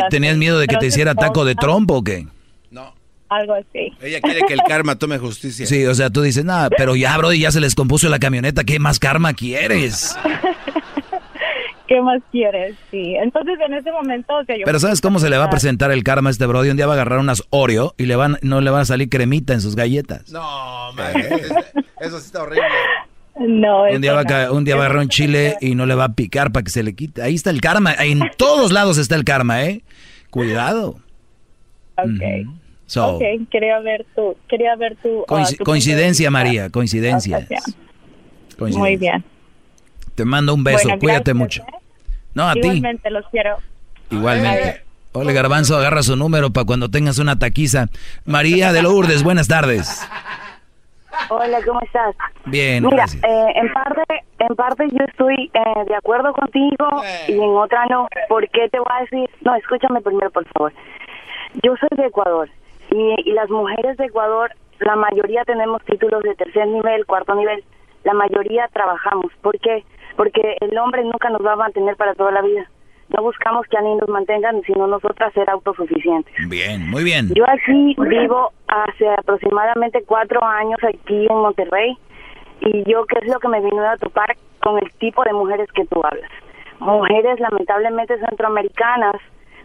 ¿Tenías miedo de que te hiciera taco de trompo o qué? No. Algo así. Ella quiere que el karma tome justicia. Sí, o sea, tú dices, nada, pero ya, bro, ya se les compuso la camioneta, ¿qué más karma quieres? ¿Qué más quieres? Sí. Entonces, en ese momento, o sea, yo Pero ¿sabes cómo se le va a presentar el karma a este Brody? Un día va a agarrar unas Oreo y le van, no le van a salir cremita en sus galletas. No, man, eso sí está horrible. No, un día, va a, un día va a agarrar un chile y no le va a picar para que se le quite. Ahí está el karma. En todos lados está el karma, ¿eh? Cuidado. Ok. so, ok, quería ver tu... Quería ver tu, ah, coincidencia, María, coincidencia. Muy bien. Te mando un beso, cuídate mucho. ¿eh? No, a ti. Igualmente, los quiero. Igualmente. Ole, Garbanzo, agarra su número para cuando tengas una taquiza. María de Lourdes, buenas tardes. Hola, ¿cómo estás? Bien, Mira, eh, en parte en parte yo estoy eh, de acuerdo contigo y en otra no. ¿Por qué te voy a decir? No, escúchame primero, por favor. Yo soy de Ecuador y, y las mujeres de Ecuador, la mayoría tenemos títulos de tercer nivel, cuarto nivel. La mayoría trabajamos. ¿Por qué? Porque el hombre nunca nos va a mantener para toda la vida no buscamos que alguien nos mantengan, sino nosotras ser autosuficientes. Bien, muy bien. Yo aquí vivo hace aproximadamente cuatro años aquí en Monterrey y yo qué es lo que me vino a topar con el tipo de mujeres que tú hablas. Mujeres lamentablemente centroamericanas,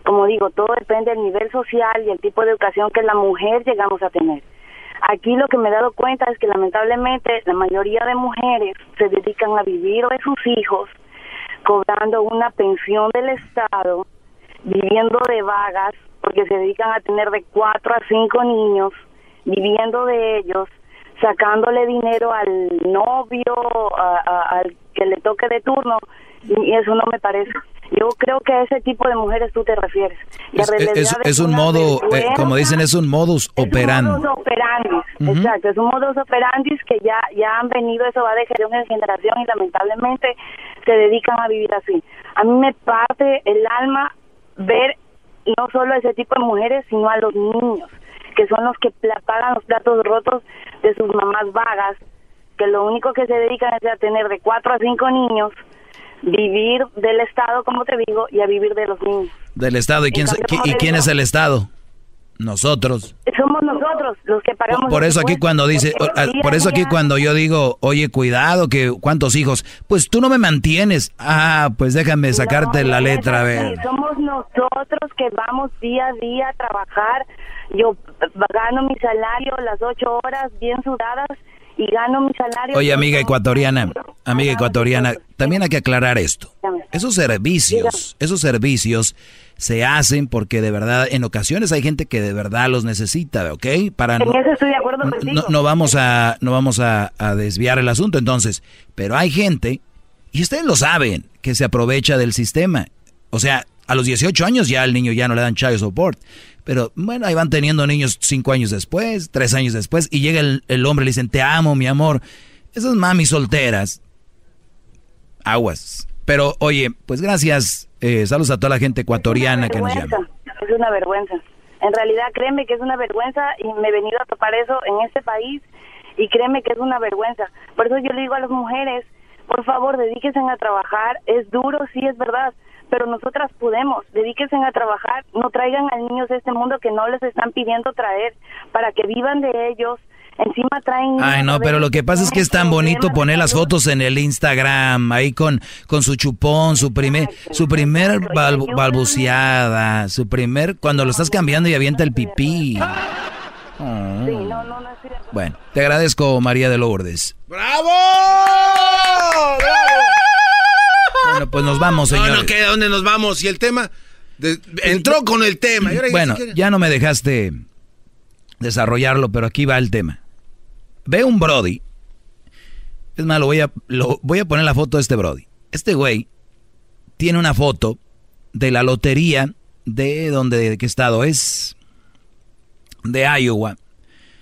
como digo, todo depende del nivel social y el tipo de educación que la mujer llegamos a tener. Aquí lo que me he dado cuenta es que lamentablemente la mayoría de mujeres se dedican a vivir de sus hijos, cobrando una pensión del Estado viviendo de vagas, porque se dedican a tener de cuatro a cinco niños, viviendo de ellos, sacándole dinero al novio, al que le toque de turno, y eso no me parece. Yo creo que a ese tipo de mujeres tú te refieres. es, un modo, eh, como dicen, es un modus operandi. Es un modus operandi, exacto. Es un modus operandi que ya, ya han venido, eso va de generación en generación y lamentablemente se dedican a vivir así. A mí me parte el alma ver no solo a ese tipo de mujeres, sino a los niños, que son los que pagan los platos rotos de sus mamás vagas, que lo único que se dedican es a tener de cuatro a cinco niños vivir del Estado, como te digo, y a vivir de los niños. Del Estado, ¿y quién, ¿y quién es el Estado? Nosotros. Somos nosotros los que pagamos. Por, eso aquí cuando dice, por eso aquí cuando yo digo, oye, cuidado, que cuántos hijos, pues tú no me mantienes. Ah, pues déjame sacarte la letra, a ver. Somos nosotros que vamos día a día a trabajar. Yo gano mi salario las ocho horas bien sudadas y gano mi salario. Oye, amiga ecuatoriana, amiga ecuatoriana, también hay que aclarar esto. Esos servicios, esos servicios se hacen porque de verdad, en ocasiones hay gente que de verdad los necesita, ¿ok? Para no, estoy de acuerdo no, vamos a, no vamos a, a desviar el asunto entonces, pero hay gente, y ustedes lo saben, que se aprovecha del sistema. O sea, a los 18 años ya al niño ya no le dan child support. Pero bueno, ahí van teniendo niños cinco años después, tres años después, y llega el, hombre y le dicen, te amo, mi amor. Esas mami solteras, aguas. Pero oye, pues gracias, eh, saludos a toda la gente ecuatoriana que nos llama. Es una vergüenza. En realidad, créeme que es una vergüenza y me he venido a topar eso en este país y créeme que es una vergüenza. Por eso yo le digo a las mujeres, por favor, dedíquense a trabajar. Es duro, sí, es verdad, pero nosotras podemos, dedíquense a trabajar, no traigan a niños de este mundo que no les están pidiendo traer para que vivan de ellos. Encima traen... Ay, no, pero lo que pasa es que es tan bonito poner las fotos en el Instagram, ahí con, con su chupón, su primer, su primer balbuceada, su primer, cuando lo estás cambiando y avienta el pipí. Bueno, te agradezco, María de Lourdes. ¡Bravo! Bueno, pues nos vamos, señor. No, no, ¿dónde nos vamos? Y el tema entró con el tema. bueno, ya no me dejaste desarrollarlo, pero aquí va el tema. Ve un Brody. Es más, lo voy a, lo, voy a poner la foto de este Brody. Este güey tiene una foto de la lotería de donde, de qué estado es, de Iowa.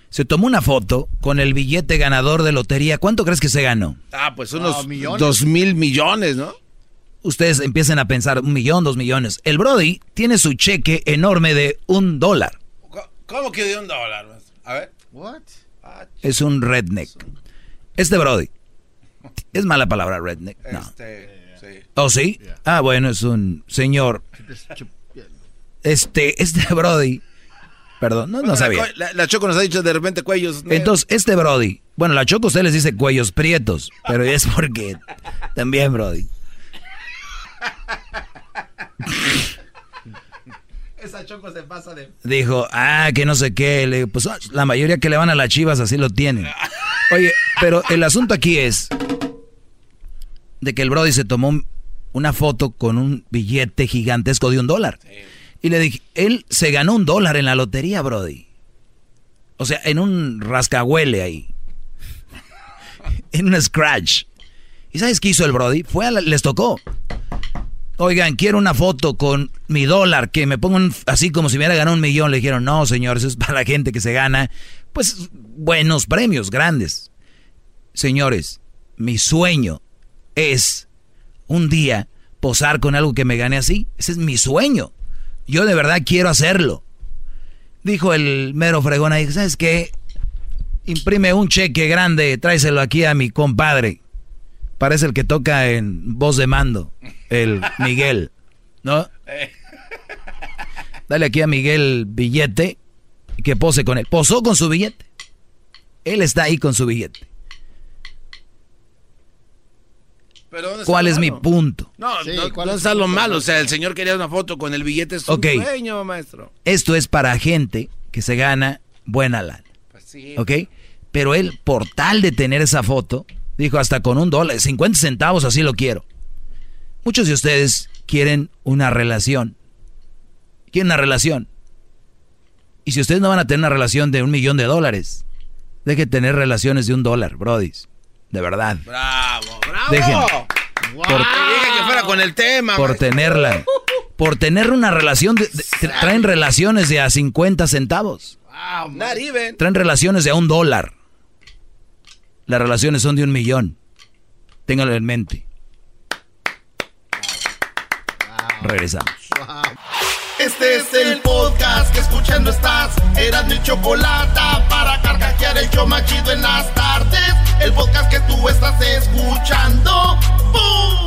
Se tomó una foto con el billete ganador de lotería. ¿Cuánto crees que se ganó? Ah, pues unos dos mil millones, ¿no? ustedes empiecen a pensar un millón, dos millones. El Brody tiene su cheque enorme de un dólar. ¿Cómo que de un dólar? A ver. What? Es un redneck. Este Brody. Es mala palabra redneck. No. Este, sí. ¿Oh, sí? Ah, bueno, es un señor. Este, este Brody. Perdón, no, sabía. La, Choco nos ha dicho de repente cuellos. Entonces, este Brody. Bueno, la Choco usted les dice cuellos prietos. Pero es porque. También, Brody. Esa choco se pasa de. Dijo, ah, que no sé qué. pues la mayoría que le van a las chivas así lo tienen. Oye, pero el asunto aquí es de que el Brody se tomó una foto con un billete gigantesco de un dólar. Y le dije, él se ganó un dólar en la lotería, Brody. O sea, en un rascahuele ahí. en un scratch. ¿Y sabes qué hizo el Brody? Fue a les tocó. Oigan, quiero una foto con mi dólar, que me pongan así como si me hubiera ganado un millón. Le dijeron, no, señor, eso es para la gente que se gana, pues, buenos premios, grandes. Señores, mi sueño es un día posar con algo que me gane así. Ese es mi sueño. Yo de verdad quiero hacerlo. Dijo el mero fregón ahí, ¿sabes qué? Imprime un cheque grande, tráeselo aquí a mi compadre. Parece el que toca en voz de mando, el Miguel, ¿no? Dale aquí a Miguel billete y que pose con él. Posó con su billete. Él está ahí con su billete. ¿Cuál es mi punto? No, no, está lo malo. O sea, el señor quería una foto con el billete. Es su sueño, maestro. Esto es para gente que se gana buena lana. Pues sí. ¿Ok? Pero él, por tal de tener esa foto, Dijo, hasta con un dólar, 50 centavos, así lo quiero. Muchos de ustedes quieren una relación ¿Quieren una relación? Y si ustedes no van a tener una relación de un millón de dólares, dejen tener relaciones de un dólar, brodis. De verdad. Bravo, bravo. Dejen. Por, que fuera con el tema. Por tenerla. Por tener una relación, de, traen relaciones de a 50 centavos. Wow, not even. Traen relaciones de a un dólar. Las relaciones son de un millón. Ténganlo en mente. Regresamos. Este es el podcast que escuchando estás. Eran mi chocolate para carcajear el yo machido en las tardes. El podcast que tú estás escuchando. ¡Bum!